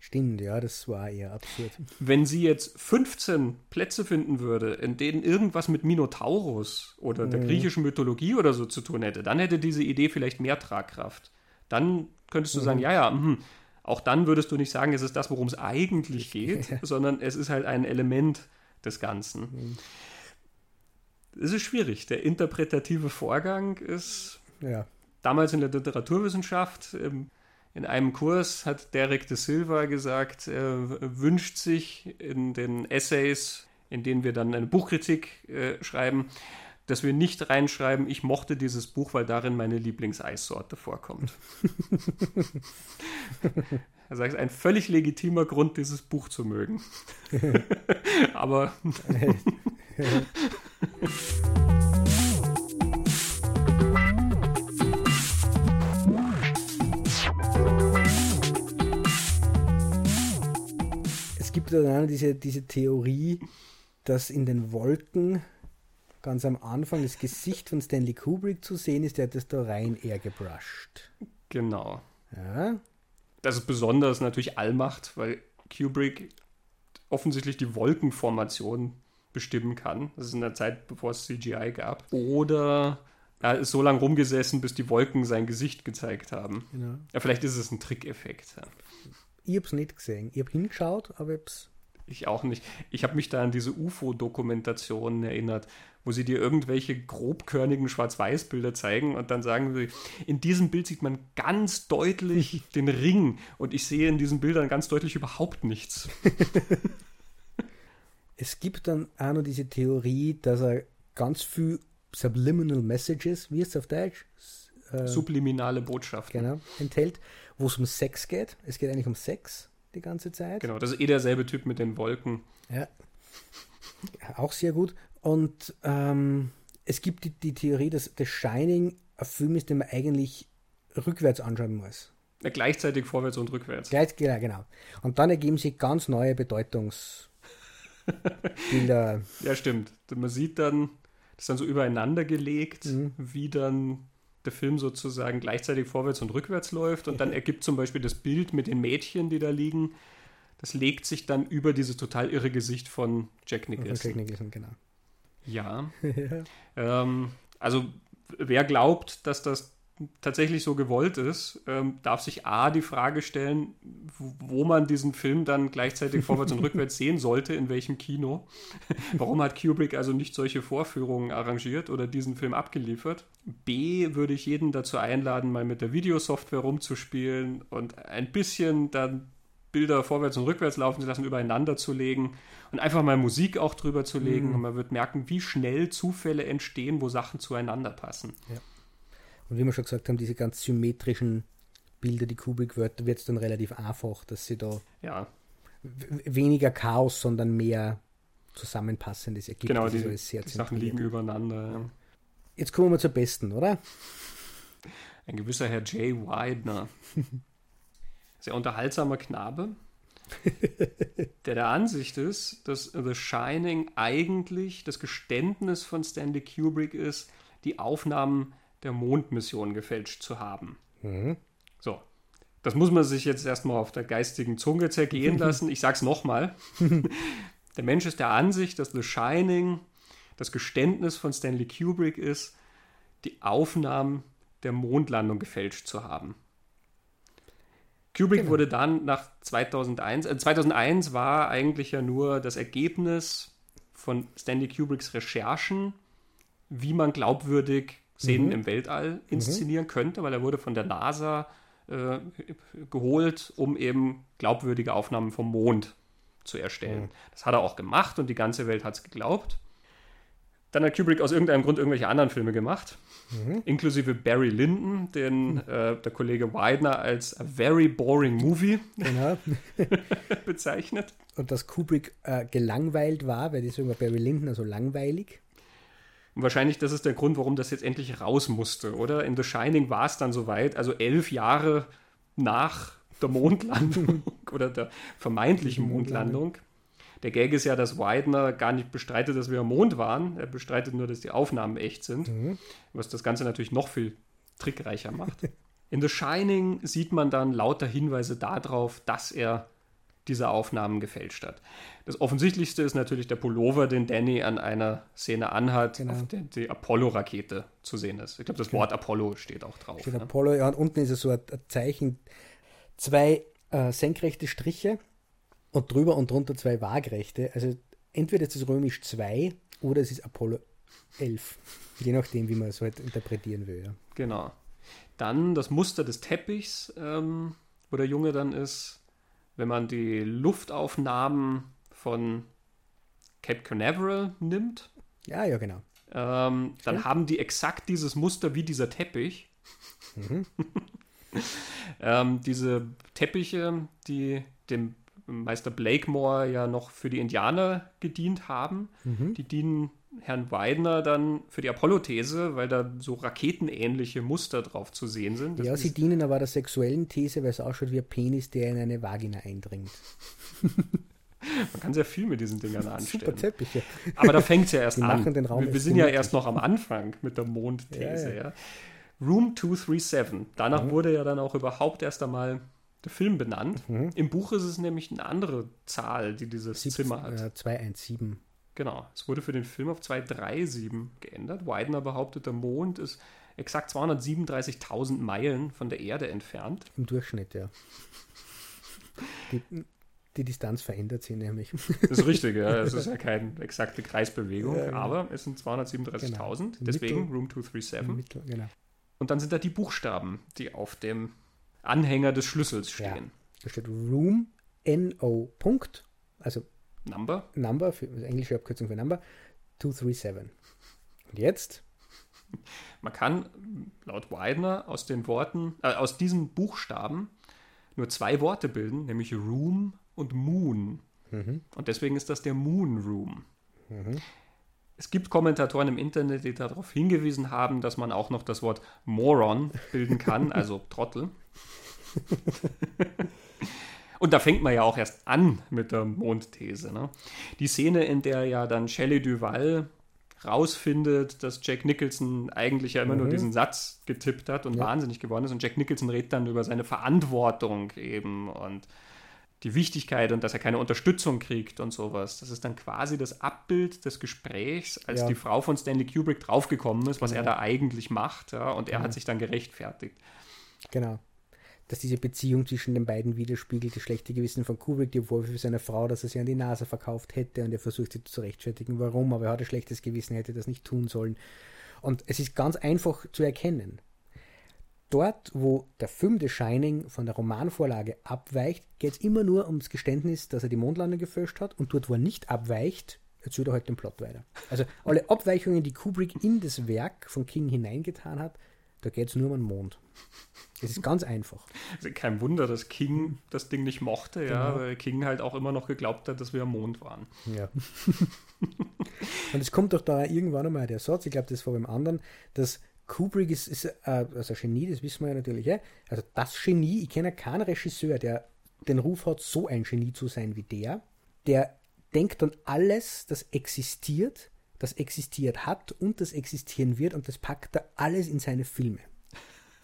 Stimmt, ja, das war eher absurd. Wenn sie jetzt 15 Plätze finden würde, in denen irgendwas mit Minotaurus oder der mhm. griechischen Mythologie oder so zu tun hätte, dann hätte diese Idee vielleicht mehr Tragkraft. Dann könntest du mhm. sagen, ja, ja, mh. auch dann würdest du nicht sagen, es ist das, worum es eigentlich geht, ja. sondern es ist halt ein Element des Ganzen. Mhm. Es ist schwierig. Der interpretative Vorgang ist ja damals in der Literaturwissenschaft. Ähm, in einem Kurs hat Derek de Silva gesagt, er wünscht sich in den Essays, in denen wir dann eine Buchkritik äh, schreiben, dass wir nicht reinschreiben, ich mochte dieses Buch, weil darin meine Lieblingseissorte vorkommt. er sagt, es ist ein völlig legitimer Grund, dieses Buch zu mögen. Aber. gibt dann diese, diese Theorie, dass in den Wolken ganz am Anfang das Gesicht von Stanley Kubrick zu sehen ist, der hat das da rein eher gebrusht. Genau. Ja. Das ist besonders natürlich Allmacht, weil Kubrick offensichtlich die Wolkenformation bestimmen kann. Das ist in der Zeit, bevor es CGI gab. Oder er ist so lange rumgesessen, bis die Wolken sein Gesicht gezeigt haben. Genau. Ja, vielleicht ist es ein Trickeffekt. Ja. Ich habe es nicht gesehen. Ich habe hingeschaut, aber ich hab's ich auch nicht. Ich habe mich da an diese UFO-Dokumentationen erinnert, wo sie dir irgendwelche grobkörnigen Schwarz-Weiß-Bilder zeigen und dann sagen sie, in diesem Bild sieht man ganz deutlich den Ring und ich sehe in diesen Bildern ganz deutlich überhaupt nichts. es gibt dann auch noch diese Theorie, dass er ganz viel Subliminal Messages, wie ist es auf Deutsch? Äh, Subliminale Botschaften. Genau, enthält wo es um Sex geht. Es geht eigentlich um Sex die ganze Zeit. Genau, das ist eh derselbe Typ mit den Wolken. Ja. Auch sehr gut. Und ähm, es gibt die, die Theorie, dass The Shining ein Film ist, den man eigentlich rückwärts anschauen muss. Ja, gleichzeitig vorwärts und rückwärts. Gleich, ja, genau. Und dann ergeben sich ganz neue Bedeutungsbilder. ja, stimmt. Man sieht dann, das ist dann so übereinander gelegt, mhm. wie dann der Film sozusagen gleichzeitig vorwärts und rückwärts läuft und dann ergibt zum Beispiel das Bild mit den Mädchen, die da liegen, das legt sich dann über dieses total irre Gesicht von Jack Nicholson. Jack Nicholson, genau. Ja. ja. Ähm, also wer glaubt, dass das tatsächlich so gewollt ist, ähm, darf sich A die Frage stellen, wo man diesen Film dann gleichzeitig vorwärts und rückwärts sehen sollte, in welchem Kino. Warum hat Kubrick also nicht solche Vorführungen arrangiert oder diesen Film abgeliefert? B würde ich jeden dazu einladen, mal mit der Videosoftware rumzuspielen und ein bisschen dann Bilder vorwärts und rückwärts laufen zu lassen, übereinander zu legen und einfach mal Musik auch drüber zu legen. Mhm. Und man wird merken, wie schnell Zufälle entstehen, wo Sachen zueinander passen. Ja. Und wie wir schon gesagt haben, diese ganz symmetrischen Bilder, die Kubrick wird, wird es dann relativ einfach, dass sie da ja. weniger Chaos, sondern mehr zusammenpassendes ergibt. Genau, die, also die Sachen liegen übereinander. Ja. Jetzt kommen wir zur besten, oder? Ein gewisser Herr Jay Widener. Sehr unterhaltsamer Knabe, der der Ansicht ist, dass The Shining eigentlich das Geständnis von Stanley Kubrick ist, die Aufnahmen der Mondmission gefälscht zu haben. Mhm. So. Das muss man sich jetzt erstmal auf der geistigen Zunge zergehen lassen. Ich sag's nochmal. der Mensch ist der Ansicht, dass The Shining das Geständnis von Stanley Kubrick ist, die Aufnahmen der Mondlandung gefälscht zu haben. Kubrick genau. wurde dann nach 2001, äh, 2001 war eigentlich ja nur das Ergebnis von Stanley Kubricks Recherchen, wie man glaubwürdig Szenen mhm. im Weltall mhm. inszenieren mhm. könnte, weil er wurde von der NASA äh, geholt, um eben glaubwürdige Aufnahmen vom Mond zu erstellen. Mhm. Das hat er auch gemacht und die ganze Welt hat es geglaubt. Dann hat Kubrick aus irgendeinem Grund irgendwelche anderen Filme gemacht, mhm. inklusive Barry Lyndon, den mhm. äh, der Kollege Widener als a very boring movie genau. bezeichnet. Und dass Kubrick äh, gelangweilt war, weil deswegen war Barry Lyndon so langweilig. Und wahrscheinlich das ist der Grund, warum das jetzt endlich raus musste, oder? In The Shining war es dann soweit, also elf Jahre nach der Mondlandung oder der vermeintlichen Mondlandung der Gag ist ja, dass Widener gar nicht bestreitet, dass wir am Mond waren. Er bestreitet nur, dass die Aufnahmen echt sind, mhm. was das Ganze natürlich noch viel trickreicher macht. In The Shining sieht man dann lauter Hinweise darauf, dass er diese Aufnahmen gefälscht hat. Das offensichtlichste ist natürlich der Pullover, den Danny an einer Szene anhat, genau. auf der die Apollo-Rakete zu sehen ist. Ich glaube, das genau. Wort Apollo steht auch drauf. Steht ne? Apollo, ja, und unten ist es so ein, Zeichen, zwei äh, senkrechte Striche und drüber und drunter zwei Waagrechte. Also entweder ist es römisch 2 oder es ist Apollo 11. Je nachdem, wie man es halt interpretieren will. Ja. Genau. Dann das Muster des Teppichs, ähm, wo der Junge dann ist, wenn man die Luftaufnahmen von Cape Canaveral nimmt. Ja, ja, genau. Ähm, dann ja. haben die exakt dieses Muster wie dieser Teppich. Mhm. ähm, diese Teppiche, die dem Meister Blakemore ja noch für die Indianer gedient haben. Mhm. Die dienen Herrn Weidner dann für die Apollo-These, weil da so raketenähnliche Muster drauf zu sehen sind. Das ja, sie dienen aber der sexuellen These, weil es ausschaut wie ein Penis, der in eine Vagina eindringt. Man kann sehr viel mit diesen Dingern anstellen. Super Teppiche. Aber da fängt es ja erst an. wir, wir sind ja erst noch am Anfang mit der Mondthese. Ja, ja. ja. Room 237. Danach mhm. wurde ja dann auch überhaupt erst einmal der Film benannt. Mhm. Im Buch ist es nämlich eine andere Zahl, die dieses Sieb Zimmer hat. Äh, 217. Genau. Es wurde für den Film auf 237 geändert. Widener behauptet, der Mond ist exakt 237.000 Meilen von der Erde entfernt. Im Durchschnitt, ja. Die, die Distanz verändert sich nämlich. Das ist richtig, ja. Es ist ja keine exakte Kreisbewegung, ja, genau. aber es sind 237.000. Genau. Deswegen Mittel, Room 237. Mittel, genau. Und dann sind da die Buchstaben, die auf dem Anhänger des Schlüssels stehen. Ja. Da steht Room NO Punkt, also Number. Number, für, englische Abkürzung für Number, 237. Und jetzt? Man kann laut Widener aus den Worten, äh, aus diesen Buchstaben nur zwei Worte bilden, nämlich Room und Moon. Mhm. Und deswegen ist das der Moon Room. Mhm. Es gibt Kommentatoren im Internet, die darauf hingewiesen haben, dass man auch noch das Wort Moron bilden kann, also Trottel. Und da fängt man ja auch erst an mit der Mondthese. Ne? Die Szene, in der ja dann Shelley Duval rausfindet, dass Jack Nicholson eigentlich ja immer mhm. nur diesen Satz getippt hat und ja. wahnsinnig geworden ist. Und Jack Nicholson redet dann über seine Verantwortung eben und die Wichtigkeit und dass er keine Unterstützung kriegt und sowas. Das ist dann quasi das Abbild des Gesprächs, als ja. die Frau von Stanley Kubrick draufgekommen ist, was genau. er da eigentlich macht. Ja, und er genau. hat sich dann gerechtfertigt. Genau dass diese Beziehung zwischen den beiden widerspiegelt, das schlechte Gewissen von Kubrick, die Vorwürfe seiner Frau, dass er sie an die Nase verkauft hätte und er versucht sie zu rechtfertigen, warum, aber er hat ein schlechtes Gewissen, hätte das nicht tun sollen. Und es ist ganz einfach zu erkennen. Dort, wo der Film The Shining von der Romanvorlage abweicht, geht es immer nur ums Geständnis, dass er die Mondlandung gefälscht hat und dort, wo er nicht abweicht, erzählt er halt den Plot weiter. Also alle Abweichungen, die Kubrick in das Werk von King hineingetan hat, Da geht es nur um den Mond. Es ist ganz einfach. Also kein Wunder, dass King das Ding nicht mochte, genau. ja, weil King halt auch immer noch geglaubt hat, dass wir am Mond waren. Ja. Und es kommt doch da irgendwann einmal der Satz, ich glaube, das war beim anderen, dass Kubrick ist, ist äh, also ein Genie, das wissen wir ja natürlich. Ja? Also das Genie, ich kenne keinen Regisseur, der den Ruf hat, so ein Genie zu sein wie der. Der denkt an alles, das existiert, das existiert hat und das existieren wird und das packt er alles in seine Filme.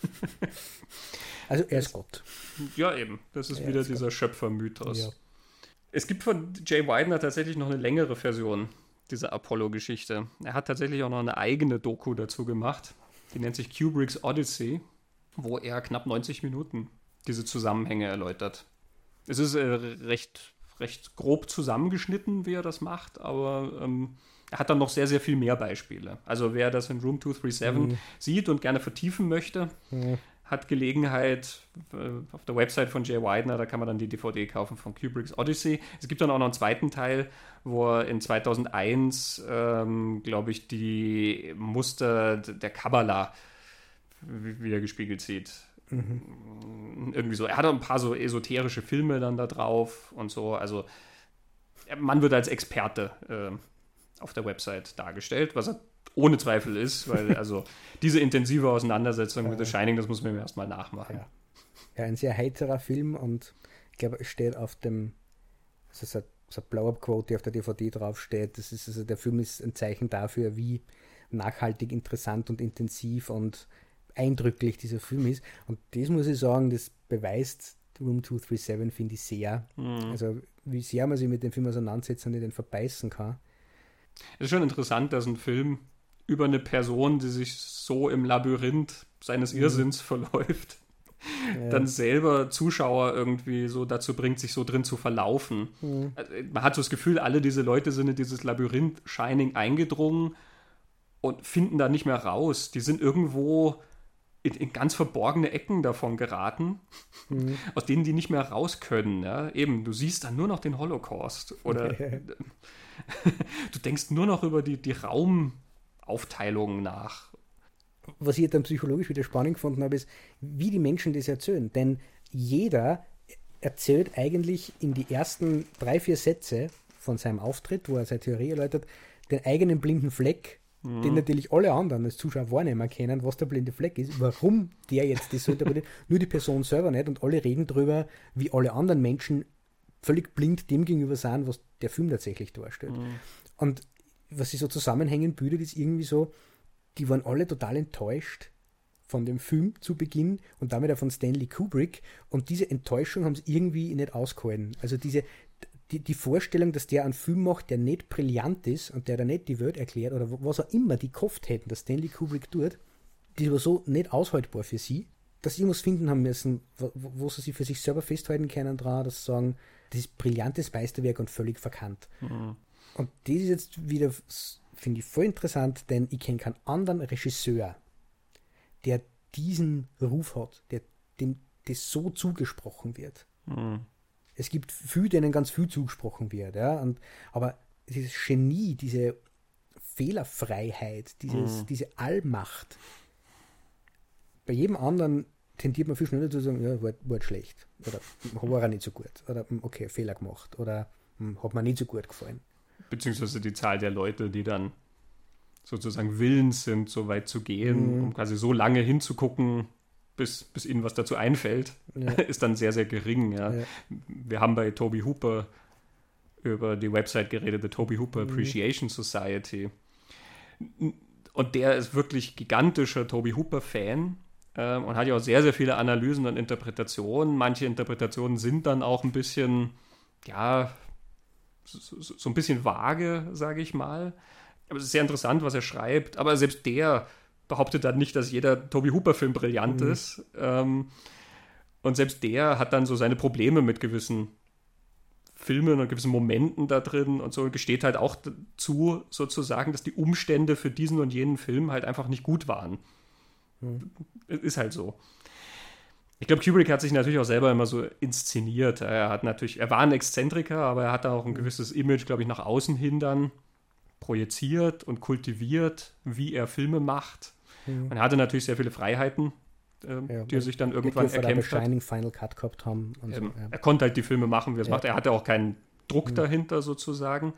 also er ist Gott. Ja, eben. Das ist er wieder ist dieser Schöpfermythos. Ja. Es gibt von Jay Widener tatsächlich noch eine längere Version dieser Apollo-Geschichte. Er hat tatsächlich auch noch eine eigene Doku dazu gemacht. Die nennt sich Kubricks Odyssey, wo er knapp 90 Minuten diese Zusammenhänge erläutert. Es ist äh, recht, recht grob zusammengeschnitten, wie er das macht, aber ähm, er hat dann noch sehr, sehr viel mehr Beispiele. Also wer das in Room 237 mhm. sieht und gerne vertiefen möchte, mhm. hat Gelegenheit äh, auf der Website von Jay Widener, da kann man dann die DVD kaufen von Kubricks Odyssey. Es gibt dann auch noch einen zweiten Teil, wo er in 2001, ähm, glaube ich, die Muster der Kabbalah wieder gespiegelt sieht. Mhm. Irgendwie so. Er hat auch ein paar so esoterische Filme dann da drauf und so. Also man wird als Experte äh, auf der Website dargestellt, was er ohne Zweifel ist, weil also diese intensive Auseinandersetzung mit The Shining, das muss man mir erstmal nachmachen. Ja. ja. ein sehr heiterer Film und ich glaube, es steht auf dem, also so, so Blow-Up-Quote, die auf der DVD draufsteht. Das ist also der Film ist ein Zeichen dafür, wie nachhaltig, interessant und intensiv und eindrücklich dieser Film ist. Und das muss ich sagen, das beweist Room 237, finde ich sehr. Mhm. Also, wie sehr man sich mit dem Film auseinandersetzt und den verbeißen kann. Es ist schon interessant, dass ein Film über eine Person, die sich so im Labyrinth seines mhm. Irrsinns verläuft, ja. dann selber Zuschauer irgendwie so dazu bringt, sich so drin zu verlaufen. Mhm. Also, man hat so das Gefühl, alle diese Leute sind in dieses Labyrinth Shining eingedrungen und finden da nicht mehr raus. Die sind irgendwo in, in ganz verborgene Ecken davon geraten, mhm. aus denen die nicht mehr raus können. Ja? Eben, du siehst dann nur noch den Holocaust oder du denkst nur noch über die, die Raumaufteilung nach. Was ich dann psychologisch wieder spannend gefunden habe, ist, wie die Menschen das erzählen. Denn jeder erzählt eigentlich in die ersten drei, vier Sätze von seinem Auftritt, wo er seine Theorie erläutert, den eigenen blinden Fleck, mhm. den natürlich alle anderen als Zuschauer wahrnehmen können, was der blinde Fleck ist, warum der jetzt das so interpretiert, nur die Person selber nicht und alle reden darüber, wie alle anderen Menschen völlig blind dem gegenüber sind, was der Film tatsächlich darstellt. Mhm. Und was sie so zusammenhängen bildet, ist irgendwie so, die waren alle total enttäuscht von dem Film zu Beginn und damit auch von Stanley Kubrick und diese Enttäuschung haben sie irgendwie nicht ausgehalten. Also diese, die, die Vorstellung, dass der einen Film macht, der nicht brillant ist und der da nicht die Welt erklärt oder was auch immer die gehofft hätten, dass Stanley Kubrick tut, die war so nicht aushaltbar für sie, dass sie irgendwas finden haben müssen, wo, wo sie sich für sich selber festhalten können dran, dass sie sagen, das ist brillantes Meisterwerk und völlig verkannt. Mhm. Und das ist jetzt wieder, finde ich, voll interessant, denn ich kenne keinen anderen Regisseur, der diesen Ruf hat, der dem das so zugesprochen wird. Mhm. Es gibt viele, denen ganz viel zugesprochen wird, ja, und, aber dieses Genie, diese Fehlerfreiheit, dieses, mhm. diese Allmacht, bei jedem anderen tendiert man viel schneller zu sagen, ja, war, war schlecht. Oder war er nicht so gut. Oder hm, okay, Fehler gemacht. Oder hm, hat mir nicht so gut gefallen. Beziehungsweise die Zahl der Leute, die dann sozusagen willens sind, so weit zu gehen, mhm. um quasi so lange hinzugucken, bis, bis ihnen was dazu einfällt, ja. ist dann sehr, sehr gering. Ja. ja. Wir haben bei Toby Hooper über die Website geredet, der Toby Hooper mhm. Appreciation Society. Und der ist wirklich gigantischer Toby Hooper-Fan ähm, und hat ja auch sehr, sehr viele Analysen und Interpretationen. Manche Interpretationen sind dann auch ein bisschen, ja, so, so ein bisschen vage, sage ich mal. Aber es ist sehr interessant, was er schreibt. Aber selbst der behauptet dann nicht, dass jeder Toby Hooper-Film brillant mhm. ist. Ähm, und selbst der hat dann so seine Probleme mit gewissen Filmen und gewissen Momenten da drin und so und gesteht halt auch dazu, sozusagen, dass die Umstände für diesen und jenen Film halt einfach nicht gut waren. Mhm. Ist halt so. Ich glaube, Kubrick hat sich natürlich auch selber immer so inszeniert. Er hat natürlich, er war ein Exzentriker, aber er hat auch ein mhm. gewisses Image, glaube ich, nach außen hin dann projiziert und kultiviert, wie er Filme macht. Mhm. Man hatte natürlich sehr viele Freiheiten, äh, ja, die er sich dann irgendwann erkämpft hat. Shining Final Cut gehabt haben. So, ja. Er konnte halt die Filme machen, wie er es macht. Er hatte auch keinen Druck mhm. dahinter sozusagen.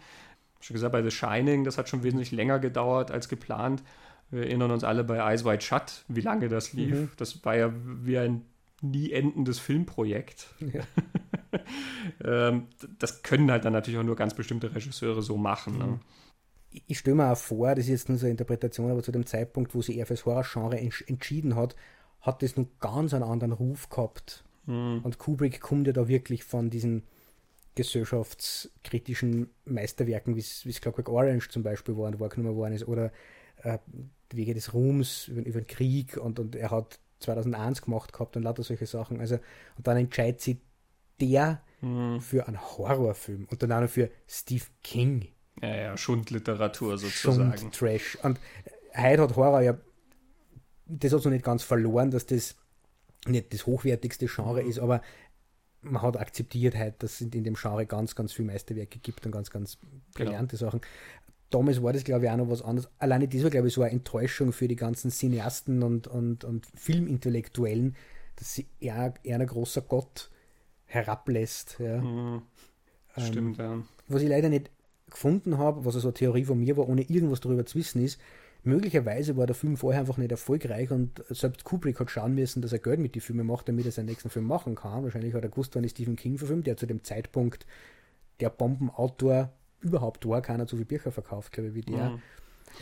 Schon gesagt, bei The Shining, das hat schon wesentlich länger gedauert als geplant. Wir erinnern uns alle bei Eyes Wide Shut, wie lange das lief. Mhm. Das war ja wie ein nie endendes Filmprojekt. Ja. ähm, das können halt dann natürlich auch nur ganz bestimmte Regisseure so machen. Ne? Ich stelle mir auch vor, das ist jetzt nur so eine Interpretation, aber zu dem Zeitpunkt, wo sie eher fürs Horrorgenre entschieden hat, hat das einen ganz einen anderen Ruf gehabt. Mhm. Und Kubrick kommt ja da wirklich von diesen gesellschaftskritischen Meisterwerken, wie es Clockwork Orange zum Beispiel war und wahrgenommen worden ist, oder äh, Wege des Ruhms über, über den Krieg und, und er hat 2001 gemacht gehabt und lauter solche Sachen. Also, und dann entscheidet sich der mhm. für einen Horrorfilm und dann auch noch für Steve King. Ja, ja, Schundliteratur sozusagen. Schund, Trash. Und heute hat Horror ja, das hat noch nicht ganz verloren, dass das nicht das hochwertigste Genre ist, aber man hat akzeptiert halt, dass es in dem Genre ganz, ganz viele Meisterwerke gibt und ganz, ganz genau. brillante genau. Sachen damals war das, glaube ich, auch noch was anderes. Alleine das war, glaube ich, so eine Enttäuschung für die ganzen Cineasten und, und, und Filmintellektuellen, dass sie eher, eher ein großer Gott herablässt. Ja. Mhm. Stimmt, ähm, ja. Was ich leider nicht gefunden habe, was also eine Theorie von mir war, ohne irgendwas darüber zu wissen, ist, möglicherweise war der Film vorher einfach nicht erfolgreich und selbst Kubrick hat schauen müssen, dass er Geld mit den Filmen macht, damit er seinen nächsten Film machen kann. Wahrscheinlich hat er gewusst, wann Stephen King verfilmt, der zu dem Zeitpunkt der Bombenautor überhaupt war, keiner so viele Bücher verkauft, glaube ich, wie der. Mhm.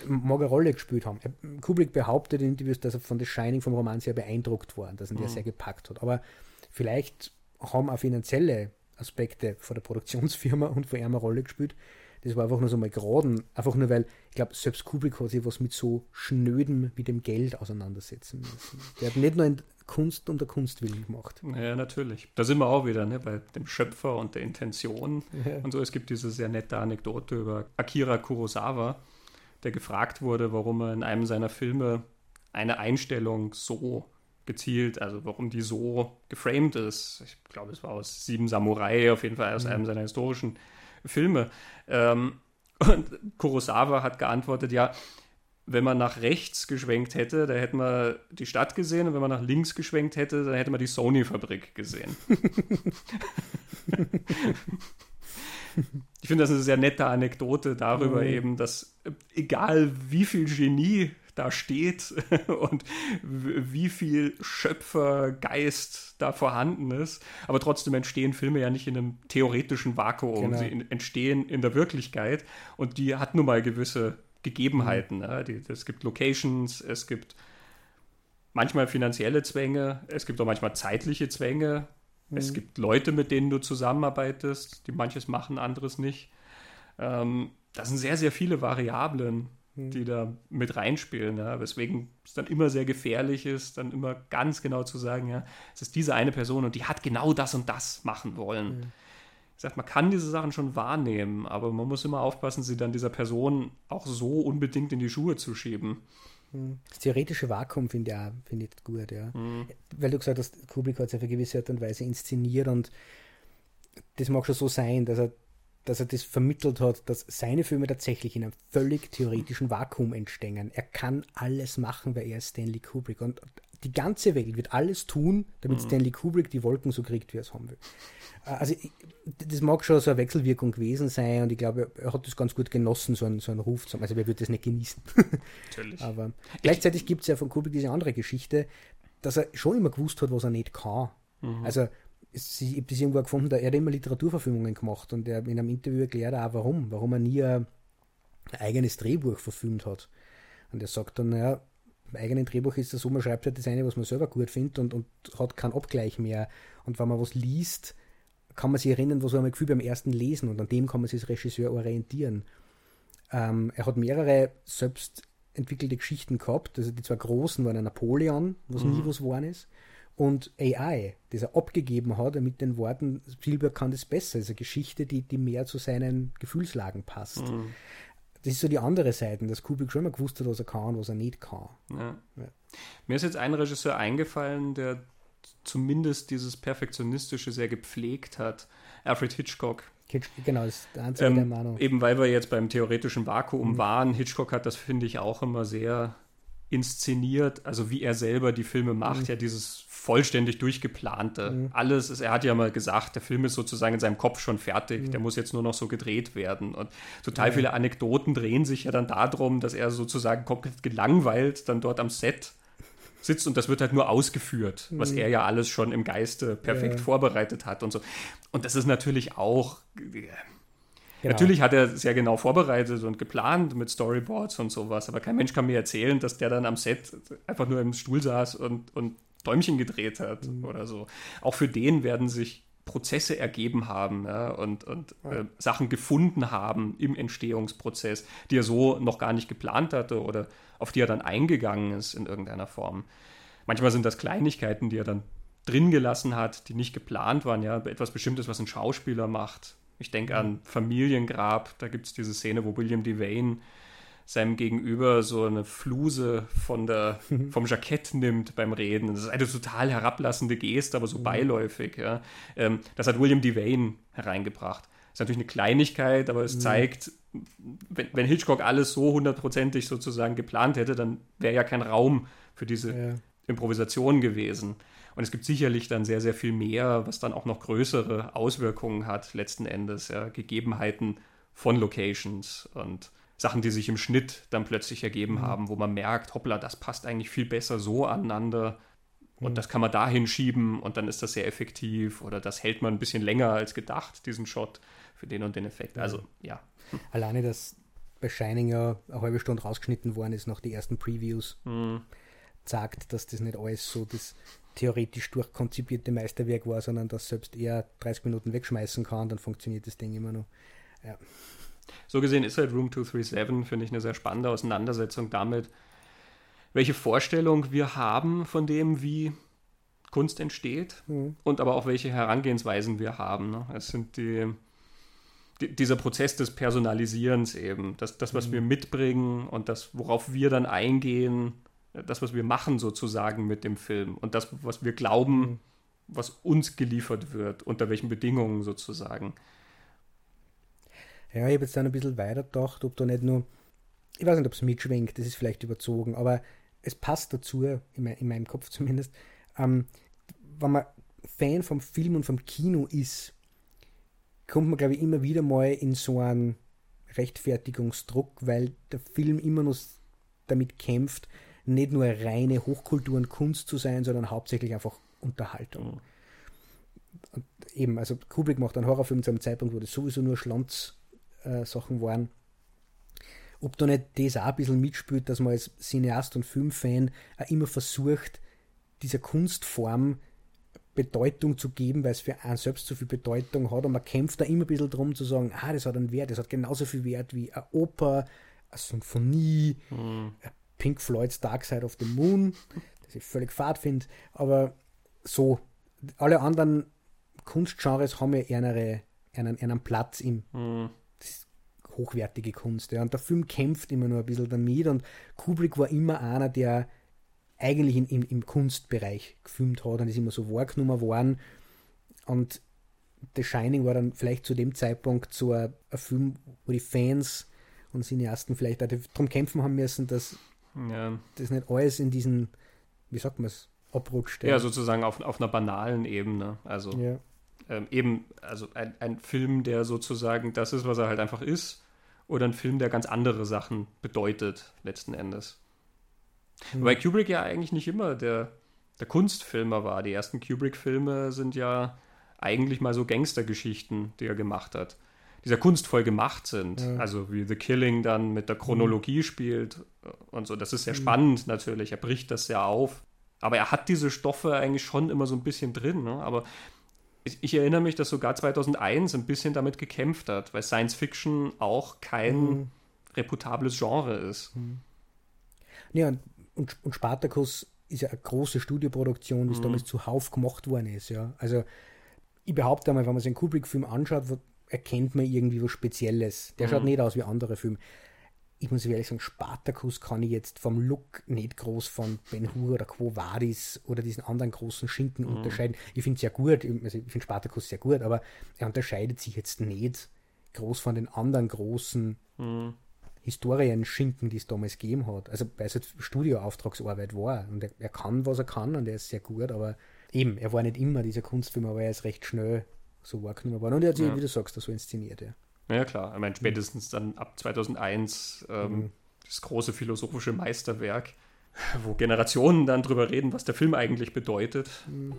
Mag eine Rolle gespielt haben. Kubrick behauptet in Interviews, dass er von The Shining vom Roman sehr beeindruckt war, dass er mhm. der sehr gepackt hat. Aber vielleicht haben auch finanzielle Aspekte von der Produktionsfirma und von ihm eine Rolle gespielt. Das war einfach nur so mal geraden, einfach nur weil, ich glaube, selbst Kubrick hat sich was mit so Schnöden wie dem Geld auseinandersetzen müssen. Der hat nicht nur in Kunst um der Kunst willen gemacht. Ja, natürlich. Da sind wir auch wieder ne, bei dem Schöpfer und der Intention ja. und so. Es gibt diese sehr nette Anekdote über Akira Kurosawa, der gefragt wurde, warum er in einem seiner Filme eine Einstellung so gezielt, also warum die so geframed ist. Ich glaube, es war aus Sieben Samurai, auf jeden Fall aus mhm. einem seiner historischen Filme. Ähm, und Kurosawa hat geantwortet, ja, wenn man nach rechts geschwenkt hätte, da hätte man die Stadt gesehen und wenn man nach links geschwenkt hätte, dann hätte man die Sony-Fabrik gesehen. ich finde das eine sehr nette Anekdote darüber mhm. eben, dass egal wie viel Genie da steht und wie viel Schöpfergeist da vorhanden ist. Aber trotzdem entstehen Filme ja nicht in einem theoretischen Vakuum. Genau. Sie entstehen in der Wirklichkeit und die hat nun mal gewisse Gegebenheiten. Mhm. Ja. Die, es gibt Locations, es gibt manchmal finanzielle Zwänge, es gibt auch manchmal zeitliche Zwänge. Mhm. Es gibt Leute, mit denen du zusammenarbeitest, die manches machen, anderes nicht. Ähm, das sind sehr, sehr viele Variablen, mhm. die da mit reinspielen, ja, weswegen es dann immer sehr gefährlich ist, dann immer ganz genau zu sagen, ja, es ist diese eine Person und die hat genau das und das machen wollen. Mhm ich sag, man kann diese Sachen schon wahrnehmen, aber man muss immer aufpassen, sie dann dieser Person auch so unbedingt in die Schuhe zu schieben. Hm. Das theoretische Vakuum finde ich, find ich gut, ja. Mhm. Weil du gesagt hast, Kubrick hat es auf eine gewisse Art und Weise inszeniert und das mag schon so sein, dass er, dass er das vermittelt hat, dass seine Filme tatsächlich in einem völlig theoretischen Vakuum entstehen. Er kann alles machen, weil er ist Stanley Kubrick. Und die ganze Welt wird alles tun, damit mhm. Stanley Kubrick die Wolken so kriegt, wie er es haben will. Äh, also das mag schon so eine Wechselwirkung gewesen sein und ich glaube, er hat das ganz gut genossen, so einen, so einen Ruf zu haben. Also wer würde das nicht genießen? Natürlich. Aber gleichzeitig gibt es ja von Kubrick diese andere Geschichte, dass er schon immer gewusst hat, was er nicht kann. Mhm. Also ich habe das irgendwo gefunden, er hat immer Literaturverfilmungen gemacht und er in einem Interview erklärt auch, warum, warum er nie ein eigenes Drehbuch verfilmt hat. Und er sagt dann, naja, im eigenen Drehbuch ist es so, man schreibt halt das eine, was man selber gut findet und, und hat keinen Abgleich mehr. Und wenn man was liest, kann man sich erinnern, was war mein Gefühl beim ersten Lesen und an dem kann man sich als Regisseur orientieren. Ähm, er hat mehrere selbst entwickelte Geschichten gehabt, also die zwei großen waren Napoleon, was mhm. nie was geworden ist, und AI, das er abgegeben hat mit den Worten, Spielberg kann das besser, also eine Geschichte, die, die mehr zu seinen Gefühlslagen passt. Mhm. Das ist so die andere Seite, dass Kubrick schon mal gewusst hat, was er kann und was er nicht kann. Ja. Ja. Mir ist jetzt ein Regisseur eingefallen, der zumindest dieses Perfektionistische sehr gepflegt hat. Alfred Hitchcock. Genau, das ist der einzige ähm, der Meinung. Eben weil wir jetzt beim theoretischen Vakuum mhm. waren. Hitchcock hat das, finde ich, auch immer sehr inszeniert, also wie er selber die Filme macht, mhm. ja dieses vollständig durchgeplante. Mhm. Alles ist, er hat ja mal gesagt, der Film ist sozusagen in seinem Kopf schon fertig, mhm. der muss jetzt nur noch so gedreht werden. Und total viele Anekdoten drehen sich ja dann darum, dass er sozusagen komplett gelangweilt dann dort am Set sitzt und das wird halt nur ausgeführt, was mhm. er ja alles schon im Geiste perfekt ja. vorbereitet hat und so. Und das ist natürlich auch. Genau. Natürlich hat er sehr genau vorbereitet und geplant mit Storyboards und sowas, aber kein Mensch kann mir erzählen, dass der dann am Set einfach nur im Stuhl saß und, und Däumchen gedreht hat mhm. oder so. Auch für den werden sich Prozesse ergeben haben ja, und, und ja. äh, Sachen gefunden haben im Entstehungsprozess, die er so noch gar nicht geplant hatte oder auf die er dann eingegangen ist in irgendeiner Form. Manchmal sind das Kleinigkeiten, die er dann drin gelassen hat, die nicht geplant waren, ja, etwas Bestimmtes, was ein Schauspieler macht. Ich denke an Familiengrab, da gibt es diese Szene, wo William Devane seinem Gegenüber so eine Fluse von der, vom Jackett nimmt beim Reden. Das ist eine total herablassende Geste, aber so mhm. beiläufig. Ja. Ähm, das hat William Devane hereingebracht. Das ist natürlich eine Kleinigkeit, aber es mhm. zeigt, wenn, wenn, Hitchcock alles so hundertprozentig sozusagen geplant hätte, dann wäre ja kein Raum für diese ja. Improvisation gewesen. Und es gibt sicherlich dann sehr, sehr viel mehr, was dann auch noch größere Auswirkungen hat, letzten Endes, ja, Gegebenheiten von Locations und Sachen, die sich im Schnitt dann plötzlich ergeben mhm. haben, wo man merkt, hoppla, das passt eigentlich viel besser so aneinander. Und mhm. das kann man da hinschieben und dann ist das sehr effektiv oder das hält man ein bisschen länger als gedacht, diesen Shot für den und den Effekt. Also, ja. Alleine, dass bei Shining ja eine halbe Stunde rausgeschnitten worden ist nach den ersten Previews, mhm. sagt, dass das nicht alles so das theoretisch durchkonzipierte Meisterwerk war, sondern dass selbst er 30 Minuten wegschmeißen kann, dann funktioniert das Ding immer noch. Ja. So gesehen ist halt Room 237, finde ich, eine sehr spannende Auseinandersetzung damit, welche Vorstellung wir haben von dem, wie Kunst entsteht mhm. und aber auch welche Herangehensweisen wir haben. Ne? Es sind die, die, dieser Prozess des Personalisierens eben, das, das was mhm. wir mitbringen und das, worauf wir dann eingehen, das, was wir machen sozusagen mit dem Film und das, was wir glauben, mhm. was uns geliefert wird, unter welchen Bedingungen sozusagen. Ja, ich habe jetzt dann ein bisschen weiter gedacht, ob da nicht nur, ich weiß nicht, ob es mitschwenkt, das ist vielleicht überzogen, aber es passt dazu, in, mein, in meinem Kopf zumindest, ähm, wenn man Fan vom Film und vom Kino ist, kommt man, glaube ich, immer wieder mal in so einen Rechtfertigungsdruck, weil der Film immer noch damit kämpft, nicht nur reine Hochkultur und Kunst zu sein, sondern hauptsächlich einfach Unterhaltung. Und eben, also Kubrick macht einen Horrorfilm zu einem Zeitpunkt, wo das sowieso nur Schlanz äh, Sachen waren. Ob da nicht das auch ein bisschen mitspielt, dass man als Cineast und Filmfan auch immer versucht, dieser Kunstform Bedeutung zu geben, weil es für einen selbst so viel Bedeutung hat und man kämpft da immer ein bisschen drum zu sagen, ah, das hat einen Wert, das hat genauso viel Wert wie eine Oper, eine Symphonie, mhm. Pink Floyds Dark Side of the Moon, das ich völlig fad finde, aber so, alle anderen Kunstgenres haben ja eher einen, einen Platz im, mhm hochwertige Kunst. Ja. Und der Film kämpft immer nur ein bisschen damit und Kubrick war immer einer, der eigentlich in, im, im Kunstbereich gefilmt hat und ist immer so wahrgenommen worden. Und The Shining war dann vielleicht zu dem Zeitpunkt so ein, ein Film, wo die Fans und Cineasten vielleicht auch darum kämpfen haben müssen, dass ja. das nicht alles in diesen, wie sagt man es, abrutscht. Ja, sozusagen auf, auf einer banalen Ebene. Also ja. ähm, eben, also ein, ein Film, der sozusagen das ist, was er halt einfach ist oder ein Film, der ganz andere Sachen bedeutet, letzten Endes. Mhm. Weil Kubrick ja eigentlich nicht immer der, der Kunstfilmer war. Die ersten Kubrick-Filme sind ja eigentlich mal so Gangstergeschichten, die er gemacht hat, die sehr kunstvoll gemacht sind. Ja. Also wie The Killing dann mit der Chronologie mhm. spielt und so. Das ist sehr mhm. spannend natürlich. Er bricht das sehr auf. Aber er hat diese Stoffe eigentlich schon immer so ein bisschen drin. Ne? Aber ich, erinnere mich, dass sogar 2001 ein bisschen damit gekämpft hat, weil Science Fiction auch kein mhm. reputables Genre ist. Mhm. Ja, und, und Spartacus ist ja eine große Studioproduktion, die mhm. damals zuhauf gemacht worden ist. Ja. Also ich behaupte einmal, wenn man sich einen Kubrick-Film anschaut, erkennt man irgendwie was Spezielles. Der mhm. schaut nicht aus wie andere Filme ich muss ehrlich sagen, Spartacus kann ich jetzt vom Look nicht groß von Ben Hur oder Quo Vadis oder diesen anderen großen Schinken mhm. unterscheiden. Ich finde es ja gut, also ich finde Spartacus sehr gut, aber er unterscheidet sich jetzt nicht groß von den anderen großen mhm. Historienschinken, die es damals gegeben hat. Also weil es halt Studioauftragsarbeit war. Und er, er, kann, was er kann und er ist sehr gut, aber eben, er war nicht immer dieser Kunstfilm, aber er ist recht schnell so wahrgenommen worden. Und er hat sich, ja. wie du sagst, so inszeniert. Ja. Ja, klar. Ich meine, spätestens dann ab 2001 ähm, mhm. das große philosophische Meisterwerk, wo Generationen dann drüber reden, was der Film eigentlich bedeutet. Mhm.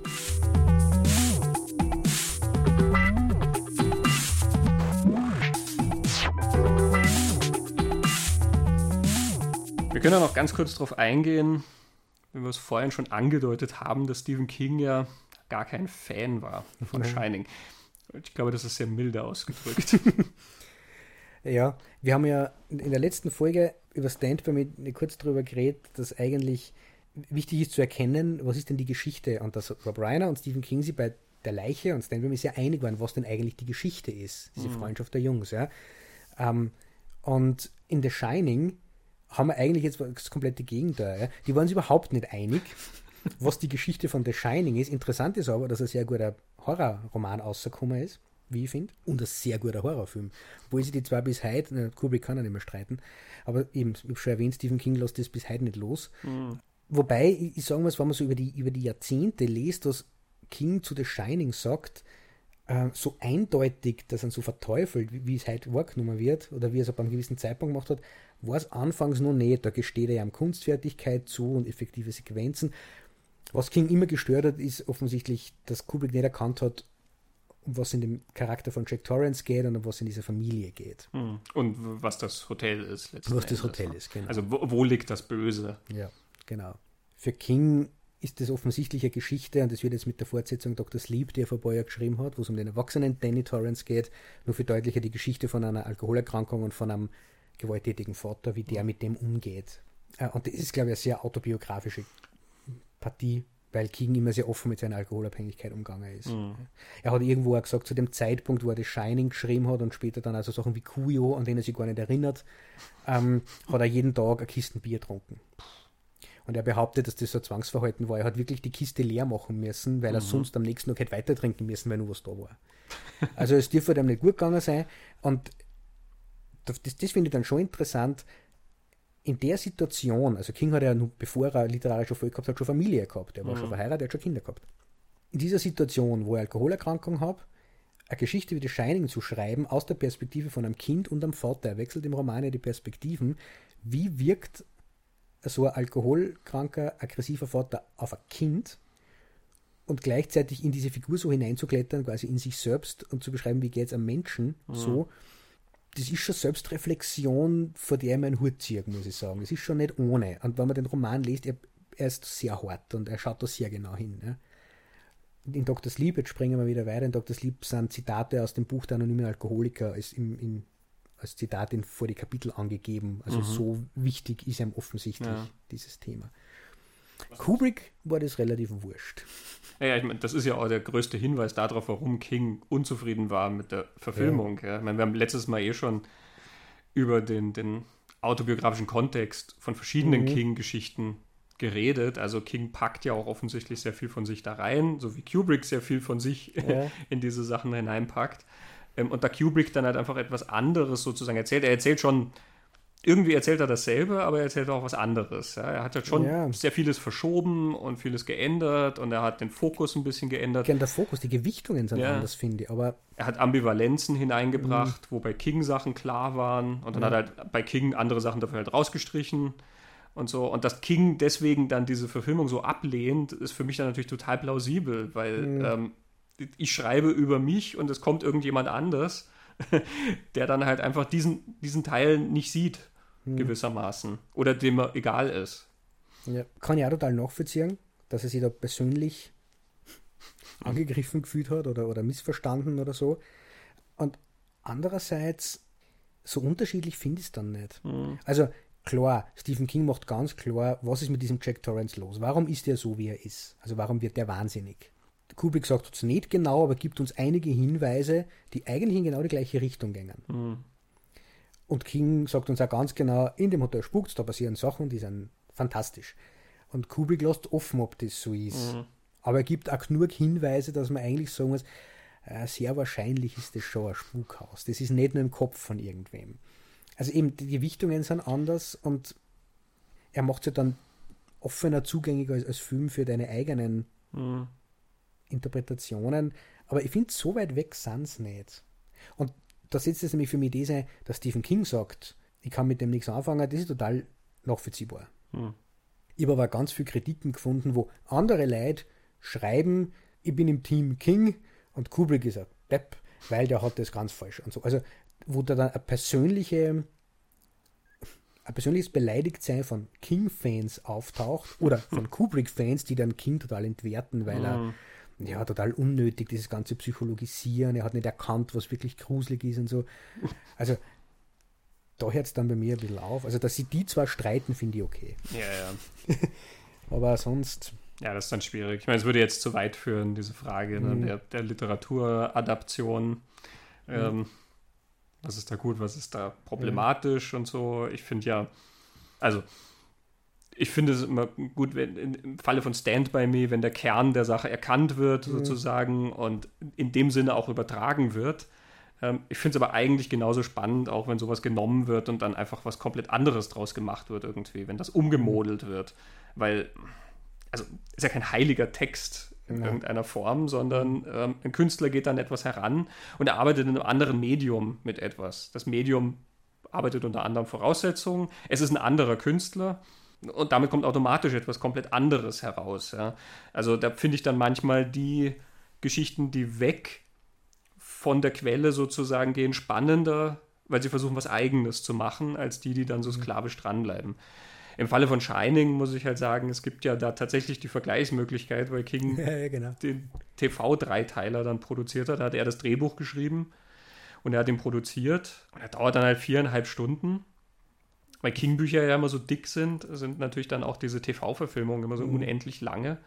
Wir können ja noch ganz kurz darauf eingehen, wenn wir es vorhin schon angedeutet haben, dass Stephen King ja gar kein Fan war von mhm. Shining. Ich glaube, das ist sehr milde ausgedrückt. ja, wir haben ja in der letzten Folge über Standby mit kurz darüber geredet, dass eigentlich wichtig ist zu erkennen, was ist denn die Geschichte und dass Rob Reiner und Stephen King sie bei der Leiche und Stanby sehr einig waren, was denn eigentlich die Geschichte ist, diese mhm. Freundschaft der Jungs. Ja. Ähm, und in The Shining haben wir eigentlich jetzt das komplette Gegenteil. Ja? Die waren sich überhaupt nicht einig, was die Geschichte von The Shining ist. Interessant ist aber, dass ein sehr guter Horrorroman rausgekommen ist, wie ich finde, und ein sehr guter Horrorfilm. Obwohl sie die zwar bis heute, na, Kubrick kann ja nicht mehr streiten, aber eben, ich habe schon erwähnt, Stephen King lässt das bis heute nicht los. Mhm. Wobei, ich, ich sage mal, wenn man so über die, über die Jahrzehnte liest, was King zu The Shining sagt, äh, so eindeutig, dass er so verteufelt, wie, wie, es heute wahrgenommen wird, oder wie er es ab einem gewissen Zeitpunkt gemacht hat, war es anfangs noch nicht. Da gesteht er ihm Kunstfertigkeit zu und effektive Sequenzen. Was King immer gestört hat, ist offensichtlich, dass Kubrick nicht erkannt hat, um was in dem Charakter von Jack Torrance geht und um was in dieser Familie geht. Hm. Und was das Hotel ist. Was das Hotel ist, genau. Also wo, wo, liegt das Böse? Ja, genau. Für King ist das offensichtlich eine Geschichte und das wird jetzt mit der Fortsetzung Dr. Sleep, die er vor Jahren geschrieben hat, wo es um den erwachsenen Danny Torrance geht, nur für deutlicher die Geschichte von einer Alkoholerkrankung und von einem gewalttätigen Vater, wie der mit dem umgeht. Äh, und das ist, glaube ich, eine sehr autobiografische Partie, weil King immer sehr offen mit seiner Alkoholabhängigkeit umgegangen ist. Mhm. Er hat irgendwo auch gesagt, zu dem Zeitpunkt, wo er das Shining geschrieben hat und später dann also Sachen wie Kuyo, an denen er sich gar nicht erinnert, ähm, hat er jeden Tag eine Kisten Bier getrunken. Und er behauptet, dass das so ein Zwangsverhalten war. Er hat wirklich die Kiste leer machen müssen, weil er mhm. sonst am nächsten Tag hätte weiter trinken müssen, weil nur was da war. Also es dürfte ihm nicht gut gegangen sein. Und das, das finde ich dann schon interessant. In der Situation, also King hat ja, nur, bevor er literarische Erfolg gehabt hat, schon Familie gehabt. Er war mhm. schon verheiratet, er hat schon Kinder gehabt. In dieser Situation, wo ich Alkoholerkrankung habe, eine Geschichte wie The Shining zu schreiben, aus der Perspektive von einem Kind und einem Vater, er wechselt im Roman ja die Perspektiven, wie wirkt so ein alkoholkranker, aggressiver Vater auf ein Kind und gleichzeitig in diese Figur so hineinzuklettern, quasi in sich selbst und zu beschreiben, wie geht es einem Menschen mhm. so, das ist schon Selbstreflexion, vor der ich meinen Hut ziehe, muss ich sagen. Es ist schon nicht ohne. Und wenn man den Roman liest, er, er ist sehr hart und er schaut da sehr genau hin. Ne? In Dr. Sleep, jetzt springen wir wieder weiter, in Dr. Sleep sind Zitate aus dem Buch Der anonyme Alkoholiker als, im, im, als Zitat in, vor die Kapitel angegeben. Also mhm. so wichtig ist ihm offensichtlich ja. dieses Thema. Kubrick war das relativ wurscht. Ja, ich meine, das ist ja auch der größte Hinweis darauf, warum King unzufrieden war mit der Verfilmung. Ja. ja. Ich meine, wir haben letztes Mal eh schon über den, den autobiografischen Kontext von verschiedenen mhm. King-Geschichten geredet. Also King packt ja auch offensichtlich sehr viel von sich da rein, so wie Kubrick sehr viel von sich ja. in diese Sachen hineinpackt. Ähm, und da Kubrick dann halt einfach etwas anderes sozusagen erzählt. Er erzählt schon irgendwie erzählt er dasselbe, aber er erzählt auch was anderes. Ja. Er hat ja schon ja. sehr vieles verschoben und vieles geändert und er hat den Fokus ein bisschen geändert. Gerne der Fokus, die Gewichtungen sind ja. anders, finde ich. Aber er hat Ambivalenzen hineingebracht, mhm. wo bei King Sachen klar waren und dann ja. hat er halt bei King andere Sachen dafür halt rausgestrichen und so. Und dass King deswegen dann diese Verfilmung so ablehnt, ist für mich dann natürlich total plausibel, weil mhm. ähm, ich schreibe über mich und es kommt irgendjemand anders, der dann halt einfach diesen, diesen Teil nicht sieht hm. gewissermaßen. Oder dem er egal ist. Ja, kann ich auch total nachvollziehen, dass er sich da persönlich angegriffen gefühlt hat oder, oder missverstanden oder so. Und andererseits, so unterschiedlich finde ich es dann nicht. Mhm. Also klar, Stephen King macht ganz klar, was ist mit diesem Jack Torrance los? Warum ist er so, wie er ist? Also warum wird der wahnsinnig? Kubrick sagt uns nicht genau, aber gibt uns einige Hinweise, die eigentlich in genau die gleiche Richtung gehen. Mhm. Und King sagt uns auch ganz genau, in dem Hotel spukt da passieren Sachen, die sind fantastisch. Und Kubrick lässt offen, ob das so ist. Mhm. Aber er gibt auch genug Hinweise, dass man eigentlich sagen muss, äh, sehr wahrscheinlich ist das schon ein Spukhaus. Das ist nicht nur im Kopf von irgendwem. Also eben, die Gewichtungen sind anders und er macht es ja dann offener zugänglicher als, als Film für deine eigenen mhm. Interpretationen. Aber ich finde, so weit weg sind sie nicht. Und da setzt es nämlich für mich ein, dass Stephen King sagt, ich kann mit dem nichts anfangen, das ist total nachvollziehbar. Mhm. Ich habe aber ganz viele Kritiken gefunden, wo andere Leute schreiben, ich bin im Team King und Kubrick ist ein Depp, weil der hat das ganz falsch und so. Also, wo da dann eine persönliche ein persönliches Beleidigtsein von King-Fans auftaucht oder von Kubrick-Fans, die dann King total entwerten, weil er mhm. Ja total unnötig dieses ganze Psychologisieren, er hat nicht erkannt, was wirklich gruselig ist und so. Also da hört es dann bei mir ein bisschen auf. Also, dass sie die zwar streiten, finde ich okay. Ja, ja. Aber sonst. Ja, das ist dann schwierig. Ich meine, es würde jetzt zu weit führen, diese Frage ne, mhm. der, der Literaturadaption. Mhm. Ähm, was ist da gut, was ist da problematisch mhm. und so. Ich finde ja, also ich finde es immer gut, wenn im Falle von Stand by Me, wenn der Kern der Sache erkannt wird, mhm. sozusagen, und in dem Sinne auch übertragen wird. Ähm, ich finde es aber eigentlich genauso spannend, auch wenn sowas genommen wird und dann einfach was komplett anderes draus gemacht wird, irgendwie, wenn das umgemodelt wird. Weil, also, ist ja kein heiliger Text in ja. irgendeiner Form, sondern ähm, ein Künstler geht dann etwas heran und er arbeitet in einem anderen Medium mit etwas. Das Medium arbeitet unter anderen Voraussetzungen. Es ist ein anderer Künstler und damit kommt automatisch etwas komplett anderes heraus. Ja. Also da finde ich dann manchmal die Geschichten, die weg von der Quelle sozusagen gehen, spannender, weil sie versuchen, was Eigenes zu machen, als die, die dann so mhm. sklavisch dranbleiben. Im Falle von Shining muss ich halt sagen, es gibt ja da tatsächlich die Vergleichsmöglichkeit, weil King ja, ja, genau. den TV-Dreiteiler dann produziert hat. Da hat er das Drehbuch geschrieben und er hat ihn produziert. Und er dauert dann halt viereinhalb Stunden. Weil King-Bücher ja immer so dick sind, sind natürlich dann auch diese TV-Verfilmungen immer so mhm. unendlich lange.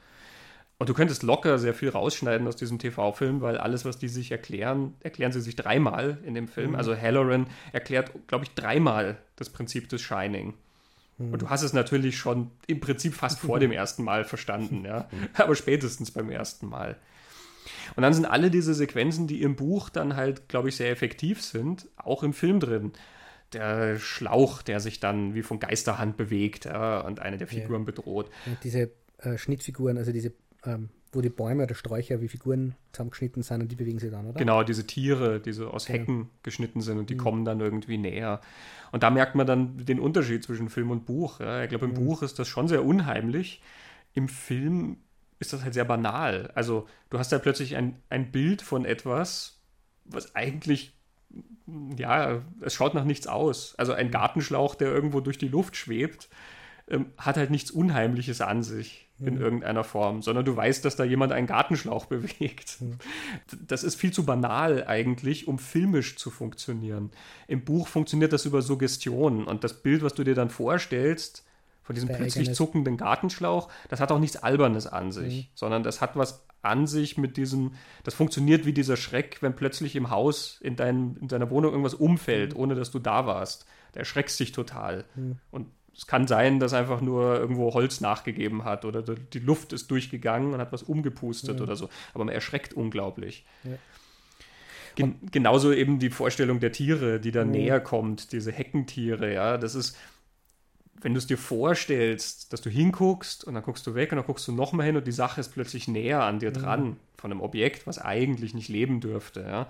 Und du könntest locker sehr viel rausschneiden aus diesem TV-Film, weil alles, was die sich erklären, erklären sie sich dreimal in dem Film. Mhm. Also Halloran erklärt, glaube ich, dreimal das Prinzip des Shining. Mhm. Und du hast es natürlich schon im Prinzip fast vor dem ersten Mal verstanden, ja. Mhm. Aber spätestens beim ersten Mal. Und dann sind alle diese Sequenzen, die im Buch dann halt, glaube ich, sehr effektiv sind, auch im Film drin. Der Schlauch, der sich dann wie von Geisterhand bewegt ja, und eine der Figuren ja. bedroht. Und diese äh, Schnittfiguren, also diese ähm, wo die Bäume oder Sträucher wie Figuren zusammengeschnitten sind und die bewegen sich dann, oder? Genau, diese Tiere, die so aus Hecken ja. geschnitten sind und die mhm. kommen dann irgendwie näher. Und da merkt man dann den Unterschied zwischen Film und Buch. Ich glaube, im mhm. Buch ist das schon sehr unheimlich. Im Film ist das halt sehr banal. Also du hast da plötzlich ein, ein Bild von etwas, was eigentlich, ja, es schaut nach nichts aus. Also ein Gartenschlauch, der irgendwo durch die Luft schwebt, ähm, hat halt nichts Unheimliches an sich in mhm. irgendeiner Form, sondern du weißt, dass da jemand einen Gartenschlauch bewegt. Mhm. Das ist viel zu banal eigentlich, um filmisch zu funktionieren. Im Buch funktioniert das über Suggestionen und das Bild, was du dir dann vorstellst, von diesem Der plötzlich zuckenden Gartenschlauch, das hat auch nichts Albernes an sich, mhm. sondern das hat was an sich mit diesem, das funktioniert wie dieser Schreck, wenn plötzlich im Haus in, dein, in deiner Wohnung irgendwas umfällt, mhm. ohne dass du da warst. Da erschreckst dich total. Mhm. Und es kann sein, dass einfach nur irgendwo Holz nachgegeben hat oder die Luft ist durchgegangen und hat was umgepustet ja. oder so. Aber man erschreckt unglaublich. Ja. Gen genauso eben die Vorstellung der Tiere, die da ja. näher kommt, diese Heckentiere, ja, das ist, wenn du es dir vorstellst, dass du hinguckst und dann guckst du weg und dann guckst du nochmal hin und die Sache ist plötzlich näher an dir dran, von einem Objekt, was eigentlich nicht leben dürfte, ja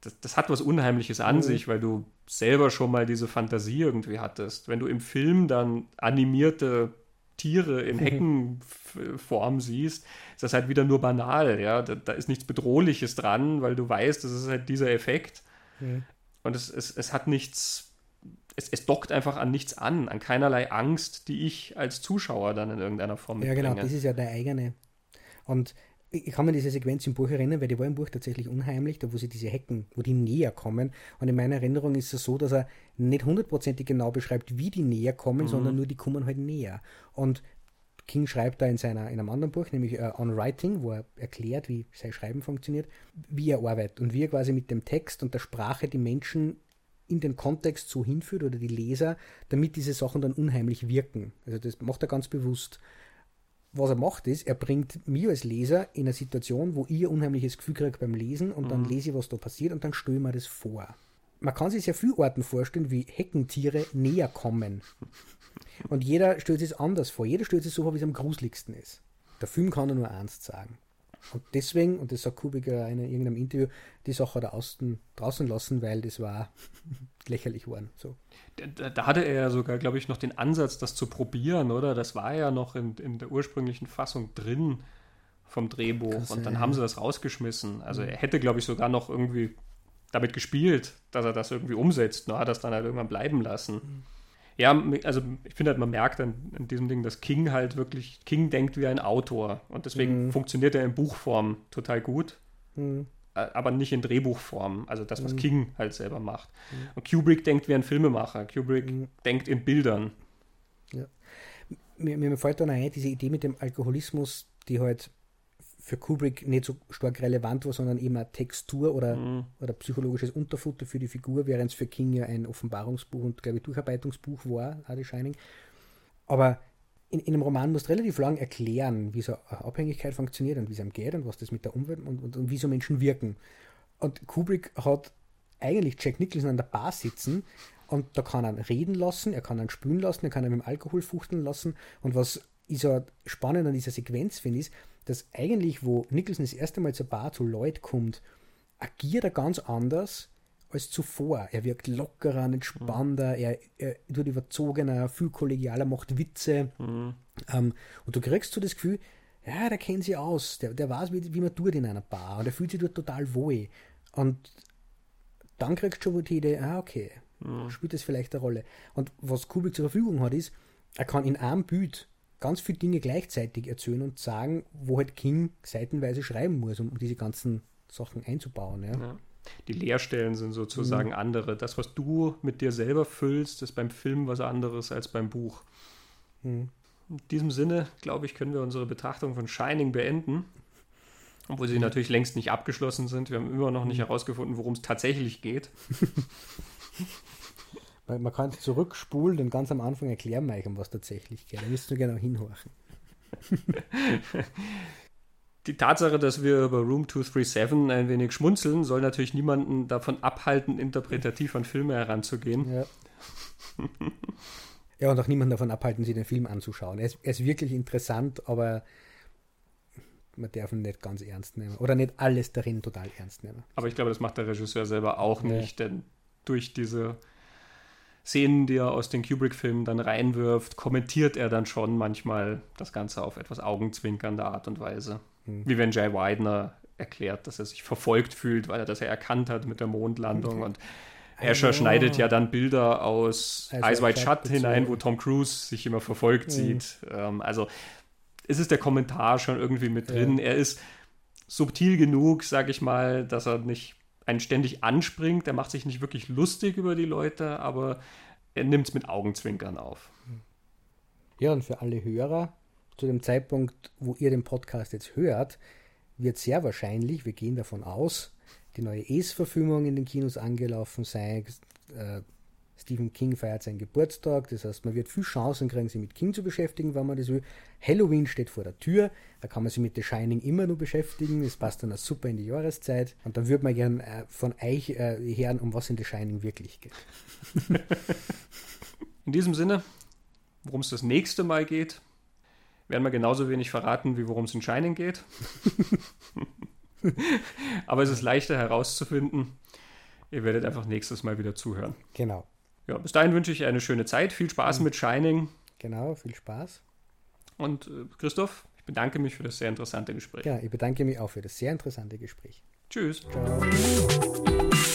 das, das, hat was Unheimliches an mhm. sich, weil du selber schon mal diese Fantasie irgendwie hattest. Wenn du im Film dann animierte Tiere in Heckenform siehst, ist das halt wieder nur banal, ja. Da, da, ist nichts Bedrohliches dran, weil du weißt, das ist halt dieser Effekt. Mhm. Und es, es, es hat nichts, es, es dockt einfach an nichts an, an keinerlei Angst, die ich als Zuschauer dann in irgendeiner Form mitbringe. Ja, genau, das ist ja der eigene. Und ich kann mir diese Sequenz im Buch erinnern, weil die war im Buch tatsächlich unheimlich, da wo sie diese Hecken, wo die näher kommen. Und in meiner Erinnerung ist es so, dass er nicht hundertprozentig genau beschreibt, wie die näher kommen, mhm. sondern nur die kommen halt näher. Und King schreibt da in, seiner, in einem anderen Buch, nämlich uh, On Writing, wo er erklärt, wie sein Schreiben funktioniert, wie er arbeitet und wie er quasi mit dem Text und der Sprache die Menschen in den Kontext so hinführt oder die Leser, damit diese Sachen dann unheimlich wirken. Also das macht er ganz bewusst was er macht, ist, er bringt mir als Leser in eine Situation, wo ich ein unheimliches Gefühl kriege beim Lesen und mhm. dann lese ich, was da passiert und dann stelle ich mir das vor. man kann sich sehr viele Orten vorstellen, wie Heckentiere näher kommen. Und jeder stellt sich anders vor. Jeder stellt sich so vor, wie es am gruseligsten ist. Der Film kann nur eins sagen. Und deswegen, und das sagt Kubik in irgendeinem Interview, die Sache hat er außen, draußen lassen, weil das war lächerlich geworden. So. Da, da, hatte er ja sogar, glaube ich, noch den Ansatz, das zu probieren, oder? Das war ja noch in, in der ursprünglichen Fassung drin vom Drehbuch. Krass, und dann ja. haben sie das rausgeschmissen. Also er hätte, glaube ich, sogar noch irgendwie damit gespielt, dass er das irgendwie umsetzt. Nur hat er es dann halt irgendwann bleiben lassen. Ja, also ich finde halt, man merkt an, an, diesem Ding, dass King halt wirklich, King denkt wie ein Autor. Und deswegen mhm. funktioniert er in Buchform total gut. Mhm. Aber nicht in Drehbuchform. Also das, was mhm. King halt selber macht. Mhm. Und Kubrick denkt wie ein Filmemacher. Kubrick mhm. denkt in Bildern. Ja. Mir, mir fällt dann ein, diese Idee mit dem Alkoholismus, die halt für Kubrick nicht so stark relevant war, sondern eben eine Textur oder, mhm. oder psychologisches Unterfutter für die Figur, während es für King ja ein Offenbarungsbuch und, glaube ich, Durcharbeitungsbuch war, The Shining. Aber in, in, einem Roman musst du relativ lang erklären, wie so eine Abhängigkeit funktioniert und wie es einem geht und was das mit der Umwelt und, und, und wie so Menschen wirken. Und Kubrick hat eigentlich Jack Nicholson an der Bar sitzen und da kann er reden lassen, er kann ihn spülen lassen, er kann ihn mit dem Alkohol fuchteln lassen. Und was ich so spannend an dieser Sequenz finde, ist, dass eigentlich, wo Nicholson das erste Mal zur Bar zu Lloyd kommt, agiert er ganz anders als zuvor. Er wirkt lockerer, entspannter, mhm. er, er wird überzogener, viel kollegialer, macht Witze. Mhm. Ähm, und du kriegst so das Gefühl, ja, der kennt sich aus, der, der weiß, wie, wie man tut in einer Bar und er fühlt sich dort total wohl. Und dann kriegst du schon die Idee, ah, okay, mhm. spielt das vielleicht eine Rolle. Und was Kubrick zur Verfügung hat, ist, er kann in einem Bild ganz viele Dinge gleichzeitig erzählen und sagen, wo halt King seitenweise schreiben muss, um diese ganzen Sachen einzubauen. Ja. ja. Die Leerstellen sind sozusagen mhm. andere. Das, was du mit dir selber füllst, ist beim Film was anderes als beim Buch. Mhm. In diesem Sinne, glaube ich, können wir unsere Betrachtung von Shining beenden. Obwohl sie mhm. natürlich längst nicht abgeschlossen sind. Wir haben immer noch nicht mhm. herausgefunden, worum es tatsächlich geht. Man kann zurückspulen und ganz am Anfang erklären wir euch, um was tatsächlich geht. Da müsst ihr genau hinhorchen. Die Tatsache, dass wir über Room 237 ein wenig schmunzeln, soll natürlich niemanden davon abhalten, interpretativ an Filme heranzugehen. Ja. ja, und auch niemanden davon abhalten, sich den Film anzuschauen. Er ist, er ist wirklich interessant, aber man darf ihn nicht ganz ernst nehmen. Oder nicht alles darin total ernst nehmen. Aber ich glaube, das macht der Regisseur selber auch nicht, ja. denn durch diese Szenen, die er aus den Kubrick-Filmen dann reinwirft, kommentiert er dann schon manchmal das Ganze auf etwas augenzwinkernde Art und Weise. Mhm. Wie wenn Jay Widener erklärt, dass er sich verfolgt fühlt, weil er das ja erkannt hat mit der Mondlandung okay. und Escher oh. schneidet ja dann Bilder aus also Eyes Wide Shut hinein, wo Tom Cruise sich immer verfolgt mhm. sieht. Ähm, also ist es der Kommentar schon irgendwie mit drin. Ja. Er ist subtil genug, sag ich mal, dass er nicht einen ständig anspringt. Er macht sich nicht wirklich lustig über die Leute, aber er nimmt es mit Augenzwinkern auf. Ja, und für alle Hörer, zu dem Zeitpunkt, wo ihr den Podcast jetzt hört, wird sehr wahrscheinlich, wir gehen davon aus, die neue Es-Verfilmung in den Kinos angelaufen sein. Äh, Stephen King feiert seinen Geburtstag, das heißt, man wird viel Chancen kriegen, sich mit King zu beschäftigen, wenn man das will. Halloween steht vor der Tür, da kann man sich mit The Shining immer nur beschäftigen, es passt dann auch super in die Jahreszeit und dann würde man gern äh, von euch äh, hören, um was in The Shining wirklich geht. in diesem Sinne, worum es das nächste Mal geht, werden wir genauso wenig verraten, wie worum es in Shining geht. Aber es ist leichter herauszufinden. Ihr werdet einfach nächstes Mal wieder zuhören. Genau. Ja, bis dahin wünsche ich eine schöne Zeit. Viel Spaß mhm. mit Shining. Genau, viel Spaß. Und äh, Christoph, ich bedanke mich für das sehr interessante Gespräch. Ja, ich bedanke mich auch für das sehr interessante Gespräch. Tschüss. Ciao.